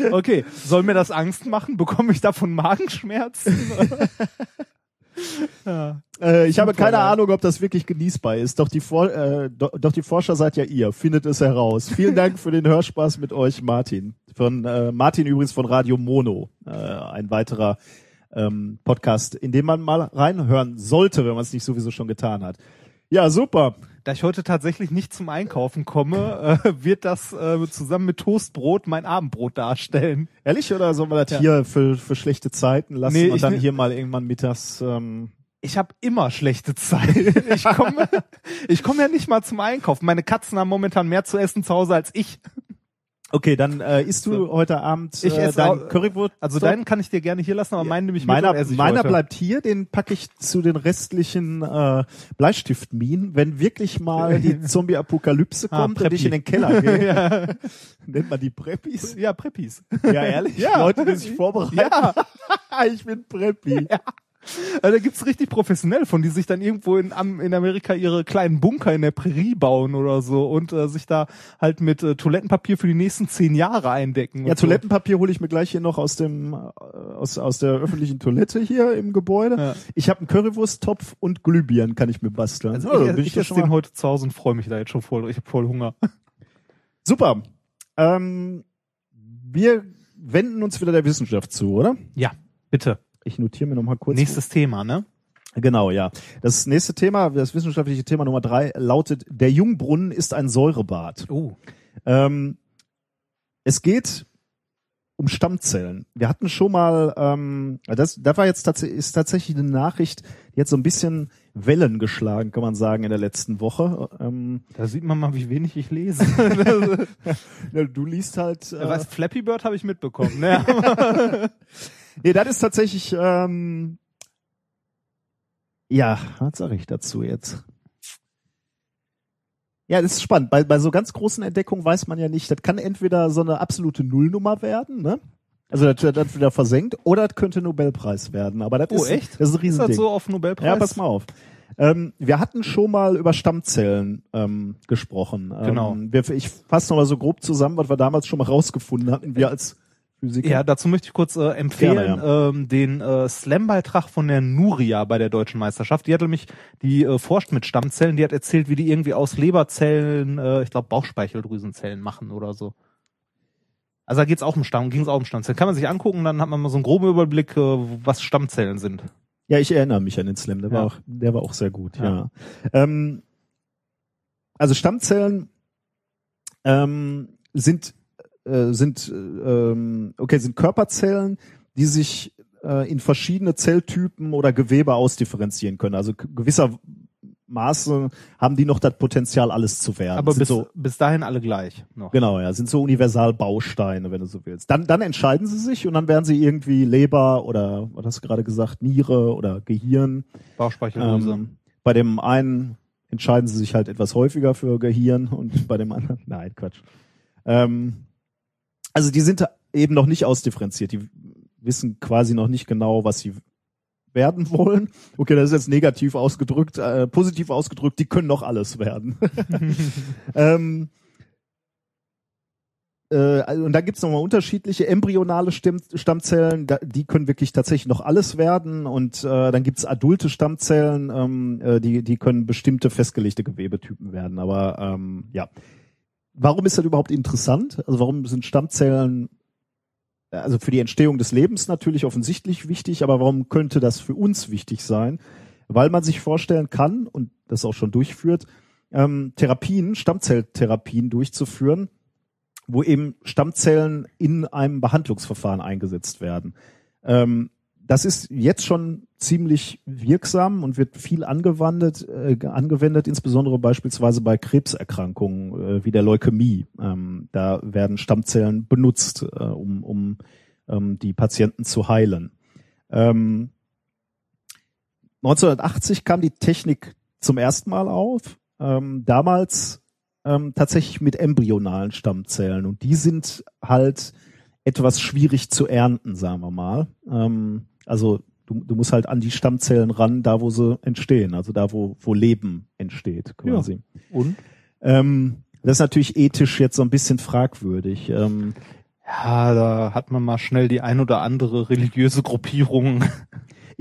okay, soll mir das Angst machen? Bekomme ich davon Magenschmerzen? ja. Äh, ich habe keine. Ahnung, ob das wirklich genießbar ist. Doch die, For äh, do doch die Forscher seid ja ihr. Findet es heraus. Vielen Dank für den Hörspaß mit euch, Martin. Von äh, Martin übrigens von Radio Mono. Äh, ein weiterer ähm, Podcast, in dem man mal reinhören sollte, wenn man es nicht sowieso schon getan hat. Ja, super. Da ich heute tatsächlich nicht zum Einkaufen komme, äh, wird das äh, zusammen mit Toastbrot mein Abendbrot darstellen. Ehrlich oder sollen wir das Ja. hier für, für schlechte Zeiten lassen Nee, und dann ne- hier mal irgendwann mittags ähm, Ich habe immer schlechte Zeit. Ich komme ich komme ja nicht mal zum Einkaufen. Meine Katzen haben momentan mehr zu essen zu Hause als ich. Okay, dann äh, isst du So. heute Abend Ich äh, esse dein auch- Currywurst. Also deinen kann ich dir gerne hier lassen, aber meinen nehme ich mit meiner, und ich meiner heute. bleibt hier, den packe ich zu den restlichen äh, Bleistiftminen. Wenn wirklich mal die Zombie-Apokalypse Ah, kommt und Preppy. ich in den Keller gehe, ja. nennt man die Preppis. ja, Preppis. Ja, ehrlich? Ja. Leute, die sich vorbereiten. Ja, ich bin Preppy. Also da gibt's richtig professionell von, die sich dann irgendwo in, in Amerika ihre kleinen Bunker in der Prärie bauen oder so und äh, sich da halt mit äh, Toilettenpapier für die nächsten zehn Jahre eindecken. Ja, und so. Toilettenpapier hole ich mir gleich hier noch aus dem äh, aus, aus der öffentlichen Toilette hier im Gebäude. Ja. Ich habe einen Currywursttopf und Glühbirnen kann ich mir basteln. Also da ich, bin ich, schon den heute zu Hause und freue mich da jetzt schon voll. Ich habe voll Hunger. Super. Ähm, wir wenden uns wieder der Wissenschaft zu, oder? Ja, bitte. Ich notiere mir noch mal kurz. Nächstes Thema, ne? Genau, ja. Das nächste Thema, das wissenschaftliche Thema Nummer drei lautet, der Jungbrunnen ist ein Säurebad. Oh. Ähm, es geht um Stammzellen. Wir hatten schon mal, ähm, das, da war jetzt tatsächlich, ist tatsächlich eine Nachricht, die hat so ein bisschen Wellen geschlagen, kann man sagen, in der letzten Woche. Ähm, Da sieht man mal, wie wenig ich lese. ja, du liest halt. Äh, Was Flappy Bird habe ich mitbekommen, ne? Nee, das ist tatsächlich, ähm, ja, was sage ich dazu jetzt? Ja, das ist spannend. Bei, bei so ganz großen Entdeckungen weiß man ja nicht, das kann entweder so eine absolute Nullnummer werden, ne? Also das wird dann wieder versenkt, oder das könnte Nobelpreis werden. Aber das Oh, ist, echt? das ist ein Ist das Riesending. so auf Nobelpreis? ja, pass mal auf. Ähm, wir hatten schon mal über Stammzellen ähm, gesprochen. Genau. Ähm, wir, ich fasse noch mal so grob zusammen, was wir damals schon mal rausgefunden hatten, wir als Physiker. Ja, dazu möchte ich kurz äh, empfehlen Gerne, ähm, den äh, Slam-Beitrag von der Nuria bei der deutschen Meisterschaft. Die hat nämlich, die äh, forscht mit Stammzellen, die hat erzählt, wie die irgendwie aus Leberzellen, äh, ich glaube Bauchspeicheldrüsenzellen machen oder so. Also da geht's auch um Stamm, ging's auch um Stammzellen. Kann man sich angucken, dann hat man mal so einen groben Überblick, äh, was Stammzellen sind. Ja, ich erinnere mich an den Slam, der Ja. war auch, der war auch sehr gut, ja. Ja. Ähm, also Stammzellen ähm, sind äh, sind äh, ähm, okay sind Körperzellen, die sich äh, in verschiedene Zelltypen oder Gewebe ausdifferenzieren können. Also gewisser Maße haben die noch das Potenzial, alles zu werden. Aber bis, so, bis dahin alle gleich noch. genau, ja, sind so Universalbausteine, wenn du so willst. Dann, dann entscheiden sie sich und dann werden sie irgendwie Leber oder, was hast du gerade gesagt, Niere oder Gehirn. Bauchspeicheldrüse. Ähm, bei dem einen entscheiden sie sich halt etwas häufiger für Gehirn und bei dem anderen, nein, Quatsch. Ähm, also die sind eben noch nicht ausdifferenziert. Die wissen quasi noch nicht genau, was sie werden wollen. Okay, das ist jetzt negativ ausgedrückt, äh, positiv ausgedrückt, die können noch alles werden. ähm, äh, also, und da gibt's nochmal unterschiedliche embryonale Stimm Stammzellen, da, die können wirklich tatsächlich noch alles werden. Und äh, dann gibt's adulte Stammzellen, ähm, äh, die, die können bestimmte festgelegte Gewebetypen werden. Aber ähm, ja, warum ist das überhaupt interessant? Also warum sind Stammzellen also für die Entstehung des Lebens natürlich offensichtlich wichtig, aber warum könnte das für uns wichtig sein? Weil man sich vorstellen kann und das auch schon durchführt, ähm, Therapien, Stammzelltherapien durchzuführen, wo eben Stammzellen in einem Behandlungsverfahren eingesetzt werden. Ähm, das ist jetzt schon ziemlich wirksam und wird viel angewendet, äh, angewendet, insbesondere beispielsweise bei Krebserkrankungen äh, wie der Leukämie. Ähm, da werden Stammzellen benutzt, äh, um, um ähm, die Patienten zu heilen. Ähm, 1980 kam die Technik zum ersten Mal auf. Ähm, damals ähm, tatsächlich mit embryonalen Stammzellen und die sind halt etwas schwierig zu ernten, sagen wir mal. Ähm, also du, du musst halt an die Stammzellen ran, da wo sie entstehen, also da wo, wo Leben entsteht quasi. Und? Ähm, das ist natürlich ethisch jetzt so ein bisschen fragwürdig. Ähm, Ja, da hat man mal schnell die ein oder andere religiöse Gruppierung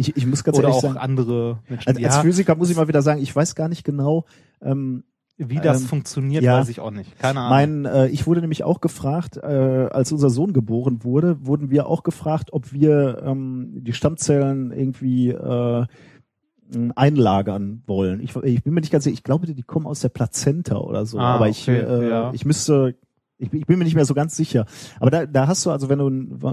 ich, ich muss ganz oder ehrlich auch sagen, andere Menschen. als, als ja, Physiker muss ich mal wieder sagen, ich weiß gar nicht genau, ähm, wie das ähm, funktioniert, ja. weiß ich auch nicht. Keine Ahnung. Mein, äh, ich wurde nämlich auch gefragt, äh, als unser Sohn geboren wurde, wurden wir auch gefragt, ob wir ähm, die Stammzellen irgendwie äh, einlagern wollen. Ich, ich bin mir nicht ganz sicher, ich glaube, die kommen aus der Plazenta oder so, Ah, aber ich, okay, äh, ja. ich müsste, ich, ich bin mir nicht mehr so ganz sicher. Aber da, da hast du also, wenn du,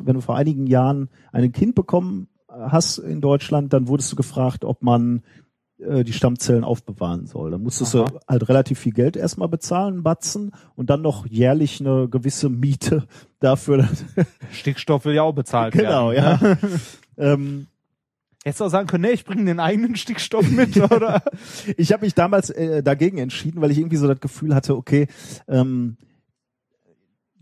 wenn du vor einigen Jahren ein Kind bekommen hast in Deutschland, dann wurdest du gefragt, ob man äh, die Stammzellen aufbewahren soll. Dann musstest Aha. du halt relativ viel Geld erstmal bezahlen, Batzen, und dann noch jährlich eine gewisse Miete dafür. Stickstoff will ja auch bezahlt genau, werden. ne? ja. ähm, Hättest du auch sagen können, nee, ich bringe den eigenen Stickstoff mit, oder? ich habe mich damals äh, dagegen entschieden, weil ich irgendwie so das Gefühl hatte, okay, ähm,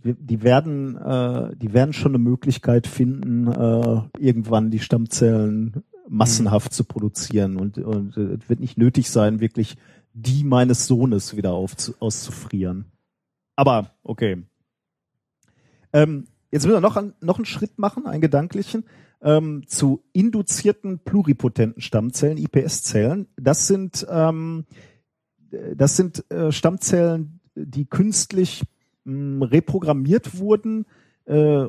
die werden, äh, die werden schon eine Möglichkeit finden, äh, irgendwann die Stammzellen massenhaft zu produzieren und, und äh, es wird nicht nötig sein, wirklich die meines Sohnes wieder aufzu auszufrieren. Aber okay. Ähm, jetzt müssen wir noch, noch einen Schritt machen, einen gedanklichen, ähm, zu induzierten pluripotenten Stammzellen, IPS-Zellen. Das sind, ähm, das sind äh, Stammzellen, die künstlich mh, reprogrammiert wurden, äh,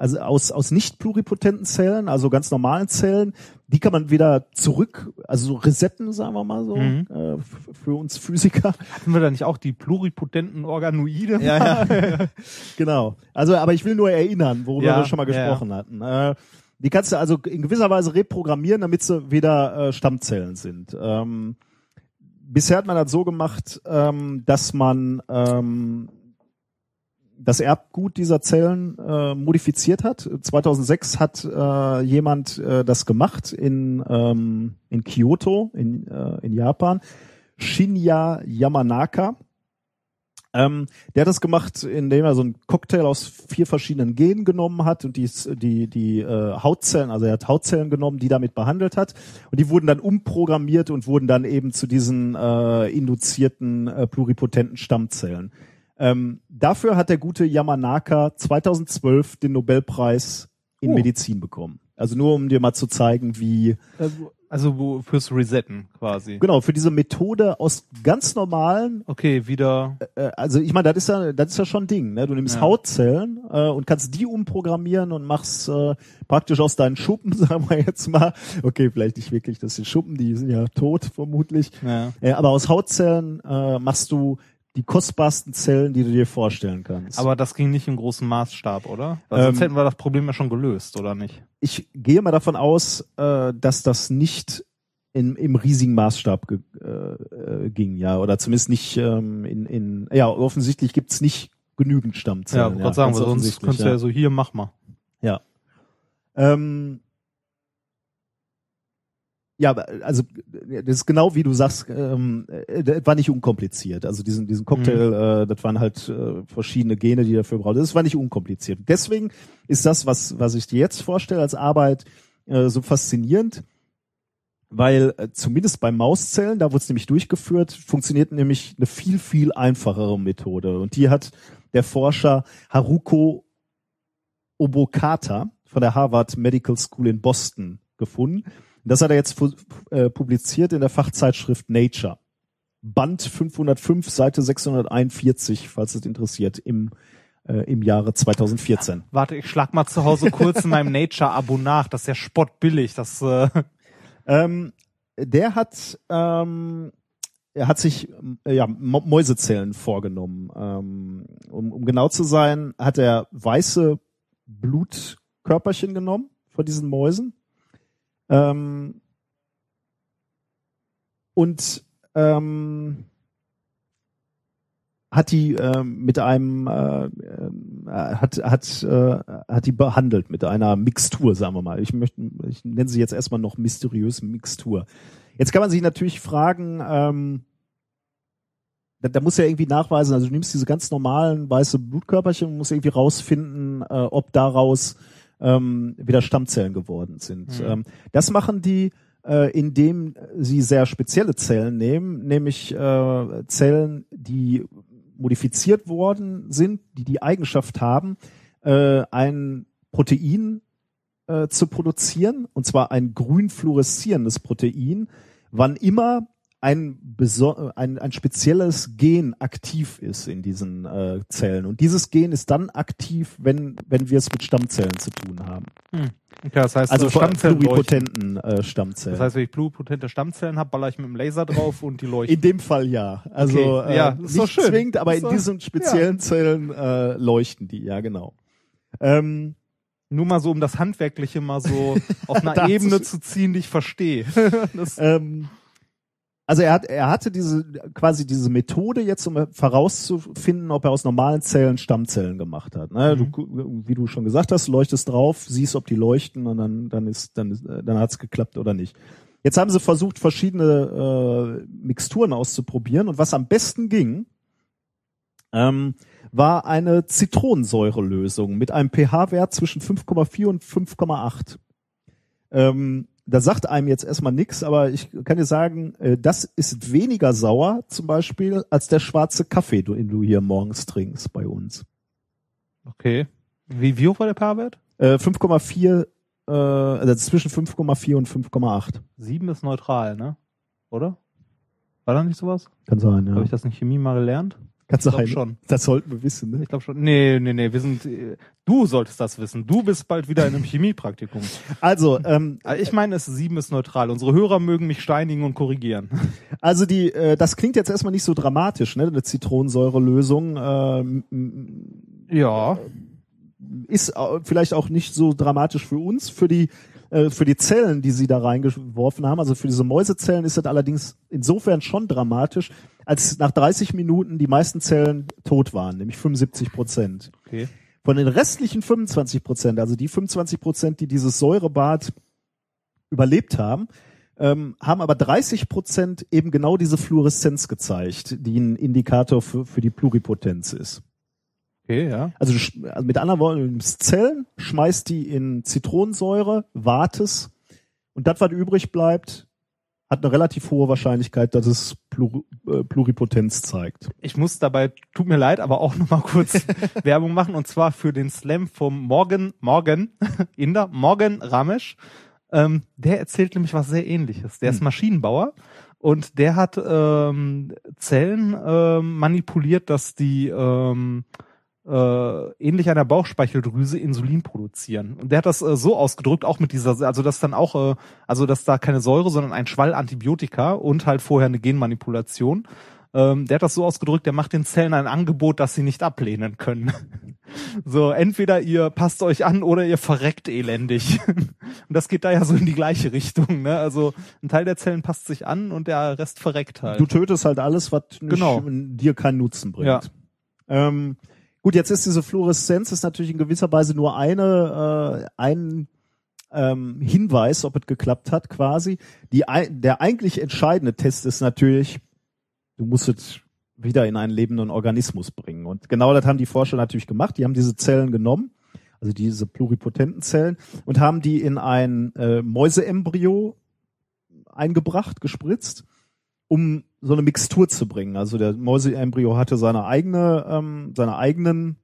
also aus, aus nicht pluripotenten Zellen, also ganz normalen Zellen, die kann man wieder zurück, also so resetten, sagen wir mal so, Mhm. äh, für uns Physiker. Hatten wir da nicht auch die pluripotenten Organoide? Ja, ja. genau. Also, aber ich will nur erinnern, worüber Ja, wir schon mal ja, ja. gesprochen hatten. Äh, die kannst du also in gewisser Weise reprogrammieren, damit sie wieder äh, Stammzellen sind. Ähm, bisher hat man das so gemacht, ähm, dass man ähm, das Erbgut dieser Zellen äh, modifiziert hat. 2006 hat äh, jemand äh, das gemacht in, ähm, in Kyoto in, äh, in Japan. Shinya Yamanaka. Ähm, der hat das gemacht, indem er so einen Cocktail aus vier verschiedenen Genen genommen hat und die, die, die äh, Hautzellen, also er hat Hautzellen genommen, die damit behandelt hat. Und die wurden dann umprogrammiert und wurden dann eben zu diesen äh, induzierten äh, pluripotenten Stammzellen. Ähm, dafür hat der gute Yamanaka 2012 den Nobelpreis in Oh. Medizin bekommen. Also nur um dir mal zu zeigen, wie Also, also fürs Resetten quasi. genau für diese Methode aus ganz normalen Okay, wieder. äh, also ich meine, das ist ja, das ist ja schon ein Ding, ne? Du nimmst Ja. Hautzellen äh, und kannst die umprogrammieren und machst äh, praktisch aus deinen Schuppen, sagen wir jetzt mal, okay, vielleicht nicht wirklich, das sind Schuppen, die sind ja tot vermutlich, Ja. äh, aber aus Hautzellen äh, machst du die kostbarsten Zellen, die du dir vorstellen kannst. Aber das ging nicht im großen Maßstab, oder? Weil Ähm, sonst hätten wir das Problem ja schon gelöst, oder nicht? ich gehe mal davon aus, äh, dass das nicht in, im riesigen Maßstab ge, äh, äh, ging, ja, oder zumindest nicht ähm, in, in ja, offensichtlich gibt's nicht genügend Stammzellen. Ja, ich ja, sagen, weil sonst könntest du ja. ja so hier, mach mal. Ja. Ähm, ja, also das ist genau wie du sagst, ähm, äh, das war nicht unkompliziert. Also diesen diesen Cocktail, mhm. äh, das waren halt äh, verschiedene Gene, die dafür braucht. Das war nicht unkompliziert. Deswegen ist das, was was ich dir jetzt vorstelle als Arbeit, äh, so faszinierend, weil äh, zumindest bei Mauszellen, da wurde es nämlich durchgeführt, funktioniert nämlich eine viel viel einfachere Methode. Und die hat der Forscher Haruko Obokata von der Harvard Medical School in Boston gefunden das hat er jetzt äh, publiziert in der Fachzeitschrift Nature. Band 505, Seite 641, falls es interessiert, im, äh, im Jahre 2014. Warte, ich schlag mal zu Hause kurz in meinem Nature-Abo nach. Das ist ja spottbillig. Das, äh ähm, der hat, ähm, er hat sich äh, ja, Mäusezellen vorgenommen. Ähm, um, um genau zu sein, hat er weiße Blutkörperchen genommen von diesen Mäusen ähm, und ähm, hat die äh, mit einem äh, äh, hat hat äh, hat die behandelt mit einer Mixtur, sagen wir mal. Ich möchte ich nenne sie jetzt erstmal noch mysteriös Mixtur. Jetzt kann man sich natürlich fragen, ähm, da, da muss ja irgendwie nachweisen, also du nimmst diese ganz normalen weiße Blutkörperchen und musst irgendwie rausfinden, äh, ob daraus ähm, wieder Stammzellen geworden sind. Mhm. Ähm, das machen die, äh, indem sie sehr spezielle Zellen nehmen, nämlich äh, Zellen, die modifiziert worden sind, die die Eigenschaft haben, äh, ein Protein äh, zu produzieren, und zwar ein grün fluoreszierendes Protein, wann immer ein, ein, ein spezielles Gen aktiv ist in diesen äh, Zellen. Und dieses Gen ist dann aktiv, wenn, wenn wir es mit Stammzellen zu tun haben. Hm. Okay, das heißt, also Stammzellen pluripotenten äh, Stammzellen. Das heißt, wenn ich pluripotente Stammzellen habe, baller ich mit dem Laser drauf und die leuchten. In dem Fall ja. Also okay. ja, äh, nicht schön. zwingend, aber in diesen speziellen ja. Zellen äh, leuchten die, ja genau. Ähm, nur mal so, um das Handwerkliche mal so auf einer Ebene zu ziehen, die ich verstehe. ähm, also er hat, er hatte diese, quasi diese Methode jetzt, um herauszufinden, ob er aus normalen Zellen Stammzellen gemacht hat. Ne? Mhm. Du, wie du schon gesagt hast, leuchtest drauf, siehst, ob die leuchten und dann, dann ist, dann, dann hat's geklappt oder nicht. Jetzt haben sie versucht, verschiedene äh, Mixturen auszuprobieren und was am besten ging, ähm, war eine Zitronensäurelösung mit einem pH-Wert zwischen 5,4 und 5,8. Ähm, da sagt einem jetzt erstmal nichts, aber ich kann dir sagen, äh, das ist weniger sauer zum Beispiel als der schwarze Kaffee, den du hier morgens trinkst bei uns. Okay. Wie, wie hoch war der pH-Wert? Äh, 5,4, äh, also zwischen 5,4 und 5,8. 7 ist neutral, ne? Oder? War da nicht sowas? Kann sein, ja. Habe ich das nicht Chemie mal gelernt? Kann sein. schon. Das sollten wir wissen, ne? Ich glaube schon. Nee, nee, nee, wir sind du solltest das wissen. Du bist bald wieder in einem Chemiepraktikum. Also, ähm, äh, ich meine, es sieben ist neutral. Unsere Hörer mögen mich steinigen und korrigieren. Also die äh, das klingt jetzt erstmal nicht so dramatisch, ne? Eine Zitronensäurelösung ähm, ja ist vielleicht auch nicht so dramatisch für uns, für die äh, für die Zellen, die sie da reingeworfen haben, also für diese Mäusezellen ist das allerdings insofern schon dramatisch, als nach 30 Minuten die meisten Zellen tot waren, nämlich 75 Prozent. Okay. Von den restlichen 25 Prozent, also die 25 Prozent, die dieses Säurebad überlebt haben, ähm, haben aber 30 Prozent eben genau diese Fluoreszenz gezeigt, die ein Indikator für, für die Pluripotenz ist. Okay, ja. Also, also mit anderen Worten, Zellen, schmeißt die in Zitronensäure, wartest und das, was übrig bleibt, hat eine relativ hohe Wahrscheinlichkeit, dass es Plur äh, Pluripotenz zeigt. Ich muss dabei, tut mir leid, aber auch nochmal kurz Werbung machen und zwar für den Slam vom Morgan, Morgan, Inder, Morgan Ramesh. Ähm, der erzählt nämlich was sehr ähnliches. Der hm. ist Maschinenbauer und der hat ähm, Zellen ähm, manipuliert, dass die ähm, äh, ähnlich einer Bauchspeicheldrüse Insulin produzieren. Und der hat das äh, so ausgedrückt, auch mit dieser, also dass dann auch, äh, also dass da keine Säure, sondern ein Schwall Antibiotika und halt vorher eine Genmanipulation. ähm, der hat das so ausgedrückt, der macht den Zellen ein Angebot, das sie nicht ablehnen können. so, entweder ihr passt euch an oder ihr verreckt elendig. und das geht da ja so in die gleiche Richtung. Ne? Also ein Teil der Zellen passt sich an und der Rest verreckt halt. Du tötest halt alles, was Genau. dir keinen Nutzen bringt. Ja. Ähm, gut, jetzt ist diese Fluoreszenz ist natürlich in gewisser Weise nur eine, äh, ein ähm, Hinweis, ob es geklappt hat, quasi. Die, der eigentlich entscheidende Test ist natürlich, du musst es wieder in einen lebenden Organismus bringen. Und genau das haben die Forscher natürlich gemacht. Die haben diese Zellen genommen, also diese pluripotenten Zellen, und haben die in ein äh, Mäuseembryo eingebracht, gespritzt, um so eine Mixtur zu bringen. Also der Mäuseembryo hatte seine eigene, ähm, seine eigenen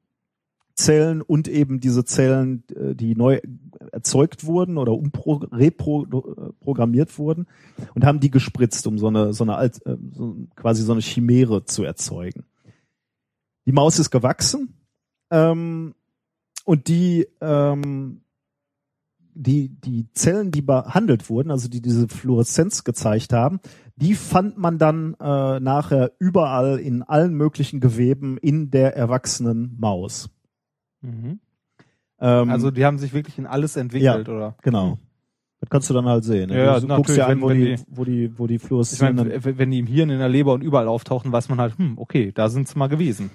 Zellen und eben diese Zellen, äh, die neu erzeugt wurden oder reprogrammiert wurden und haben die gespritzt, um so eine so eine alt, äh, so, quasi so eine Chimäre zu erzeugen. Die Maus ist gewachsen ähm, und die ähm, die die Zellen, die behandelt wurden, also die diese Fluoreszenz gezeigt haben, die fand man dann äh, nachher überall in allen möglichen Geweben in der erwachsenen Maus. Mhm. Ähm, Also die haben sich wirklich in alles entwickelt, oder? Genau. Das kannst du dann halt sehen. Ne? Ja, ja, du guckst natürlich, dir an, wenn- wo, die, wo die, wo die Ich Fluoreszierenden meine, wenn die im Hirn, in der Leber und überall auftauchen, weiß man halt, hm, okay, da sind sie mal gewesen.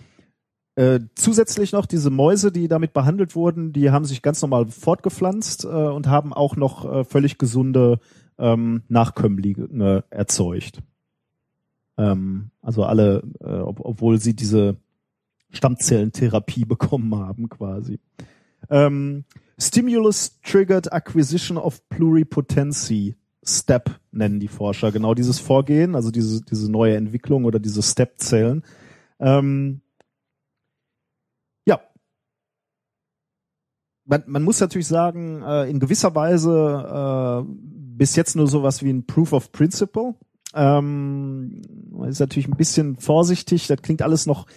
Äh, zusätzlich noch diese Mäuse, die damit behandelt wurden, die haben sich ganz normal fortgepflanzt äh, und haben auch noch äh, völlig gesunde ähm, Nachkömmlinge erzeugt. Ähm, also alle, äh, ob, obwohl sie diese Stammzellentherapie bekommen haben, quasi. Ähm, Stimulus Triggered Acquisition of Pluripotency STEP nennen die Forscher genau dieses Vorgehen, also diese, diese neue Entwicklung oder diese STEP-Zellen. Ähm, ja. Man, man muss natürlich sagen, äh, in gewisser Weise äh, bis jetzt nur sowas wie ein Proof of Principle. Ähm, man ist natürlich ein bisschen vorsichtig, das klingt alles noch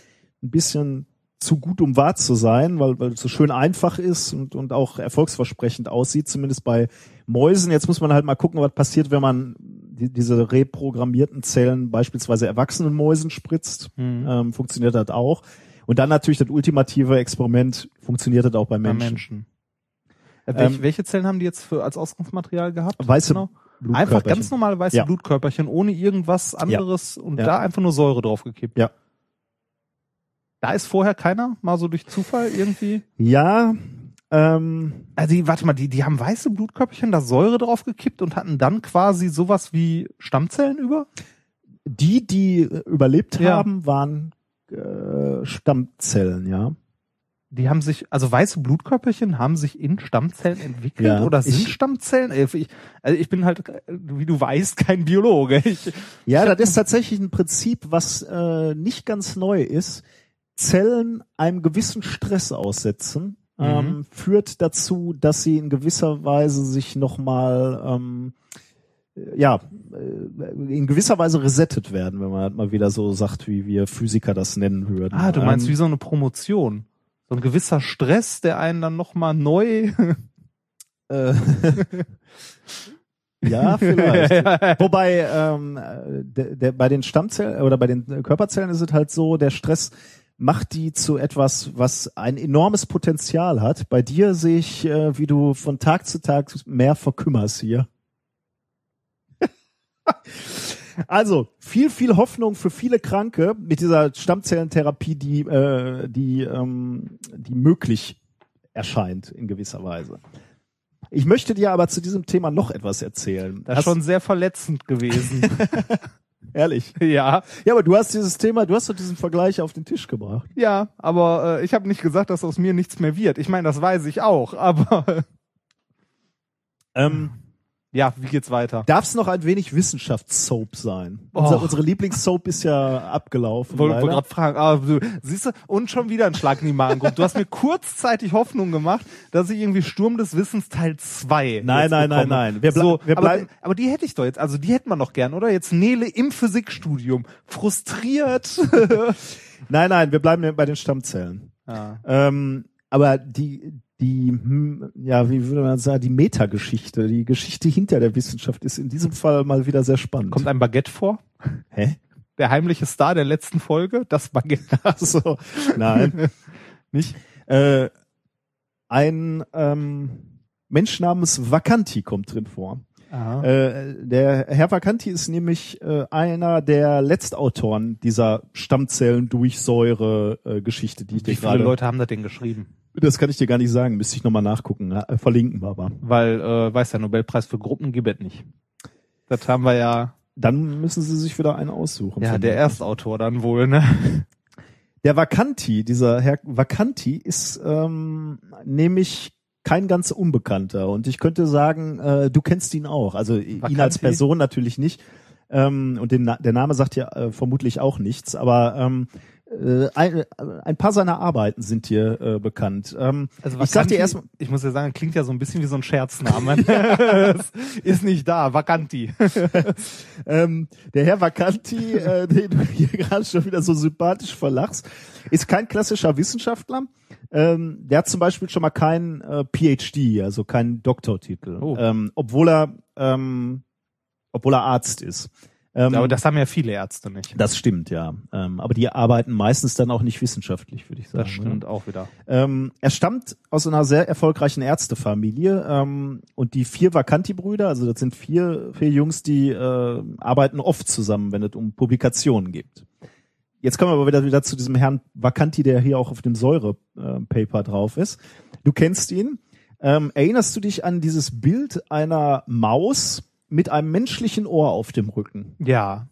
ein bisschen zu gut, um wahr zu sein, weil, weil es so schön einfach ist und, und auch erfolgsversprechend aussieht, zumindest bei Mäusen. Jetzt muss man halt mal gucken, was passiert, wenn man die, diese reprogrammierten Zellen beispielsweise erwachsenen Mäusen spritzt. Mhm. Ähm, funktioniert das auch. Und dann natürlich das ultimative Experiment, funktioniert das auch bei Bei Menschen. Äh, welche, Ähm, welche Zellen haben die jetzt für, als Ausgangsmaterial gehabt? Weiße Genau. Einfach ganz normale weiße Ja. Blutkörperchen, ohne irgendwas anderes und Ja. da einfach nur Säure draufgekippt. Ja. Da ist vorher keiner mal so durch Zufall irgendwie. Ja, ähm, Also die, warte mal, die, die haben weiße Blutkörperchen, da Säure draufgekippt und hatten dann quasi sowas wie Stammzellen über? die, die überlebt Ja. haben, waren äh, Stammzellen, ja. Die haben sich, also weiße Blutkörperchen haben sich in Stammzellen entwickelt Ja, oder sind ich- Stammzellen? Äh, Ich, also ich bin halt, äh, wie du weißt, kein Biologe. Ich, Ja, das ist tatsächlich ein Prinzip, was äh, nicht ganz neu ist. Zellen einem gewissen Stress aussetzen, Mhm. ähm, führt dazu, dass sie in gewisser Weise sich nochmal, ähm, äh, ja, in gewisser Weise resettet werden, wenn man halt mal wieder so sagt, wie wir Physiker das nennen würden. ah, du meinst ähm, wie so eine Promotion. So ein gewisser Stress, der einen dann nochmal neu. Äh, ja, vielleicht. Wobei ähm, der, der, bei den Stammzellen oder bei den Körperzellen ist es halt so, der Stress macht die zu etwas, was ein enormes Potenzial hat. Bei dir sehe ich, äh, wie du von Tag zu Tag mehr verkümmerst hier. Also viel, viel Hoffnung für viele Kranke mit dieser Stammzellentherapie, die, äh, die, ähm, die möglich erscheint in gewisser Weise. Ich möchte dir aber zu diesem Thema noch etwas erzählen. Das ist schon sehr verletzend gewesen. ehrlich. ja, Ja, aber du hast dieses Thema, du hast doch diesen Vergleich auf den Tisch gebracht. ja, aber äh, ich habe nicht gesagt, dass aus mir nichts mehr wird. Ich meine, das weiß ich auch, aber Ähm, ja, wie geht's weiter? Darf es noch ein wenig Wissenschaftssoap sein? Oh. Unser, unsere Lieblingssoap ist ja abgelaufen. Wollte wollte gerade fragen, ah, du, siehst du, und schon wieder ein Schlag in die Magengruppe. Du hast mir kurzzeitig Hoffnung gemacht, dass ich irgendwie Sturm des Wissens Teil 2 Nein, nein, nein, bekomme. nein. Wir blei- so, wir aber, bleiben- aber die hätte ich doch jetzt, also die hätten wir noch gern, oder? Jetzt Nele im Physikstudium, frustriert. Nein, nein, wir bleiben bei den Stammzellen. ja. Ähm, aber die, die, hm, ja, wie würde man sagen, die Metageschichte, die Geschichte hinter der Wissenschaft ist in diesem Fall mal wieder sehr spannend. Kommt ein Baguette vor? Hä? Der heimliche Star der letzten Folge, das Baguette. Ach so, nein. Nicht? Äh, ein ähm, Mensch namens Vacanti kommt drin vor. Äh, der Herr Vacanti ist nämlich äh, einer der Letztautoren dieser Stammzellen-Durchsäure-Geschichte, die ich Wie dir viele gerade. Leute haben das denn geschrieben? Das kann ich dir gar nicht sagen, müsste ich nochmal nachgucken. Äh, verlinken wir aber. Weil, äh, weiß der Nobelpreis für Gruppen gibt es nicht. Das haben wir ja, Dann müssen sie sich wieder einen aussuchen. ja, der. Erstautor dann wohl, ne? Der Vacanti, dieser Herr Vacanti, ist ähm, nämlich kein ganz Unbekannter. Und ich könnte sagen, äh, du kennst ihn auch. Also ihn als Vacanti? Person natürlich nicht. Ähm, und den, der Name sagt ja äh, vermutlich auch nichts. Aber ähm, äh, ein, ein paar seiner Arbeiten sind dir äh, bekannt. Ähm, Also ich sag dir erstmal, ich muss ja sagen, klingt ja so ein bisschen wie so ein Scherzname. Ist nicht da, Vacanti. ähm, der Herr Vacanti, äh, den du hier gerade schon wieder so sympathisch verlachst, ist kein klassischer Wissenschaftler. Ähm, der hat zum Beispiel schon mal keinen äh, PhD, also keinen Doktortitel, Oh. ähm, obwohl er ähm, obwohl er Arzt ist. Ähm, Aber das haben ja viele Ärzte nicht. das stimmt, ja. Ähm, aber die arbeiten meistens dann auch nicht wissenschaftlich, würde ich sagen. Das stimmt auch wieder. Ähm, er stammt aus einer sehr erfolgreichen Ärztefamilie ähm, und die vier Vacanti-Brüder, also das sind vier, vier Jungs, die äh, arbeiten oft zusammen, wenn es um Publikationen geht. Jetzt kommen wir aber wieder, wieder zu diesem Herrn Vacanti, der hier auch auf dem Säure-Paper drauf ist. Du kennst ihn. Ähm, erinnerst du dich an dieses Bild einer Maus mit einem menschlichen Ohr auf dem Rücken? Ja.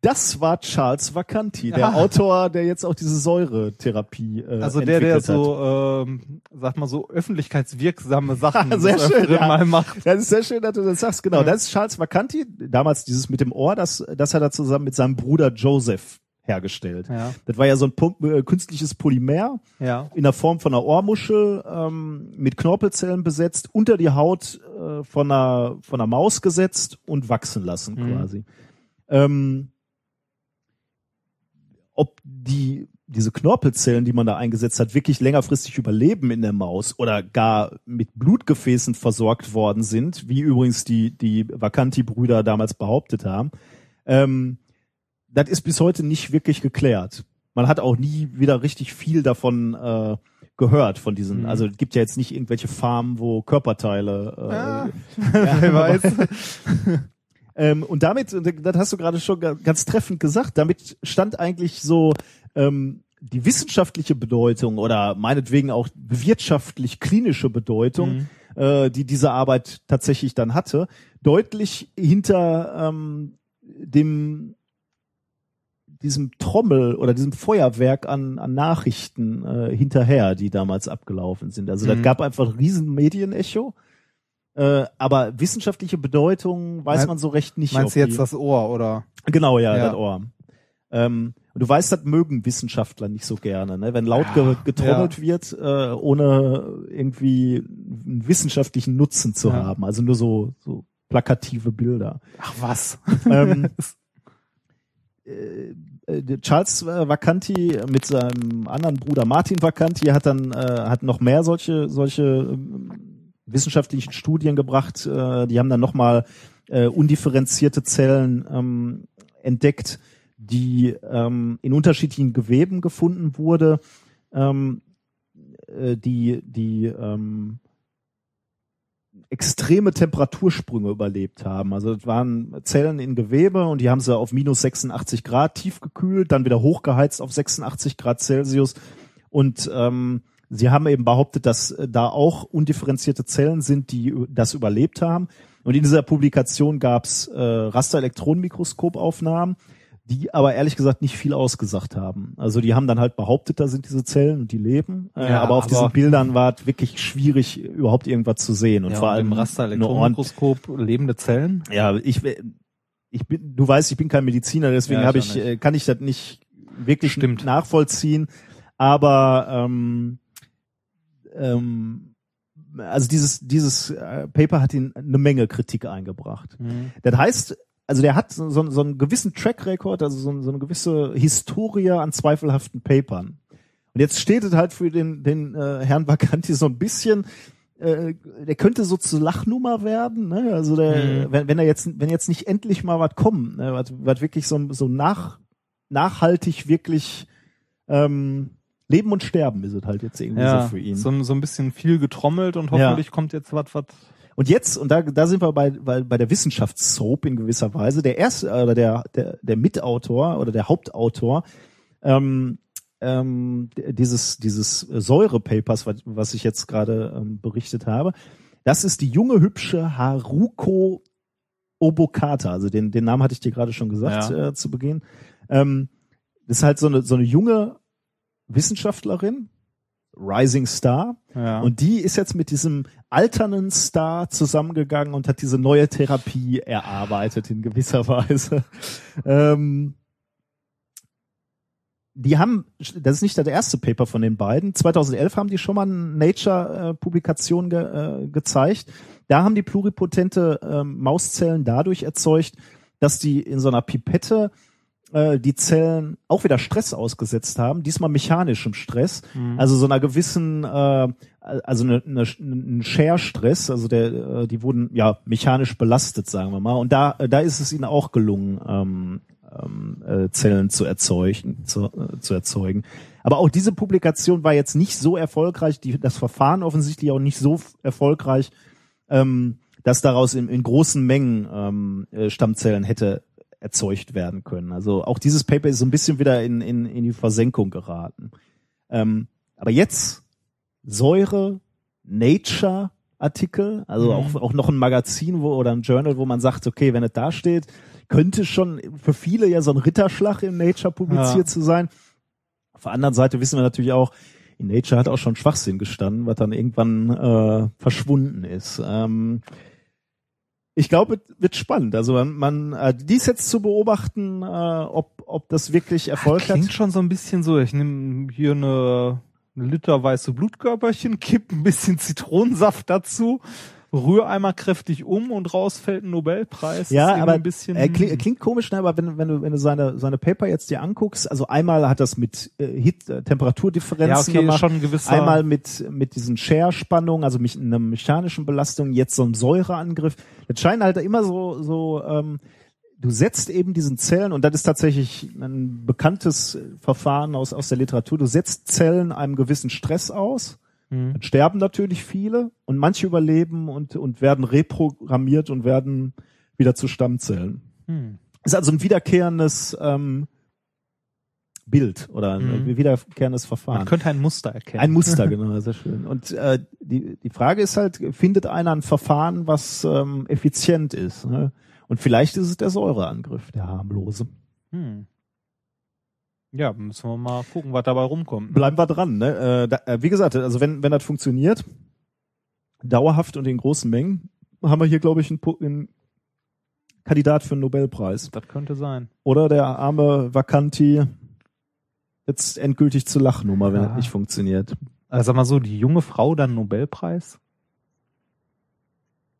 Das war Charles Vacanti, der Ah. Autor, der jetzt auch diese Säuretherapie äh, Also der, der so, ähm, sag mal so öffentlichkeitswirksame Sachen Sehr schön, ja. mal macht. Das ist sehr schön, dass du das sagst. Genau, Ja. das ist Charles Vacanti. Damals dieses mit dem Ohr, das, das hat er zusammen mit seinem Bruder Joseph hergestellt. Ja. Das war ja so ein Pump, äh, künstliches Polymer Ja. in der Form von einer Ohrmuschel ähm, mit Knorpelzellen besetzt, unter die Haut äh, von einer von einer Maus gesetzt und wachsen lassen Mhm. quasi. Ähm, ob die diese Knorpelzellen, die man da eingesetzt hat, wirklich längerfristig überleben in der Maus oder gar mit Blutgefäßen versorgt worden sind, wie übrigens die die Vacanti-Brüder damals behauptet haben, ähm, das ist bis heute nicht wirklich geklärt. Man hat auch nie wieder richtig viel davon äh, gehört von diesen. Mhm. Also es gibt ja jetzt nicht irgendwelche Farmen, wo Körperteile. Äh, Ja. ja, Wer weiß. ähm, und damit, und das hast du gerade schon ga- ganz treffend gesagt, damit stand eigentlich so ähm, die wissenschaftliche Bedeutung oder meinetwegen auch wirtschaftlich-klinische Bedeutung, Mhm. äh, die diese Arbeit tatsächlich dann hatte, deutlich hinter ähm, dem diesem Trommel oder diesem Feuerwerk an, an Nachrichten äh, hinterher, die damals abgelaufen sind. Also das Mhm. gab einfach ein riesen Medienecho. Äh, aber wissenschaftliche Bedeutung weiß man so recht nicht. Meinst du jetzt die, das Ohr, oder? Genau, ja, Ja. das Ohr. Ähm, und du weißt, das mögen Wissenschaftler nicht so gerne, ne? wenn laut ge getrommelt wird, äh, ohne irgendwie einen wissenschaftlichen Nutzen zu Ja. haben. Also nur so, so plakative Bilder. Ach was. ähm, äh, äh, Charles äh, Vacanti mit seinem anderen Bruder Martin Vacanti hat dann äh, hat noch mehr solche solche ähm, wissenschaftlichen Studien gebracht. Äh, die haben dann nochmal äh, undifferenzierte Zellen ähm, entdeckt, die ähm, in unterschiedlichen Geweben gefunden wurde, ähm, äh, die die ähm, extreme Temperatursprünge überlebt haben. Also es waren Zellen in Gewebe und die haben sie auf minus 86 Grad tief gekühlt, dann wieder hochgeheizt auf 86 Grad Celsius und ähm, sie haben eben behauptet, dass äh, da auch undifferenzierte Zellen sind, die das überlebt haben. Und in dieser Publikation gab's äh, Rasterelektronenmikroskopaufnahmen, die aber ehrlich gesagt nicht viel ausgesagt haben. Also die haben dann halt behauptet, da sind diese Zellen und die leben, äh, Ja, aber auf aber- diesen Bildern war es wirklich schwierig, überhaupt irgendwas zu sehen. Und ja, vor allem im Rasterelektronenmikroskop lebende Zellen. ja, ich, ich bin, du weißt, ich bin kein Mediziner, deswegen Ja, habe ich nicht. äh, kann ich das nicht wirklich Stimmt. nachvollziehen. Aber ähm, ähm, also dieses dieses äh, Paper hat ihn eine Menge Kritik eingebracht. Das heißt, also der hat so, so, einen gewissen Track Record, also so, so eine gewisse Historie an zweifelhaften Papern. Und jetzt steht es halt für den, den äh, Herrn Vacanti so ein bisschen, äh, der könnte so zur Lachnummer werden, ne? Also der, Mhm. wenn, wenn er jetzt, wenn jetzt nicht endlich mal was kommt, ne? was, was wirklich so, so nach nachhaltig wirklich ähm, Leben und Sterben ist es halt jetzt irgendwie ja, so für ihn. So, so ein bisschen viel getrommelt und hoffentlich kommt jetzt was, was. Und jetzt, und da, da sind wir bei, bei, bei der Wissenschaftssoap in gewisser Weise, der erste, oder der, der, der Mitautor oder der Hauptautor, ähm, ähm, dieses, dieses Säurepapers, was, was ich jetzt gerade ähm, berichtet habe, das ist die junge, hübsche Haruko Obokata. Also den, den Namen hatte ich dir gerade schon gesagt Ja. äh, zu Beginn. Ähm, das ist halt so eine, so eine junge Wissenschaftlerin, Rising Star. Ja. Und die ist jetzt mit diesem alternden Star zusammengegangen und hat diese neue Therapie erarbeitet in gewisser Weise. Ähm, die haben, das ist nicht das erste Paper von den beiden. 2011 haben die schon mal eine Nature-Publikation ge, äh, gezeigt. Da haben die pluripotente ähm, Mauszellen dadurch erzeugt, dass die in so einer Pipette äh, die Zellen auch wieder Stress ausgesetzt haben, diesmal mechanischem Stress, also so einer gewissen, äh, also eine, eine, ein Share-Stress, also der, äh, die wurden ja mechanisch belastet, sagen wir mal, und da, da ist es ihnen auch gelungen, ähm, ähm, äh, Zellen zu erzeugen, zu, äh, zu erzeugen. Aber auch diese Publikation war jetzt nicht so erfolgreich, die, das Verfahren offensichtlich auch nicht so erfolgreich, ähm, dass daraus in, in großen Mengen ähm, äh, Stammzellen hätte erzeugt werden können. Also auch dieses Paper ist so ein bisschen wieder in, in, in die Versenkung geraten. Ähm, aber jetzt Säure, Nature Artikel, also auch, auch noch ein Magazin wo, oder ein Journal, wo man sagt, okay, wenn es da steht, könnte schon für viele ja so ein Ritterschlag in Nature publiziert Ja. zu sein. Auf der anderen Seite wissen wir natürlich auch, in Nature hat auch schon Schwachsinn gestanden, was dann irgendwann äh, verschwunden ist. Ähm, ich glaube, es wird spannend. Also man, man äh, dies jetzt zu beobachten, äh, ob, ob das wirklich Erfolg hat. Klingt schon so ein bisschen so, ich nehme hier eine, eine Liter weiße Blutkörperchen, kipp ein bisschen Zitronensaft dazu, rühr einmal kräftig um und raus fällt ein Nobelpreis. Ja, aber ein bisschen, er klingt, klingt komisch, ne? aber wenn, wenn du, wenn du seine, seine Paper jetzt dir anguckst, also einmal hat das mit äh, Hit, äh, Temperaturdifferenzen ja, okay, gemacht, schon gewisser, einmal mit, mit diesen Share-Spannungen, also mit einer mechanischen Belastung, jetzt so ein Säureangriff. Das scheint halt immer so, so, ähm, du setzt eben diesen Zellen, und das ist tatsächlich ein bekanntes Verfahren aus, aus der Literatur, du setzt Zellen einem gewissen Stress aus, Hm. dann sterben natürlich viele und manche überleben und, und werden reprogrammiert und werden wieder zu Stammzellen. Hm. Ist also ein wiederkehrendes ähm, Bild oder ein Mhm. wiederkehrendes Man Verfahren. könnte ein Muster erkennen. Ein Muster, genau, sehr schön. Und äh, die, die Frage ist halt, findet einer ein Verfahren, was ähm, effizient ist? Ne? Und vielleicht ist es der Säureangriff, der harmlose. Hm. Ja, müssen wir mal gucken, was dabei rumkommt. Bleiben wir dran. Ne? Äh, da, äh, wie gesagt, also wenn, wenn das funktioniert, dauerhaft und in großen Mengen, haben wir hier, glaube ich, einen, einen Kandidat für einen Nobelpreis. Das könnte sein. Oder der arme Vacanti jetzt endgültig zu Lachnummer, wenn Ja. das nicht funktioniert. Also sag mal so, die junge Frau dann Nobelpreis?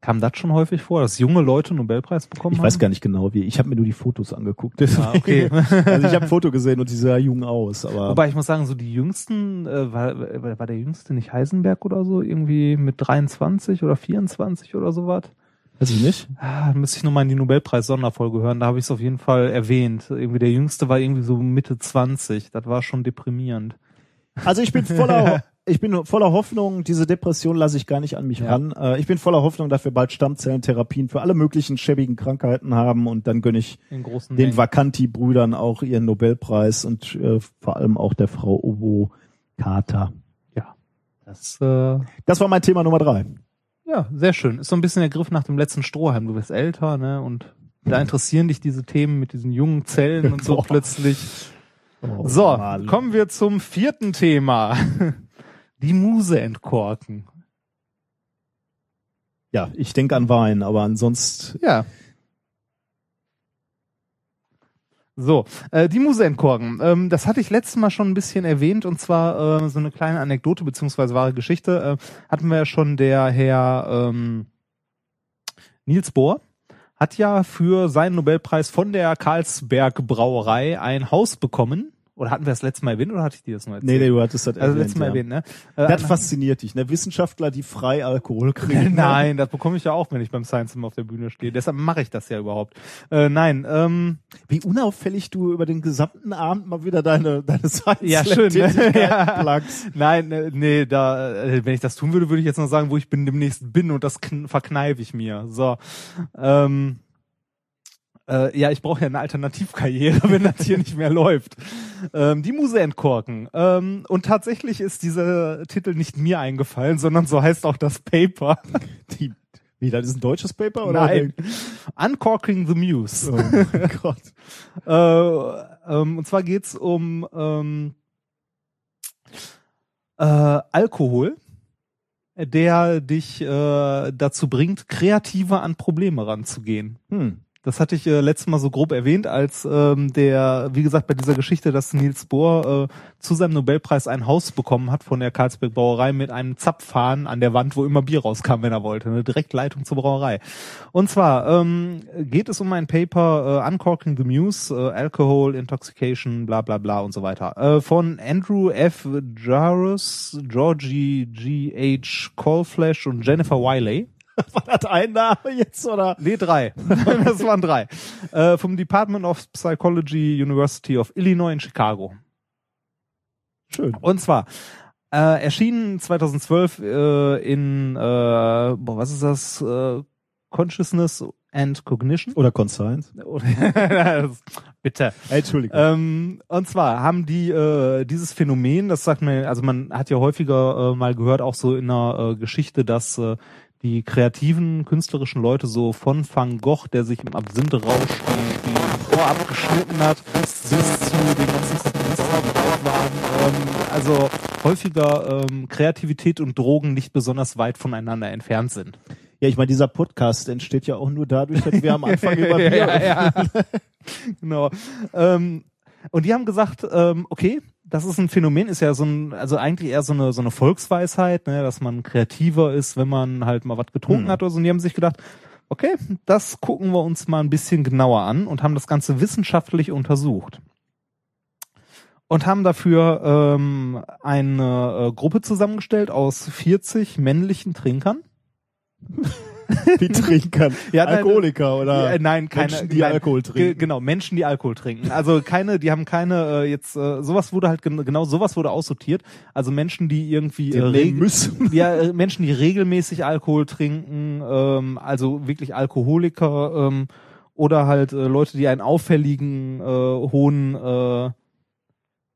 Kam das schon häufig vor, dass junge Leute einen Nobelpreis bekommen Ich haben? weiß gar nicht genau wie. Ich habe mir nur die Fotos angeguckt. Ah, okay. also ich habe ein Foto gesehen und die sah jung aus, aber Wobei ich muss sagen, so die jüngsten, äh, war, war der jüngste nicht Heisenberg oder so, irgendwie mit 23 oder 24 oder sowas? weiß ich nicht. Ah, müsste ich nochmal in die Nobelpreis-Sonderfolge hören, da habe ich es auf jeden Fall erwähnt. Irgendwie der jüngste war irgendwie so Mitte 20, das war schon deprimierend. Also ich bin voller ich bin voller Hoffnung, diese Depression lasse ich gar nicht an mich Ja. ran. Äh, ich bin voller Hoffnung, dass wir bald Stammzellentherapien für alle möglichen schäbigen Krankheiten haben und dann gönne ich den Mengen. Vacanti-Brüdern auch ihren Nobelpreis und äh, vor allem auch der Frau Obo Carter. Ja. Das, äh, Das war mein Thema Nummer drei. ja, sehr schön. Ist so ein bisschen der Griff nach dem letzten Strohhalm. Du bist älter, ne, und da interessieren dich diese Themen mit diesen jungen Zellen und so plötzlich. Oh, So, Mann. kommen wir zum vierten Thema. Die Muse entkorken. Ja, ich denke an Wein, aber ansonsten Ja. So, äh, die Muse entkorken. Ähm, das hatte ich letztes Mal schon ein bisschen erwähnt und zwar äh, so eine kleine Anekdote beziehungsweise wahre Geschichte. Äh, hatten wir ja schon der Herr ähm, Niels Bohr hat ja für seinen Nobelpreis von der Karlsberg Brauerei ein Haus bekommen Oder hatten wir das letzte Mal erwähnt oder hatte ich dir das nur erzählt? Nee, nee, du hattest das also erwähnt. Also letztes Mal ja. erwähnt, ne? Äh, das fasziniert dich, ne? Wissenschaftler, die frei Alkohol kriegen. Ne? Nein, das bekomme ich ja auch, wenn ich beim Science immer auf der Bühne stehe. Deshalb mache ich das ja überhaupt. Äh, nein, ähm, Wie unauffällig du über den gesamten Abend mal wieder deine, deine Science ja, schön, ne? ja. Nein, äh, nee, da, äh, wenn ich das tun würde, würde ich jetzt noch sagen, wo ich bin demnächst bin und das verkneife ich mir. So. Ähm, äh, ja, ich brauche ja eine Alternativkarriere, wenn das hier nicht mehr läuft. Ähm, die Muse entkorken. Ähm, und tatsächlich ist dieser Titel nicht mir eingefallen, sondern so heißt auch das Paper. Die, wie, das ist ein deutsches Paper? Oder Nein. Uncorking the Muse. Oh mein Gott. äh, ähm, und zwar geht's um ähm, äh, Alkohol der dich äh, dazu bringt, kreativer an Probleme ranzugehen. Hm. Das hatte ich äh, letztes Mal so grob erwähnt, als ähm, der, wie gesagt, bei dieser Geschichte, dass Niels Bohr äh, zu seinem Nobelpreis ein Haus bekommen hat von der Karlsberg Brauerei mit einem Zapfhahn an der Wand, wo immer Bier rauskam, wenn er wollte. Eine Direktleitung zur Brauerei. Und zwar ähm, geht es um ein Paper äh, Uncorking the Muse, äh, Alcohol, Intoxication, bla bla bla und so weiter. Äh, von Andrew F. Jarus, Georgie G. H. Colflash und Jennifer Wiley. War das ein Name jetzt oder? Nee, drei. das waren drei. Äh, vom Department of Psychology University of Illinois in Chicago. Schön. Und zwar äh, erschienen 2012 äh, in äh, boah, was ist das? Äh, Consciousness and Cognition. Oder Conscience. Bitte. Entschuldigung. Ähm, und zwar haben die äh, dieses Phänomen, das sagt man, also man hat ja häufiger äh, mal gehört, auch so in der äh, Geschichte, dass äh, die kreativen, künstlerischen Leute so von Van Gogh, der sich im Absinthe-Rausch die, die Ohr abgeschnitten hat, bis zu den ganzen. Ähm, also häufiger ähm, Kreativität und Drogen nicht besonders weit voneinander entfernt sind. Ja, ich meine, dieser Podcast entsteht ja auch nur dadurch, dass wir am Anfang über Bier ja, ja. Genau. Ähm, und die haben gesagt, ähm, okay, das ist ein Phänomen, ist ja so ein, also eigentlich eher so eine, so eine Volksweisheit, ne, dass man kreativer ist, wenn man halt mal was getrunken mhm. hat oder so. Und die haben sich gedacht, okay, das gucken wir uns mal ein bisschen genauer an und haben das Ganze wissenschaftlich untersucht. Und haben dafür ähm, eine äh, Gruppe zusammengestellt aus 40 männlichen Trinkern. Wie Trinkern? Ja, Alkoholiker oder ja, nein, keine, Menschen, die nein, Alkohol trinken. Genau, Menschen, die Alkohol trinken. Also keine, die haben keine äh, jetzt äh, sowas wurde halt genau sowas wurde aussortiert. Also Menschen, die irgendwie äh, müssen. Ja, äh, Menschen, die regelmäßig Alkohol trinken, ähm, also wirklich Alkoholiker ähm, oder halt äh, Leute, die einen auffälligen äh, hohen äh,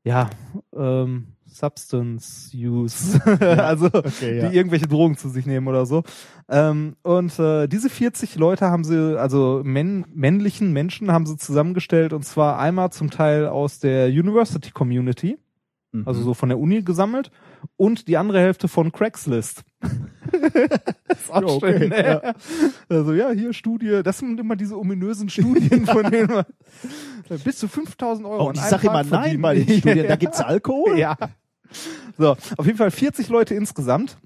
ja ähm, Substance Use, also okay, ja. die irgendwelche Drogen zu sich nehmen oder so. Ähm, und äh, diese 40 Leute haben sie, also männ männlichen Menschen haben sie zusammengestellt und zwar einmal zum Teil aus der University Community, mhm. also so von der Uni gesammelt und die andere Hälfte von Craigslist. ist auch ja, schön, ne? ja. Also ja, hier Studie, das sind immer diese ominösen Studien, von denen man bis zu 5000 Euro. Oh, ich sag immer nein bei den Studien, da gibt's Alkohol? Ja. So, auf jeden Fall 40 Leute insgesamt.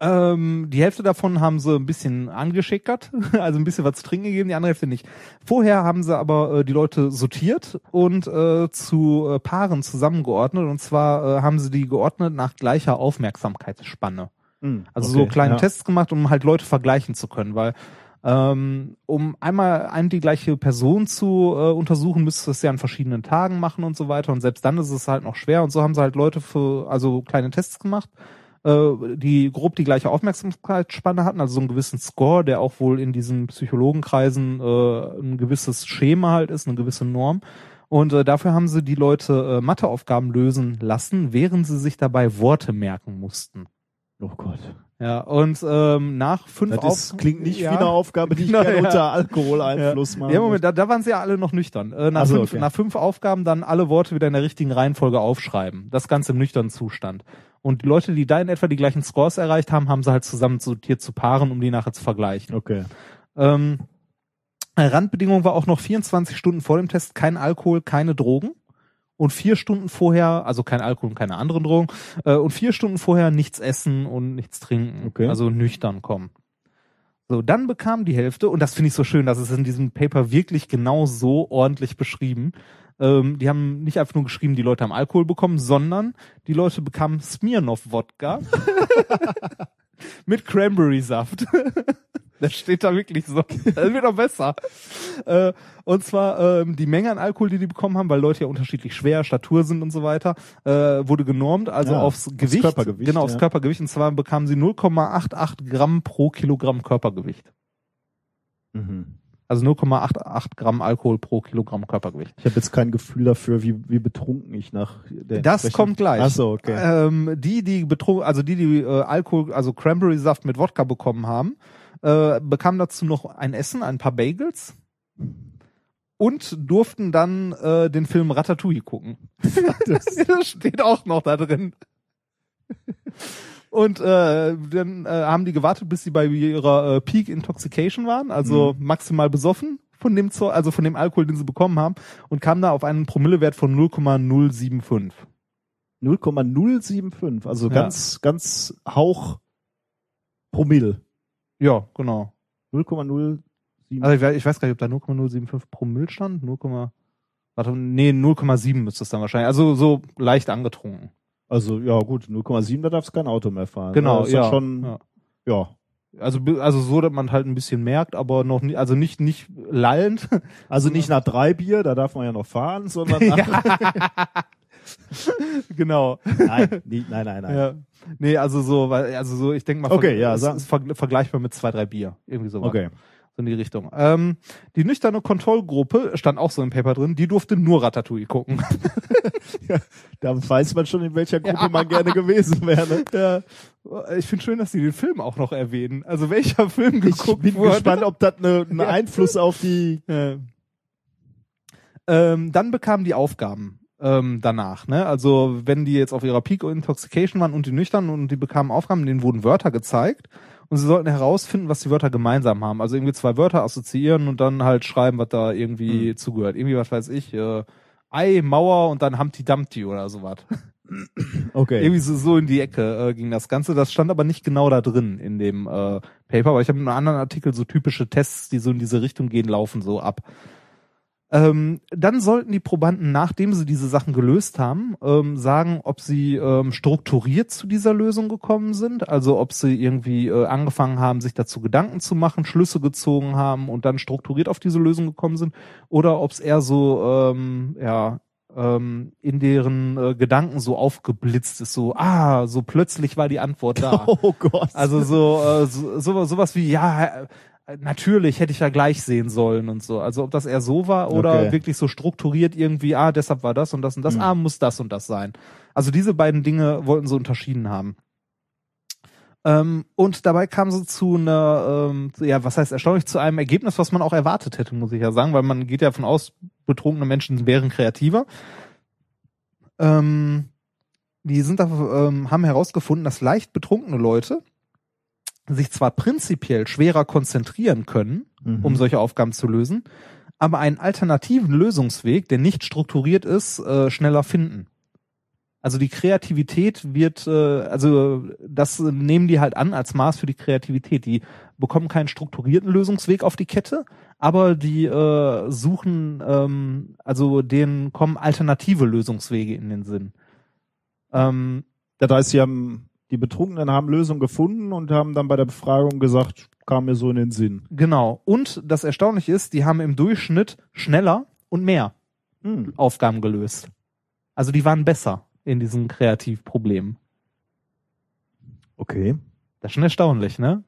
Ähm, die Hälfte davon haben sie ein bisschen angeschickert, also ein bisschen was zu trinken gegeben, die andere Hälfte nicht. Vorher haben sie aber äh, die Leute sortiert und äh, zu äh, Paaren zusammengeordnet. Und zwar äh, haben sie die geordnet nach gleicher Aufmerksamkeitsspanne. Mhm, also okay, so kleine ja. Tests gemacht, um halt Leute vergleichen zu können, weil ähm, um einmal eine die gleiche Person zu äh, untersuchen, müsstest du es ja an verschiedenen Tagen machen und so weiter. Und selbst dann ist es halt noch schwer. Und so haben sie halt Leute für, also kleine Tests gemacht, äh, die grob die gleiche Aufmerksamkeitsspanne hatten, also so einen gewissen Score, der auch wohl in diesen Psychologenkreisen äh, ein gewisses Schema halt ist, eine gewisse Norm. Und äh, dafür haben sie die Leute äh, Matheaufgaben lösen lassen, während sie sich dabei Worte merken mussten. Oh Gott. Ja, und ähm, nach fünf Aufgaben. Das klingt nicht ja. wie eine Aufgabe, die ich gerne ja. unter Alkoholeinfluss ja. mache. Ja, Moment, da, da waren sie ja alle noch nüchtern. Äh, nach, also, fünf, okay. nach fünf Aufgaben dann alle Worte wieder in der richtigen Reihenfolge aufschreiben. Das Ganze im nüchternen Zustand. Und die Leute, die da in etwa die gleichen Scores erreicht haben, haben sie halt zusammen sortiert zu Paaren, um die nachher zu vergleichen. Okay. Ähm, Randbedingung war auch noch 24 Stunden vor dem Test kein Alkohol, keine Drogen und vier Stunden vorher, also kein Alkohol und keine anderen Drogen, äh, und vier Stunden vorher nichts essen und nichts trinken. Okay. Also nüchtern kommen. So, dann bekam die Hälfte, und das finde ich so schön, dass es in diesem Paper wirklich genau so ordentlich beschrieben, Ähm, die haben nicht einfach nur geschrieben, die Leute haben Alkohol bekommen, sondern die Leute bekamen Smirnoff-Wodka mit Cranberry-Saft. Das steht da wirklich so. Das wird auch besser. Äh, und zwar ähm, die Menge an Alkohol, die die bekommen haben, weil Leute ja unterschiedlich schwer, Statur sind und so weiter, äh, wurde genormt, also Ja, aufs aufs Gewicht. Körpergewicht, Genau, aufs ja. Körpergewicht. Und zwar bekamen sie 0,88 Gramm pro Kilogramm Körpergewicht. Mhm. Also 0,88 Gramm Alkohol pro Kilogramm Körpergewicht. Ich habe jetzt kein Gefühl dafür, wie, wie betrunken ich nach der Das kommt gleich. Ach so, okay. Ähm, die, die betrunken, also die, die äh, Alkohol, also Cranberry-Saft mit Wodka bekommen haben, äh, bekamen dazu noch ein Essen, ein paar Bagels und durften dann äh, den Film Ratatouille gucken. das, steht auch noch da drin. Und äh, dann äh, haben die gewartet, bis sie bei ihrer äh, Peak Intoxication waren, also maximal besoffen von dem Zo also von dem Alkohol, den sie bekommen haben, und kamen da auf einen Promillewert von 0,075. 0,075, also Ja. ganz, ganz Hauch Promille. Ja, genau. 0,07. Also ich, ich weiß gar nicht, ob da 0,075 Promille stand. 0, warte, nee, 0,7 müsste es dann wahrscheinlich. Also so leicht angetrunken. Also ja gut, 0,7, da darfst kein Auto mehr fahren. Genau, Das ist ja, Schon, ja. ja. Also, also so, dass man halt ein bisschen merkt, aber noch nicht, also nicht, nicht lallend. Also nicht nach drei Bier, da darf man ja noch fahren, sondern nach, genau. nein, nie, nein, nein, nein. Ja. Nee, also so, weil, also so, ich denke mal, Okay, ver- ja, sag- ist ver vergleichbar mit zwei, drei Bier. Irgendwie so. Okay. So in die Richtung. Ähm, die nüchterne Kontrollgruppe stand auch so im Paper drin, die durfte nur Ratatouille gucken. Da weiß man schon, in welcher Gruppe man gerne gewesen wäre. Ne? ja. Ich finde schön, dass sie den Film auch noch erwähnen. Also welcher Film Ich geguckt bin wurde. gespannt, ob das ne, einen Einfluss auf die. Ja. Ähm, dann bekamen die Aufgaben ähm, danach. Ne? Also wenn die jetzt auf ihrer Peak Intoxication waren und die nüchtern und die bekamen Aufgaben, denen wurden Wörter gezeigt und sie sollten herausfinden, was die Wörter gemeinsam haben. Also irgendwie zwei Wörter assoziieren und dann halt schreiben, was da irgendwie zugehört. Irgendwie, was weiß ich, äh, Ei, Mauer und dann Humpty Dumpty oder sowas. Okay. Irgendwie so, so in die Ecke äh, ging das Ganze. Das stand aber nicht genau da drin in dem äh, Paper, aber ich habe in einem anderen Artikel so typische Tests, die so in diese Richtung gehen, laufen so ab. Ähm, dann sollten die Probanden, nachdem sie diese Sachen gelöst haben, ähm, sagen, ob sie ähm, strukturiert zu dieser Lösung gekommen sind, also ob sie irgendwie äh, angefangen haben, sich dazu Gedanken zu machen, Schlüsse gezogen haben und dann strukturiert auf diese Lösung gekommen sind, oder ob es eher so ähm, ja ähm, in deren äh, Gedanken so aufgeblitzt ist, so ah, so plötzlich war die Antwort da. Oh Gott. Also so, äh, so, so sowas wie, ja, natürlich hätte ich ja gleich sehen sollen und so. Also ob das eher so war oder Okay. wirklich so strukturiert irgendwie, ah, deshalb war das und das und das, Hm. ah, muss das und das sein. Also diese beiden Dinge wollten sie unterschieden haben. Ähm, und dabei kam sie zu einer, ähm, ja, was heißt erstaunlich, zu einem Ergebnis, was man auch erwartet hätte, muss ich ja sagen, weil man geht ja von aus, betrunkene Menschen wären kreativer. Ähm, die sind da, ähm, haben herausgefunden, dass leicht betrunkene Leute sich zwar prinzipiell schwerer konzentrieren können, Mhm. um solche Aufgaben zu lösen, aber einen alternativen Lösungsweg, der nicht strukturiert ist, äh, schneller finden. Also die Kreativität wird, äh, also das nehmen die halt an als Maß für die Kreativität. Die bekommen keinen strukturierten Lösungsweg auf die Kette, aber die äh, suchen, ähm, also denen kommen alternative Lösungswege in den Sinn. Ähm, Das heißt, sie haben, die Betrunkenen haben Lösungen gefunden und haben dann bei der Befragung gesagt, kam mir so in den Sinn. Genau. Und das Erstaunliche ist, die haben im Durchschnitt schneller und mehr Hm. Aufgaben gelöst. Also die waren besser in diesen Kreativproblemen. Okay. Das ist schon erstaunlich, ne?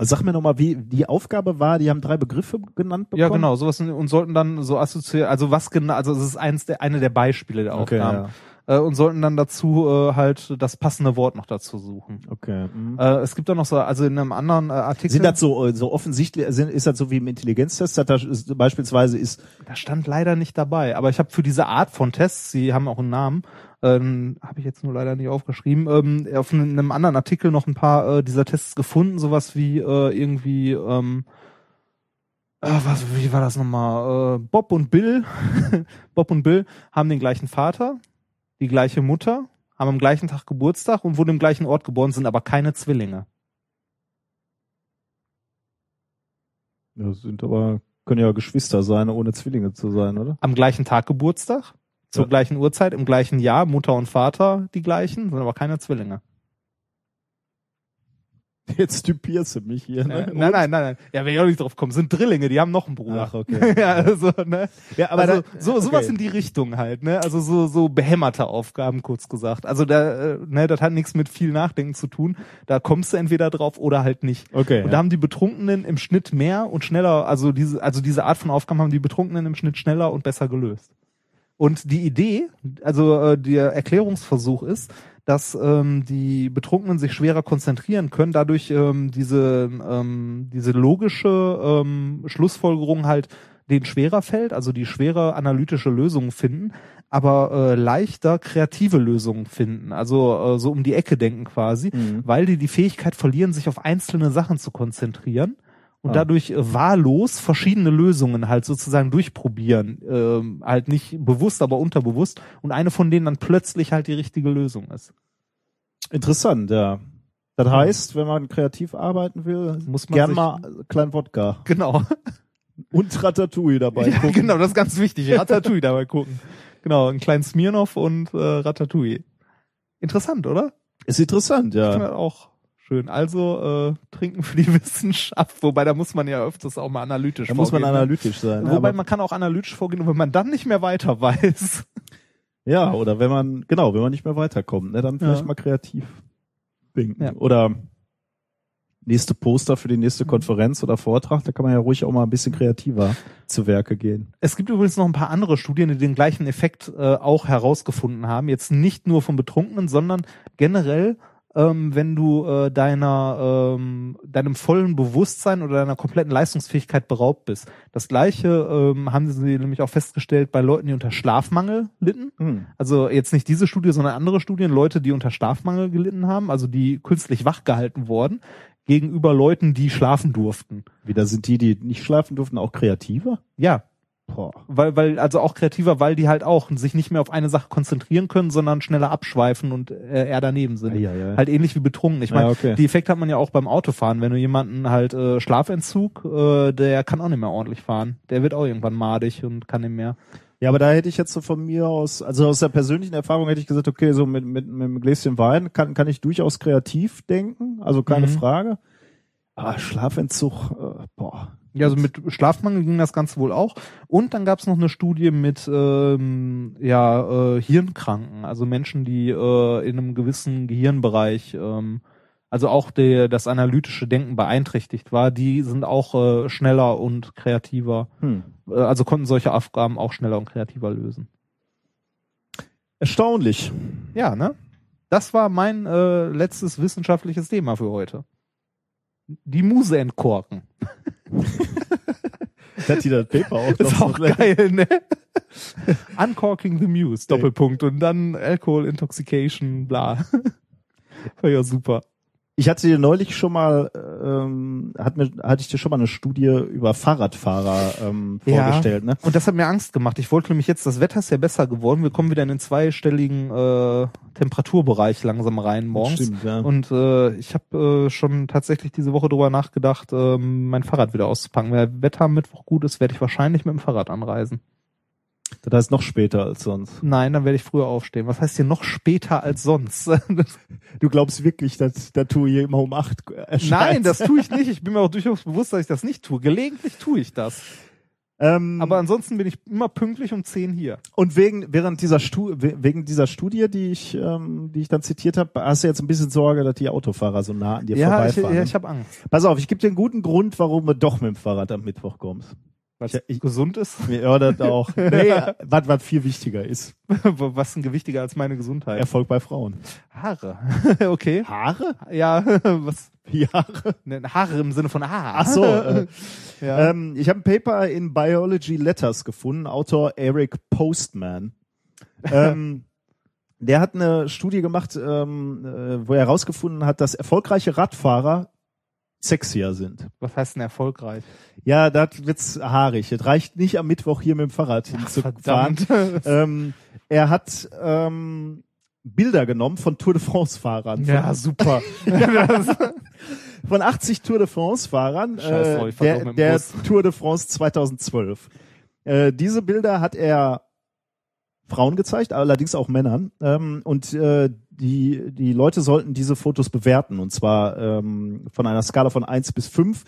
Sag mir nochmal, wie die Aufgabe war, die haben drei Begriffe genannt bekommen. Ja, genau, sowas und sollten dann so assoziieren, also was genau, also es ist eins der, eine der Beispiele der Okay, Aufgaben. ja. Äh, und sollten dann dazu äh, halt das passende Wort noch dazu suchen. Okay. Mhm. Äh, es gibt auch noch so, also in einem anderen äh, Artikel. Sind das so, äh, so offensichtlich, sind, ist das so wie im Intelligenztest, dass das ist, beispielsweise ist, Das stand leider nicht dabei, aber ich habe für diese Art von Tests, sie haben auch einen Namen, ähm, habe ich jetzt nur leider nicht aufgeschrieben, ähm, auf einem, einem anderen Artikel noch ein paar äh, dieser Tests gefunden, sowas wie äh, irgendwie, ähm, äh, was, wie war das nochmal? Äh, Bob und Bill, Bob und Bill haben den gleichen Vater, die gleiche Mutter, haben am gleichen Tag Geburtstag und wurden im gleichen Ort geboren, sind aber keine Zwillinge. das sind aber Können ja Geschwister sein, ohne Zwillinge zu sein, oder? Am gleichen Tag Geburtstag, zur Ja. gleichen Uhrzeit, im gleichen Jahr, Mutter und Vater die gleichen, sind aber keine Zwillinge. Jetzt typierst du mich hier, Äh, ne? nein, nein, nein, nein. Ja, wenn ich auch nicht drauf komme, sind Drillinge, die haben noch einen Bruder. Ach, okay. ja, also, ne? Ja, aber also, da- so, sowas okay. in die Richtung halt, ne? Also so, so behämmerte Aufgaben, kurz gesagt. Also da, äh, ne, das hat nichts mit viel Nachdenken zu tun. Da kommst du entweder drauf oder halt nicht. Okay, Und ja. da haben die Betrunkenen im Schnitt mehr und schneller, also diese, also diese Art von Aufgaben haben die Betrunkenen im Schnitt schneller und besser gelöst. Und die Idee, also äh, der Erklärungsversuch ist, dass ähm, die Betrunkenen sich schwerer konzentrieren können, dadurch ähm, diese, ähm, diese logische ähm, Schlussfolgerung halt denen schwerer fällt, also die schwere analytische Lösungen finden, aber äh, leichter kreative Lösungen finden, also äh, so um die Ecke denken quasi, Mhm. weil die die Fähigkeit verlieren, sich auf einzelne Sachen zu konzentrieren und Ah. dadurch äh, wahllos verschiedene Lösungen halt sozusagen durchprobieren, ähm, halt nicht bewusst, aber unterbewusst und eine von denen dann plötzlich halt die richtige Lösung ist. Interessant, ja. Das heißt, wenn man kreativ arbeiten will, Muss man gern mal klein Wodka Genau. und Ratatouille dabei Ja, gucken. genau, das ist ganz wichtig. Ratatouille dabei gucken. Genau, einen kleinen Smirnoff und äh, Ratatouille. Interessant, oder? Ist interessant, Ich finde ja. das auch schön. Also äh, trinken für die Wissenschaft, wobei da muss man ja öfters auch mal analytisch Da muss man vorgehen, ne? analytisch sein. ne? Wobei Aber- man kann auch analytisch vorgehen, und wenn man dann nicht mehr weiter weiß. Ja, oder wenn man, genau, wenn man nicht mehr weiterkommt, ne, dann vielleicht Ja. mal kreativ denken. Ja. Oder nächste Poster für die nächste Konferenz oder Vortrag, da kann man ja ruhig auch mal ein bisschen kreativer zu Werke gehen. Es gibt übrigens noch ein paar andere Studien, die den gleichen Effekt äh, auch herausgefunden haben. Jetzt nicht nur von Betrunkenen, sondern generell, ähm, wenn du äh, deiner ähm, deinem vollen Bewusstsein oder deiner kompletten Leistungsfähigkeit beraubt bist. Das gleiche ähm, haben sie nämlich auch festgestellt bei Leuten, die unter Schlafmangel litten. Hm. Also jetzt nicht diese Studie, sondern andere Studien, Leute, die unter Schlafmangel gelitten haben, also die künstlich wach gehalten wurden, gegenüber Leuten, die schlafen durften. Wieder sind die, die nicht schlafen durften, auch kreativer? Ja, Boah. weil, weil, also auch kreativer, weil die halt auch sich nicht mehr auf eine Sache konzentrieren können, sondern schneller abschweifen und äh, eher daneben sind. Ja, ja. Halt ähnlich wie betrunken. Ich meine, Ja, okay. die Effekte hat man ja auch beim Autofahren. Wenn du jemanden halt äh, Schlafentzug, äh, der kann auch nicht mehr ordentlich fahren. Der wird auch irgendwann madig und kann nicht mehr. Ja, aber da hätte ich jetzt so von mir aus, also aus der persönlichen Erfahrung hätte ich gesagt, okay, so mit, mit, mit einem Gläschen Wein kann, kann ich durchaus kreativ denken, also keine Mhm. Frage. Aber Schlafentzug, äh, boah. Ja, also mit Schlafmangel ging das Ganze wohl auch. Und dann gab es noch eine Studie mit ähm, ja, äh, Hirnkranken, also Menschen, die äh, in einem gewissen Gehirnbereich, ähm, also auch der, das analytische Denken beeinträchtigt war, die sind auch äh, schneller und kreativer, Hm. äh, also konnten solche Aufgaben auch schneller und kreativer lösen. Erstaunlich. Ja, ne? Das war mein äh, letztes wissenschaftliches Thema für heute. Die Muse entkorken. Hat die das Paper auch Das ist auch so- geil, ne? Uncorking the Muse, Doppelpunkt. Und dann Alcohol Intoxication, bla. War ja super. Ich hatte dir neulich schon mal, ähm, hat mir, hatte ich dir schon mal eine Studie über Fahrradfahrer ähm, Ja. vorgestellt, ne? Und das hat mir Angst gemacht. Ich wollte nämlich jetzt, das Wetter ist ja besser geworden. Wir kommen wieder in den zweistelligen äh, Temperaturbereich langsam rein morgens. Stimmt, ja. Und äh, ich habe äh, schon tatsächlich diese Woche drüber nachgedacht, ähm, mein Fahrrad wieder auszupacken. Wenn Wetter am Mittwoch gut ist, werde ich wahrscheinlich mit dem Fahrrad anreisen. Das heißt noch später als sonst. Nein, dann werde ich früher aufstehen. Was heißt hier noch später als sonst? Du glaubst wirklich, dass der Tour hier immer um acht erscheint? Nein, das tue ich nicht. Ich bin mir auch durchaus bewusst, dass ich das nicht tue. Gelegentlich tue ich das. ähm, Aber ansonsten bin ich immer pünktlich um 10 hier. und wegen während dieser Stu we- wegen dieser Studie, die ich ähm, die ich dann zitiert habe, hast du jetzt ein bisschen Sorge, dass die Autofahrer so nah an dir Ja, ich, vorbeifahren. ja, ne? ich habe Angst. Pass auf, ich gebe dir einen guten Grund, warum du doch mit dem Fahrrad am Mittwoch kommst. Was Ja, ich- gesund ist. Ja, das auch. Nee, was, was viel wichtiger ist. Was denn gewichtiger als meine Gesundheit? Erfolg bei Frauen. Haare. okay. Haare? Ja, was? Haare? Ne, Haare im Sinne von Haar. Ach so. Äh, ja. ähm, ich habe ein Paper in Biology Letters gefunden, Autor Eric Postman. ähm, der hat eine Studie gemacht, ähm, äh, wo er herausgefunden hat, dass erfolgreiche Radfahrer sexier sind. Was heißt denn erfolgreich? Ja, das wird's haarig. Es reicht nicht am Mittwoch hier mit dem Fahrrad hinzufahren. Ähm, er hat ähm, Bilder genommen von Tour de France Fahrern. ja, super. Von 80 Tour de France Fahrern äh, der, der. Tour de France 2012. Äh, diese Bilder hat er Frauen gezeigt, allerdings auch Männern. Ähm, und äh, die, die Leute sollten diese Fotos bewerten. Und zwar ähm, von einer Skala von 1 bis 5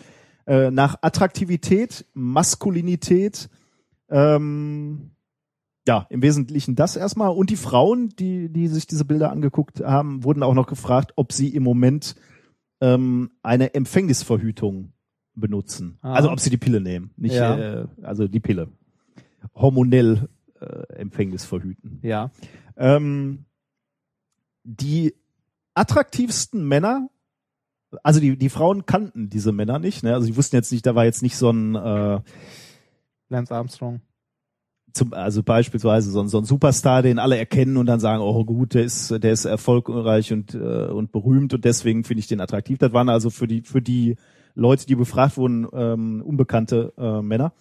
äh, nach Attraktivität, Maskulinität, ähm, ja, im Wesentlichen das erstmal. Und die Frauen, die, die sich diese Bilder angeguckt haben, wurden auch noch gefragt, ob sie im Moment ähm, eine Empfängnisverhütung benutzen. Ah. Also ob sie die Pille nehmen. Nicht, Ja. äh, also die Pille. Hormonell äh, Empfängnis verhüten. Ja. Ähm, die attraktivsten Männer, also die, die Frauen kannten diese Männer nicht, ne? Also sie wussten jetzt nicht, da war jetzt nicht so ein äh, Lance Armstrong. zum, also beispielsweise so ein, so ein Superstar, den alle erkennen und dann sagen, oh gut, der ist, der ist erfolgreich und, äh, und berühmt und deswegen finde ich den attraktiv. Das waren also für die, für die Leute, die befragt wurden, ähm, unbekannte äh, Männer.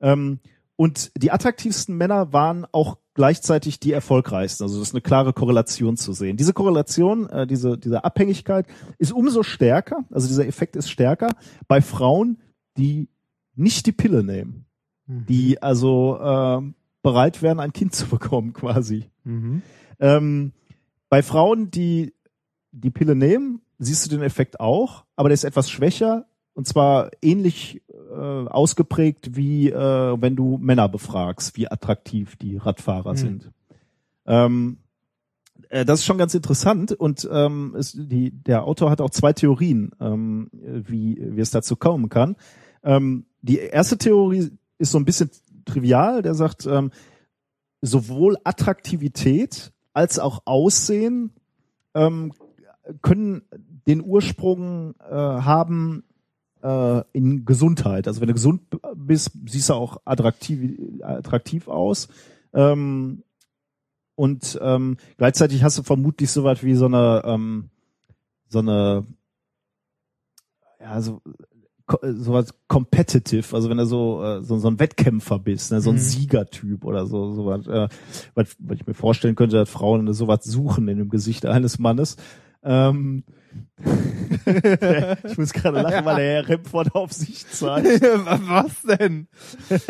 Ähm, und die attraktivsten Männer waren auch gleichzeitig die erfolgreichsten. Also das ist eine klare Korrelation zu sehen. Diese Korrelation, äh, diese, diese Abhängigkeit ist umso stärker, also dieser Effekt ist stärker bei Frauen, die nicht die Pille nehmen die also äh, bereit wären, ein Kind zu bekommen, quasi. Mhm. Ähm, bei Frauen, die die Pille nehmen, siehst du den Effekt auch, aber der ist etwas schwächer und zwar ähnlich äh, ausgeprägt wie äh, wenn du Männer befragst, wie attraktiv die Radfahrer Mhm. sind. Ähm, äh, das ist schon ganz interessant und ähm, es, die, der Autor hat auch zwei Theorien, ähm, wie, wie es dazu kommen kann. Ähm, die erste Theorie ist so ein bisschen trivial, der sagt, ähm, sowohl Attraktivität als auch Aussehen ähm, können den Ursprung äh, haben äh, in Gesundheit. Also wenn du gesund bist, siehst du auch attraktiv, attraktiv aus. Ähm, und ähm, gleichzeitig hast du vermutlich so was wie so eine ähm, so eine ja so sowas competitive, also wenn du so äh, so, so ein Wettkämpfer bist, ne, so ein Mhm. Siegertyp oder so sowas, äh, was, was ich mir vorstellen könnte, dass Frauen sowas suchen in dem Gesicht eines Mannes. Ähm, ich muss gerade lachen, weil der Herr Remford auf sich zeigt. Was denn?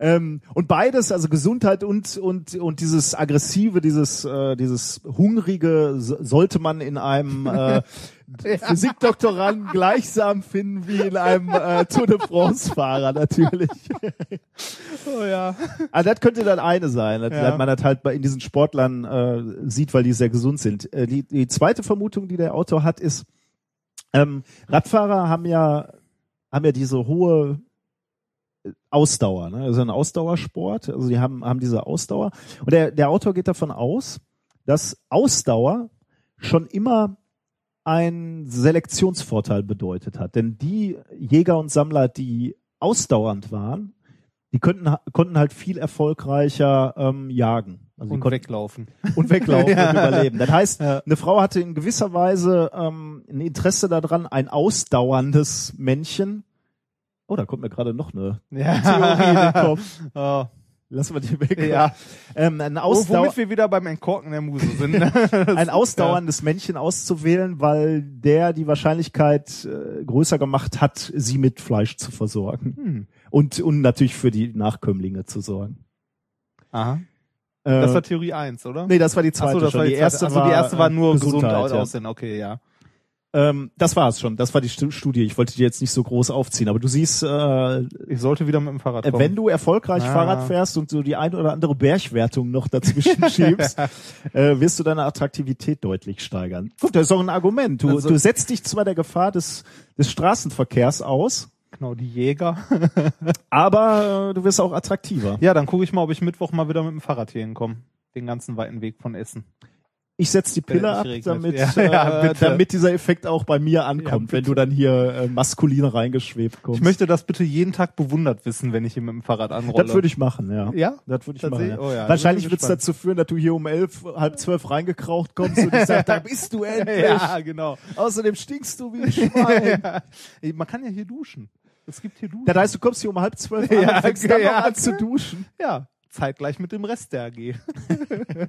Ähm, und beides, also Gesundheit und und und dieses aggressive, dieses äh, dieses hungrige, so- sollte man in einem äh, Physikdoktoranden gleichsam finden wie in einem äh, Tour de France Fahrer natürlich. Oh ja. Also das könnte dann eine sein, dass Ja. man das halt bei in diesen Sportlern äh, sieht, weil die sehr gesund sind. Äh, die, die zweite Vermutung, die der Autor hat, ist ähm, Radfahrer haben ja haben ja diese hohe Ausdauer, ne? Also ein Ausdauersport, also die haben, haben diese Ausdauer. Und der, der Autor geht davon aus, dass Ausdauer schon immer ein Selektionsvorteil bedeutet hat. Denn die Jäger und Sammler, die ausdauernd waren, die könnten, konnten halt viel erfolgreicher ähm, jagen. Also Und weglaufen. und weglaufen Ja. und überleben. Das heißt, Ja. eine Frau hatte in gewisser Weise ähm, ein Interesse daran, ein ausdauerndes Männchen. Oh, da kommt mir gerade noch eine Ja. Theorie in den Kopf. Oh. Lassen wir die weg. Ja. Ähm, ein, Oh, Ausdau womit wir wieder beim Entkorken der Muse sind. ein ausdauerndes Männchen auszuwählen, weil der die Wahrscheinlichkeit äh, größer gemacht hat, sie mit Fleisch zu versorgen. Hm. Und, und natürlich für die Nachkömmlinge zu sorgen. Aha. Äh, Das war Theorie 1, oder? nee, das war die Ach zweite so, das schon. war die, die erste Also die erste war äh, nur gesund Gesundheit, ja. aussehen, okay, ja. Ähm, das war es schon. Das war die Stu- Studie. Ich wollte die jetzt nicht so groß aufziehen, aber du siehst, äh, Ich sollte wieder mit dem Fahrrad äh, kommen. wenn du erfolgreich Ah. Fahrrad fährst und so die ein oder andere Bergwertung noch dazwischen schiebst, äh, wirst du deine Attraktivität deutlich steigern. Gut, das ist auch ein Argument. Du, Also- du setzt dich zwar der Gefahr des, des Straßenverkehrs aus, Genau, die Jäger. aber äh, du wirst auch attraktiver. Ja, dann gucke ich mal, ob ich Mittwoch mal wieder mit dem Fahrrad hier hinkomme. Den ganzen weiten Weg von Essen. Ich setz die Pille es ab, damit, Ja, ja, äh, damit dieser Effekt auch bei mir ankommt, Ja, wenn du dann hier äh, maskulin reingeschwebt kommst. Ich möchte das bitte jeden Tag bewundert wissen, wenn ich hier mit dem Fahrrad anrolle. das würde ich machen, ja. Ja? Das würde ich Das machen. oh ja, Wahrscheinlich wird es dazu führen, dass du hier um elf, halb zwölf reingekraucht kommst und ich sage, da bist du endlich. Ja, genau. Außerdem stinkst du wie ein Schwein. ja. Man kann ja hier duschen. Es gibt hier Duschen. Das heißt, du kommst hier um halb zwölf Ja, an und fängst dann ja. noch an zu duschen. ja, zeitgleich mit dem Rest der AG.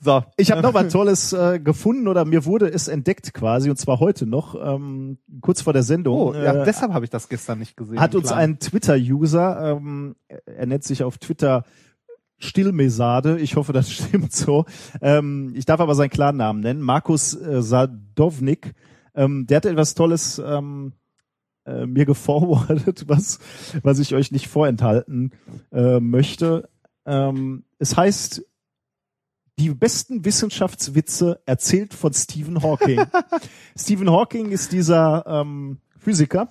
so. Ich habe noch was Tolles äh, gefunden oder mir wurde es entdeckt quasi und zwar heute noch, ähm, kurz vor der Sendung. Oh, ja, äh, deshalb habe ich das gestern nicht gesehen. hat uns ein Twitter-User, ähm, er nennt sich auf Twitter Stillmesade, ich hoffe, das stimmt so. Ähm, ich darf aber seinen Klarnamen nennen, Markus äh, Sadovnik. Ähm, der hat etwas Tolles ähm, äh, mir geforwardet, was, was ich euch nicht vorenthalten äh, möchte. Ähm, es heißt, die besten Wissenschaftswitze erzählt von Stephen Hawking. Stephen Hawking ist dieser ähm, Physiker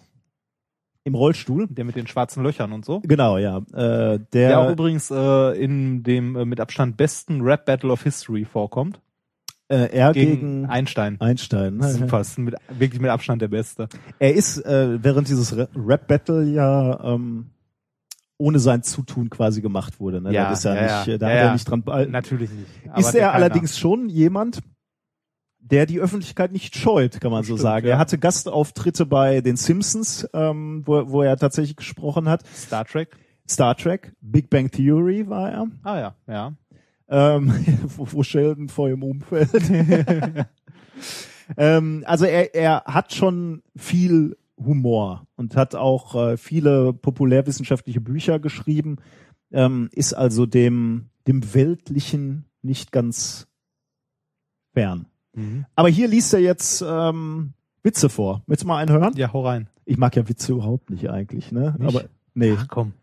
im Rollstuhl. der mit den schwarzen Löchern und so. Genau, ja. Äh, der, Der auch übrigens äh, in dem äh, mit Abstand besten Rap Battle of History vorkommt. Äh, er Gegen, gegen, Einstein. Einstein. Super, mit, wirklich mit Abstand der Beste. Er ist äh, während dieses Ra- Rap-Battle ja ähm, ohne sein Zutun quasi gemacht wurde. Ne? Ja, das ist ja, ja, nicht, ja. da Ja, hat er nicht dran. Äh, Natürlich nicht. Ist er allerdings schon jemand, der die Öffentlichkeit nicht scheut, kann man so Stimmt, sagen. ja. Er hatte Gastauftritte bei den Simpsons, ähm, wo, wo er tatsächlich gesprochen hat. Star Trek. Star Trek, Big Bang Theory war er. Ah ja, ja. Ähm, wo, wo Sheldon vor ihm umfällt. ähm, also er, er hat schon viel Humor und hat auch äh, viele populärwissenschaftliche Bücher geschrieben, ähm, ist also dem, dem Weltlichen nicht ganz fern. Mhm. Aber hier liest er jetzt ähm, Witze vor. Willst du mal einen hören? Ja, hau rein. Ich mag ja Witze überhaupt nicht eigentlich, ne? Nicht? Aber nee, Ach komm.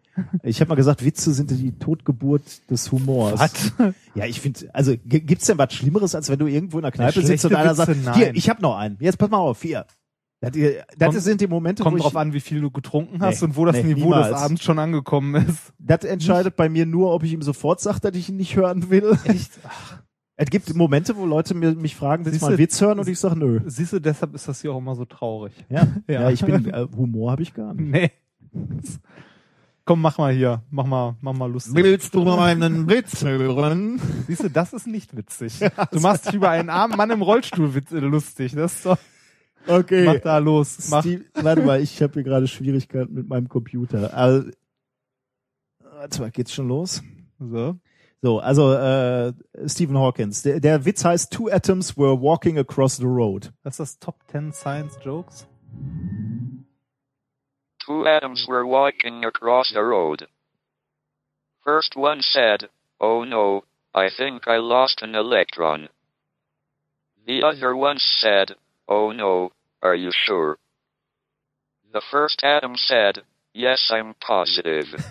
Ich habe mal gesagt, Witze sind die Totgeburt des Humors. Was? Ja, ich finde, also gibt's denn was Schlimmeres, als wenn du irgendwo in der Kneipe sitzt und einer sagt, nein. hier, ich habe noch einen. Jetzt pass mal auf, hier. Das, das Kommt- sind die Momente, Kommt wo drauf an, wie viel du getrunken hast Nee, und wo das nee, Niveau des niemals. Abends schon angekommen ist. das entscheidet bei mir nur, ob ich ihm sofort sage, dass ich ihn nicht hören will. Echt? Es gibt Momente, wo Leute mir, mich fragen, willst du mal einen Witz hören? Und ich sage, nö. Siehst du, deshalb ist das hier auch immer so traurig. Ja, Ja. ja. ich bin, äh, Humor habe ich gar nicht. Nee. Komm, mach mal hier. Mach mal, mach mal lustig. Willst du mal einen Witz hören? Siehst du, das ist nicht witzig. Du machst dich über einen armen Mann im Rollstuhl äh, lustig. Das ist doch, Okay. mach da los. Mach. Steve, warte mal, ich habe hier gerade Schwierigkeiten mit meinem Computer. Also, warte mal, geht's schon los? So. So, also äh, Stephen Hawkins. Der, der Witz heißt Two atoms were walking across the road. Das ist das Top 10 Science Jokes. Two atoms were walking across the road. First one said, Oh no, I think I lost an electron. The other one said, Oh no, are you sure? The first atom said, Yes, I'm positive.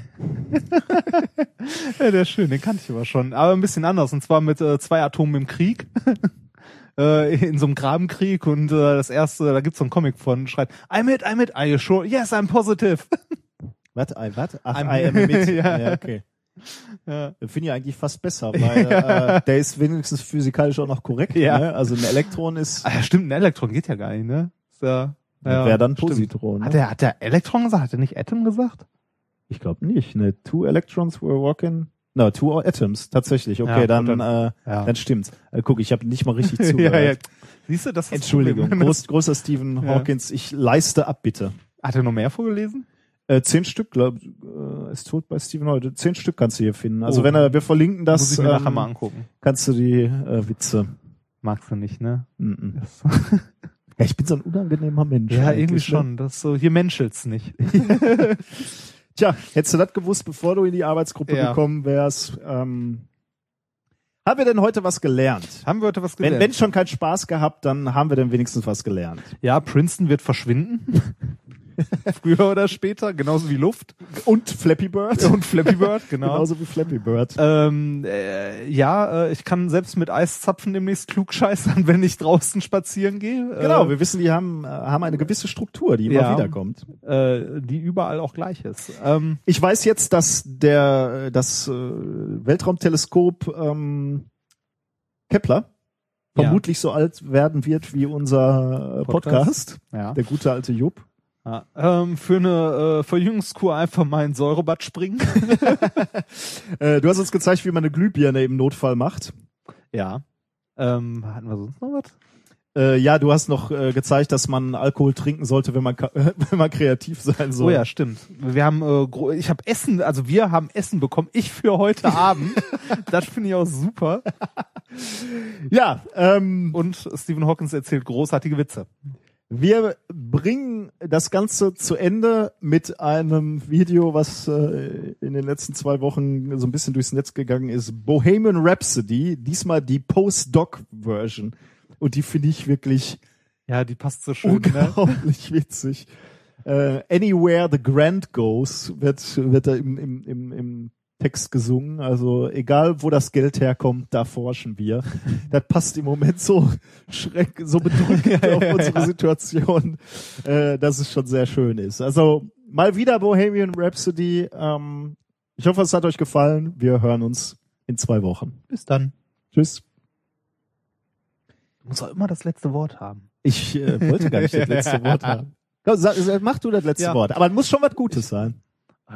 Ja, der ist schön, den kannte ich aber schon. Aber ein bisschen anders. Und zwar mit äh, zwei Atomen im Krieg. äh, in so einem Grabenkrieg. Und äh, das erste, da gibt's so einen Comic von, schreit, I'm it, I'm it, are you sure? Yes, I'm positive. Was? I, was? Ach, I'm- I am a mit. Ja. ja. okay. ja. Finde ich eigentlich fast besser, weil äh, der ist wenigstens physikalisch auch noch korrekt. Ja. Ne? Also ein Elektron ist Ah, ja, stimmt, ein Elektron geht ja gar nicht, ne? Ist ja, ja, wäre dann. Positron. Hat Ne? er, hat der Elektron gesagt? Hat er nicht Atom gesagt? Ich glaube nicht. Ne? Two electrons were walking. No, two atoms, tatsächlich. Okay, Ja, dann, dann- äh, Ja. dann stimmt's. Äh, guck, ich habe nicht mal richtig ja, zugehört. ja. Siehst du, das ist das Entschuldigung, groß, großer Stephen Ja. Hawkins, ich leiste ab, bitte. Hat er noch mehr vorgelesen? Äh, zehn Stück, glaub, äh, ist tot bei Stephen Hawkins. Zehn Stück kannst du hier finden. Also Oh. wenn er, wir verlinken das, Muss ich mir nachher ähm, mal angucken. kannst du die äh, Witze. Magst du nicht, ne? Mm -mm. Ja, ich bin so ein unangenehmer Mensch. Ja, irgendwie ne? schon. Das ist so, hier menschelt's nicht. Tja, hättest du das gewusst, bevor du in die Arbeitsgruppe Ja. gekommen wärst? Ähm, haben wir denn heute was gelernt? Haben wir heute was Wenn, gelernt? wenn schon keinen Spaß gehabt, dann haben wir denn wenigstens was gelernt. ja, Princeton wird verschwinden. Früher oder später, genauso wie Luft. Und Flappy Bird. Und Flappy Bird, genau. Genauso wie Flappy Bird. Ähm, äh, ja, äh, ich kann selbst mit Eiszapfen demnächst klug scheißern, wenn ich draußen spazieren gehe. Genau, äh, wir wissen, die haben, äh, haben eine gewisse Struktur, die immer Ja. wiederkommt. äh, die überall auch gleich ist. Ähm, Ich weiß jetzt, dass der das äh, Weltraumteleskop ähm, Kepler Ja. vermutlich so alt werden wird wie unser äh, Podcast, Podcast. ja. der gute alte Jupp. Ja. Ähm, für eine äh, Verjüngungskur einfach mal in Säurebad springen. Äh, du hast uns gezeigt, wie man eine Glühbirne im Notfall macht. ja. Ähm, hatten wir sonst noch was? Äh, ja, du hast noch äh, gezeigt, dass man Alkohol trinken sollte, wenn man ka- wenn man kreativ sein soll. Oh ja, stimmt. Wir haben, äh, ich habe Essen, also wir haben Essen bekommen. Ich für heute Abend. das finde ich auch super. Ja, ähm, Und Stephen Hawkins erzählt großartige Witze. Wir bringen das Ganze zu Ende mit einem Video, was äh, in den letzten zwei Wochen so ein bisschen durchs Netz gegangen ist. Bohemian Rhapsody, diesmal die Post-Doc-Version. Und die finde ich wirklich Ja, die passt so schön. Ne? unglaublich witzig. Äh, Anywhere the Grand Goes wird, wird da im, im, im, im Text gesungen. Also egal, wo das Geld herkommt, da forschen wir. Das passt im Moment so schreck, so bedrückend auf unsere Situation, äh, dass es schon sehr schön ist. Also mal wieder Bohemian Rhapsody. Ähm, ich hoffe, es hat euch gefallen. Wir hören uns in zwei Wochen. Bis dann. Tschüss. Du musst auch immer das letzte Wort haben. Ich äh, wollte gar nicht das letzte Wort haben. Komm, sag, sag- mach du das letzte Ja. Wort. Aber es muss schon was Gutes sein. Ist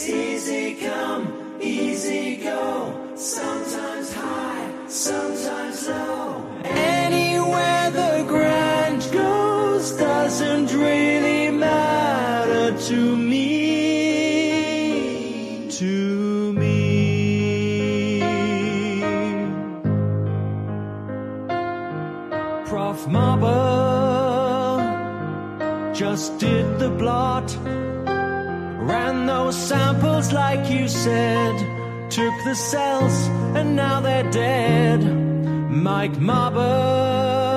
it's easy come, easy go. Sometimes high, sometimes low. Anywhere the grand goes doesn't really matter to me. To me. Prof. Mobber just did the blot. Ran those samples like you said. Took the cells and now they're dead. Mike Mobber,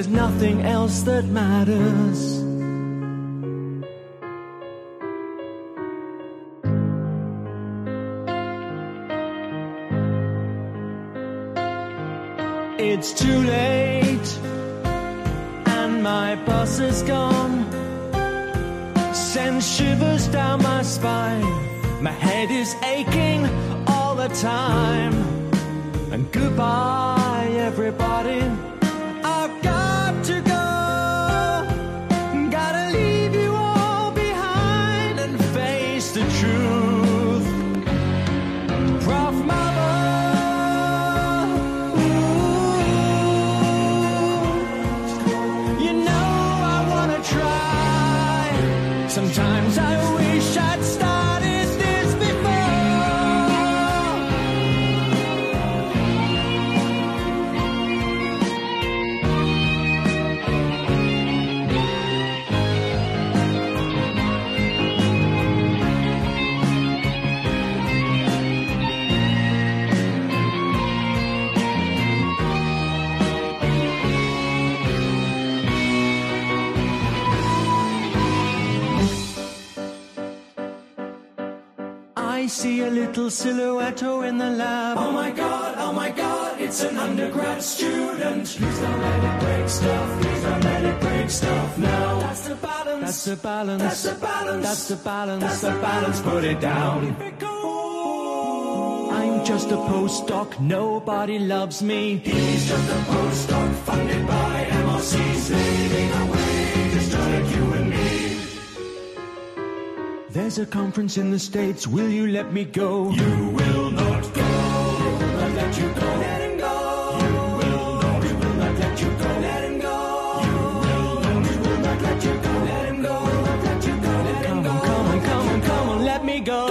there's nothing else that matters. It's too late, and my bus is gone. Sends shivers down my spine. My head is aching all the time. And goodbye, everybody. Little silhouette in the lab. Oh my god, oh my god, it's an undergrad student. Please don't let it break stuff, please don't let it break stuff now. That's the balance, that's the balance, that's the balance, that's the balance, that's the balance, put it down. I'm just a postdoc, nobody loves me. He's just a postdoc funded by MRC's leading away, There's a conference in the States, will you let me go? You will not go. You will not let you go. Let him go. You will not. We will not let you go. Let him go. You will not. We will not let you go. Let him go. We will not let you go. Let him go. Come on, come on, come on, let me go.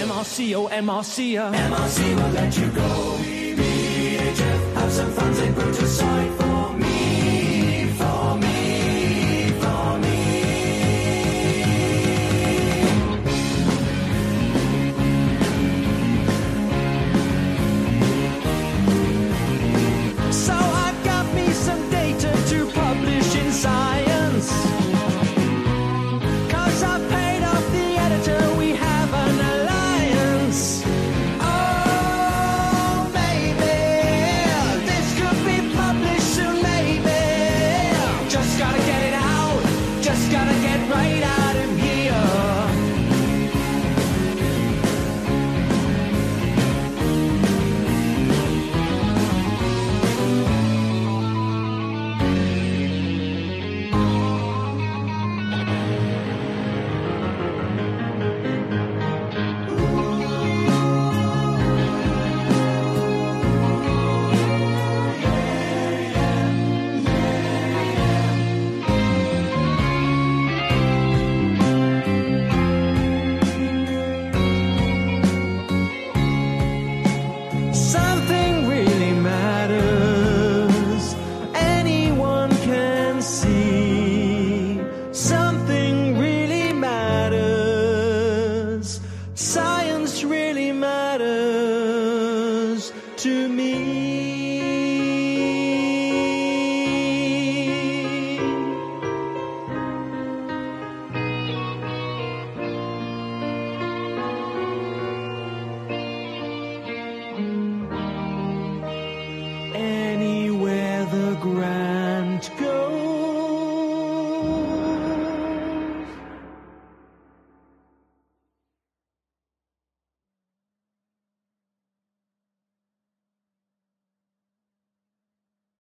MRC MRC, oh MRC, will let you go. BBHF, have some fun, they put aside for